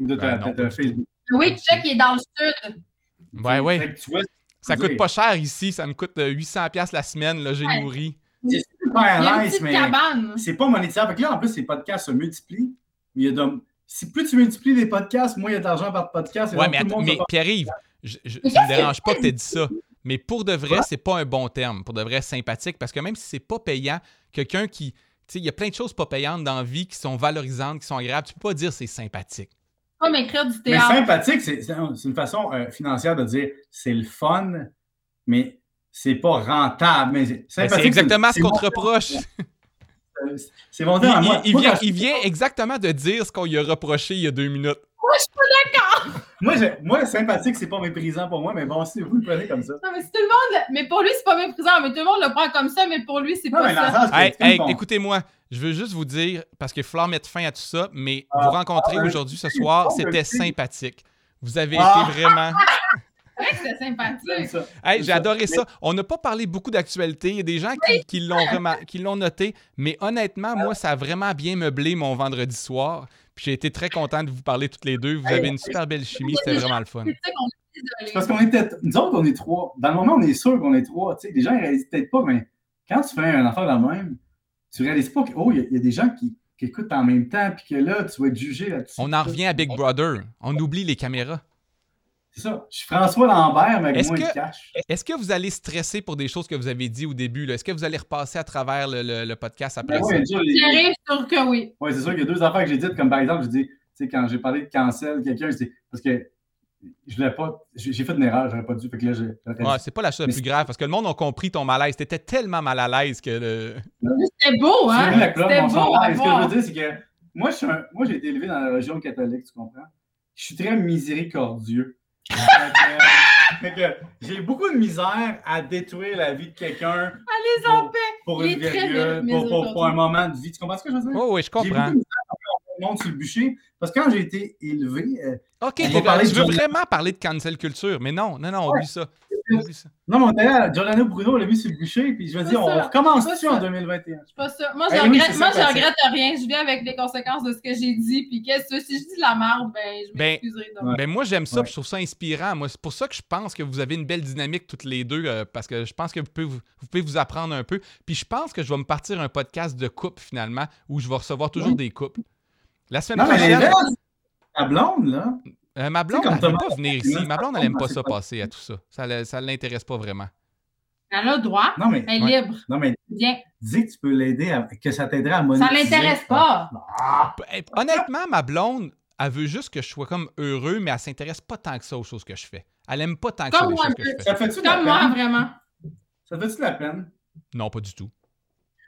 Ou de ta, Ben ta- ta Facebook? Oui, check, il est dans le sud. Ouais, tu vois, Ça coûte pas cher ici. Ça me coûte euh, 800$ piastres la semaine. Là, j'ai Ouais. nourri. C'est super nice, mais pas monétaire. Fait que là, en plus, les podcasts se multiplient. Il y a de- Si plus tu multiplies les podcasts, moins il y a d'argent par podcast. Ouais, donc mais, attends, mais Pierre-Yves, je, je- ça me dérange pas que tu aies dit ça. Mais pour de vrai, c'est pas un bon terme. Pour de vrai, sympathique. Parce que même si c'est pas payant, quelqu'un qui. Tu sais, il y a plein de choses pas payantes dans la vie qui sont valorisantes, qui sont agréables. Tu peux pas dire c'est sympathique. Pas m'écrire du Mais théâtre. sympathique, c'est c'est une façon euh, financière de dire c'est le fun, mais c'est pas rentable. Mais c'est Ben, exactement ce qu'on te reproche. C'est mon Il, il- moi. il Moi, vient, quand- il vient exactement de dire ce qu'on lui a reproché il y a deux minutes. Moi, j'ai- moi, sympathique, c'est pas méprisant pour moi, mais bon, si vous le prenez comme ça. Non, mais si tout le monde. Mais pour lui, c'est pas méprisant, mais tout le monde le prend comme ça, mais pour lui, c'est pas ça. que Hey, hey, écoutez-moi, je veux juste vous dire, parce qu'il va falloir mettre fin à tout ça, mais Ah, vous rencontrer ah, aujourd'hui ce soir, c'était sympathique. Vous avez Ah. été vraiment. C'est vrai que c'est J'aime sympathique. Hey, j'ai adoré ça. On n'a pas parlé beaucoup d'actualité. Il y a des gens qui, qui l'ont remar- qui l'ont noté, mais honnêtement, moi, ça a vraiment bien meublé mon vendredi soir. Puis j'ai été très content de vous parler toutes les deux. Vous avez une super belle chimie, c'était vraiment le fun. C'est ça qu'on est C'est désolé. parce qu'on est peut-être. Nous autres, on est trois. Dans le moment, on est sûr qu'on est trois. Tu sais, les gens ne réalisent peut-être pas, mais quand tu fais un affaire de même, tu réalises pas que, oh, il y a- il y, a des gens qui, qui écoutent en même temps, puis que là, tu vas être jugé là-dessus. On en revient à Big Brother. On oublie les caméras. C'est ça. Je suis François Lambert, mais avec Est-ce moins que- de cash. Est-ce que vous allez stresser pour des choses que vous avez dit au début? là? Est-ce que vous allez repasser à travers le, le- le podcast après Ben ça? ouais, les- J'arrive sur que oui. Ouais, c'est sûr qu'il y a deux affaires que j'ai dites, comme par exemple, je dis, tu sais, quand j'ai parlé de cancel, quelqu'un, c'est parce que je voulais pas, j'ai fait une erreur, j'aurais pas dû, fait que là, j'ai. Ouais, c'est pas la chose la plus c'est- grave parce que le monde a compris ton malaise. T'étais tellement mal à l'aise que le... C'était beau, hein? vu la clope, C'était beau à Ce que je veux dire, c'est que moi, je suis un- moi, j'ai été élevé dans la religion catholique, tu comprends? Je suis très miséricordieux. Fait que, j'ai beaucoup de misère à détruire la vie de quelqu'un Allez en paix! pour une virgule, pour, pour- pour un moment de vie. Tu comprends ce que je veux dire? Oh, oui, je J'ai beaucoup comprends. de misère à faire le monde sur le bûcher. Parce que quand j'ai été élevé, euh, Ok, tu veux vraiment parler de cancel culture, mais non, non, non, oublie ça. Non, mon père, Giordano Bruno, on l'a vu sur le bûcher, puis je me C'est dis, on ça. recommence-tu en ça. 2021? Je suis pas sûre. Moi, Eh je oui, regrette, moi, je regrette rien. Je viens avec les conséquences de ce que j'ai dit. Puis qu'est-ce que si je dis de la merde, ben, je Ben, m'excuserai. Ouais. Ben moi j'aime ça, Ouais. puis je trouve ça inspirant. Moi, c'est pour ça que je pense que vous avez une belle dynamique toutes les deux, euh, parce que je pense que vous pouvez vous, vous pouvez vous apprendre un peu. Puis je pense que je vais me partir un podcast de couple finalement, où je vais recevoir toujours Oui. des couples. La semaine Non, mais prochaine, ta blonde, là, euh, ma blonde, elle ne veut pas venir ici. Ma blonde, elle n'aime pas ça pas- passer à tout ça. Ça ne ça l'intéresse pas vraiment. Elle a le droit. non, mais, Elle est ouais. libre. non, mais Bien. dis que tu peux l'aider, à- que ça t'aiderait à Ça monétiser. l'intéresse pas. Ah, Eh, Honnêtement, ma blonde, elle veut juste que je sois comme heureux, mais elle s'intéresse pas tant que ça aux choses que je fais. Elle aime pas tant que ça Comme les moi choses que je fais. ça fait-tu de la Comme moi, peine? vraiment. Ça fait-tu de la peine? Non, pas du tout.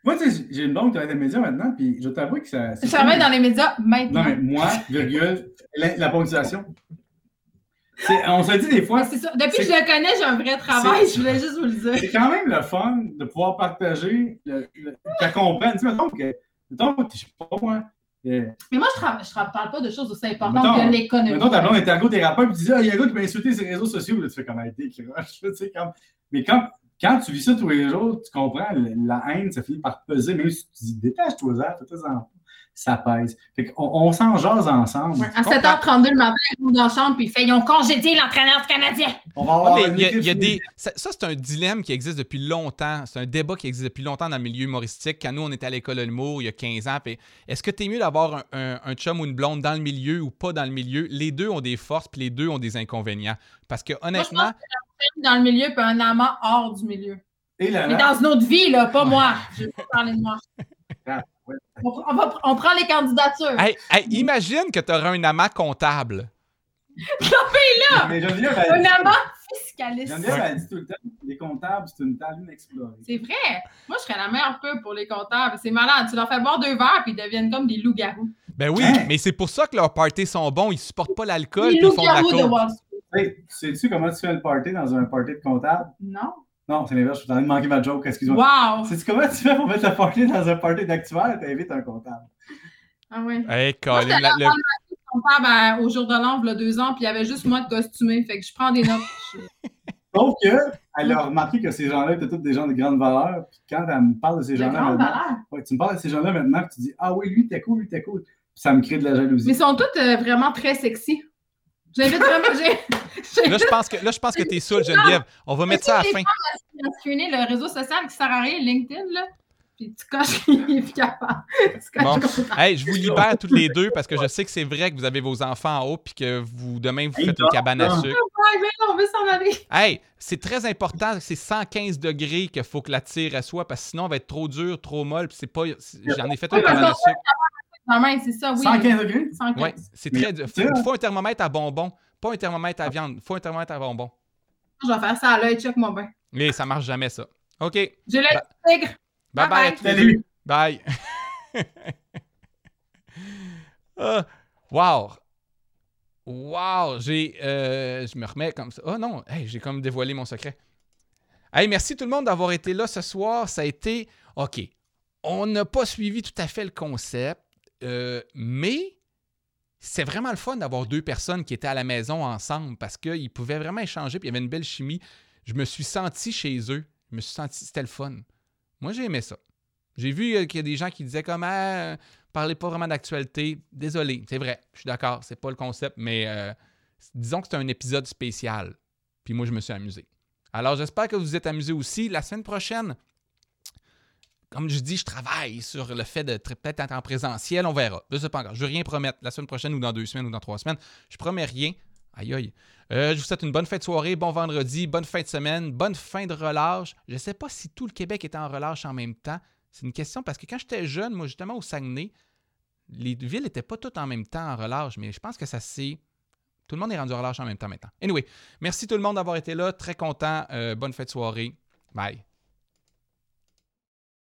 Moi, tu sais, j'ai une blonde qui travaille dans les médias maintenant, puis je t'avoue que ça. Je travaille dans les médias maintenant. Non, mais moi, virgule, la, la ponctuation. On se dit des fois, c'est ça. Depuis que je le connais, j'ai un vrai travail. Je voulais juste vous le dire. c'est quand même le fun de pouvoir partager, le, le, qu'elle comprenne. Tu sais, mettons que, mettons, je sais pas moi, euh, Mais moi, je ne tra- parle pas de choses aussi importantes Mettons- que l'économie. mettons ta blonde est ergothérapeute, puis tu dis, ah, il y a un gars qui m'a insulté sur les réseaux sociaux, là, tu fais comme été, tu sais, comme. Mais quand, quand tu vis ça tous les jours, tu comprends, la haine, ça finit par peser, même si tu dis, détache-toi ça, pèse. Fait qu'on on s'en jase ensemble. Ouais, À 7h32 le matin, dans la chambre puis fait Ils ont congédié l'entraîneur du Canadien. On va Ouais, avoir mais y a- y des. Ça, ça, c'est un dilemme qui existe depuis longtemps. C'est un débat qui existe depuis longtemps dans le milieu humoristique. Quand nous, on était à l'école de l'humour il y a 15 ans. Est-ce que t'es mieux d'avoir un, un- un chum ou une blonde dans le milieu ou pas dans le milieu? Les deux ont des forces, puis les deux ont des inconvénients. Parce que honnêtement, dans le milieu puis un amant hors du milieu. Et là, Mais là, dans une autre vie, là, pas moi. Je vais pas parler de moi. Ah. On, on va- on prend les candidatures. hey, hey, imagine que tu auras un amant comptable. mais Geneviève, elle Un amant fiscaliste. Geneviève, elle dit tout le temps, les comptables, c'est une table inexplorée. C'est vrai. Moi, je serais la meilleure pub pour les comptables. C'est malade. Tu leur fais boire deux verres puis ils deviennent comme des loups-garous. Ben oui, Hein? mais c'est pour ça que leurs parties sont bons. Ils supportent pas l'alcool, ils font de la loups-garous de coke. Wall Street. Hey, sais-tu comment tu fais le party dans un party de comptable? Non. Non, c'est l'inverse, je suis en train de manquer ma joke, excuse-moi. Wow. Sais-tu comment tu fais pour mettre le party dans un party d'actuel? T'invites un comptable. Ah ouais. Hey, Colin, la- le- comptable à- au jour de l'an, il y a deux ans, puis il y avait juste moi de costumé. Fait que je prends des notes. Je- Sauf que, elle a remarqué que ces gens-là étaient tous des gens de grande valeur. Puis quand elle me parle de ces gens-là maintenant, ouais, tu me parles de ces gens-là maintenant, puis tu dis Ah oui, lui, t'es cool, lui, t'es cool. Puis ça me crée de la jalousie. Mais ils sont tous euh, vraiment très sexy. J'invite vraiment. là, je pense que, là, je pense que t'es saoul, Geneviève. On va mettre ça à la fin. le réseau social qui sert à rien, LinkedIn, là? Puis tu coches qu'il est plus capable. Bon. Hey, je vous libère toutes les deux parce que je sais que c'est vrai que vous avez vos enfants en haut puis que vous demain vous faites une cabane à sucre. On veut s'en aller. Hey, c'est très important, c'est 115 degrés qu'il faut que la tire elle soit parce que sinon elle va être trop dure, trop molle, puis c'est pas j'en ai fait une cabane à sucre. Mais c'est ça, oui. 115 degrés? 115. Ouais, c'est très dur. sais, Faut, faut un thermomètre à bonbons, pas un thermomètre à viande, faut un thermomètre à bonbons. Je vais faire ça à l'œil, check-moi bien. Mais ça marche jamais ça. OK. J'ai l'œil Bah- du tigre. Bye bye, Bye bye. Ah, wow. Wow, j'ai euh, je me remets comme ça. Oh non, hey, j'ai comme dévoilé mon secret. Hey, merci tout le monde d'avoir été là ce soir. Ça a été OK. On n'a pas suivi tout à fait le concept, euh, mais c'est vraiment le fun d'avoir deux personnes qui étaient à la maison ensemble parce qu'ils pouvaient vraiment échanger puis il y avait une belle chimie. Je me suis senti chez eux. Je me suis senti, c'était le fun. Moi, j'ai aimé ça. J'ai vu euh, qu'il y a des gens qui disaient comme ah, parlez pas vraiment d'actualité. Désolé, c'est vrai, je suis d'accord, c'est pas le concept, mais euh, disons que c'est un épisode spécial. Puis moi, je me suis amusé. Alors, j'espère que vous vous êtes amusés aussi. La semaine prochaine, comme je dis, je travaille sur le fait de tr- peut-être être en présentiel. On verra. Je sais pas encore. Je veux rien promettre la semaine prochaine ou dans deux semaines ou dans trois semaines. Je promets rien. Aïe aïe. Euh, je vous souhaite une bonne fin de soirée, bon vendredi, bonne fin de semaine, bonne fin de relâche. Je ne sais pas si tout le Québec est en relâche en même temps. C'est une question parce que quand j'étais jeune, moi justement au Saguenay, les villes n'étaient pas toutes en même temps en relâche, mais je pense que ça c'est. Tout le monde est rendu en relâche en même temps maintenant. Anyway, merci tout le monde d'avoir été là. Très content. Euh, bonne fin de soirée. Bye.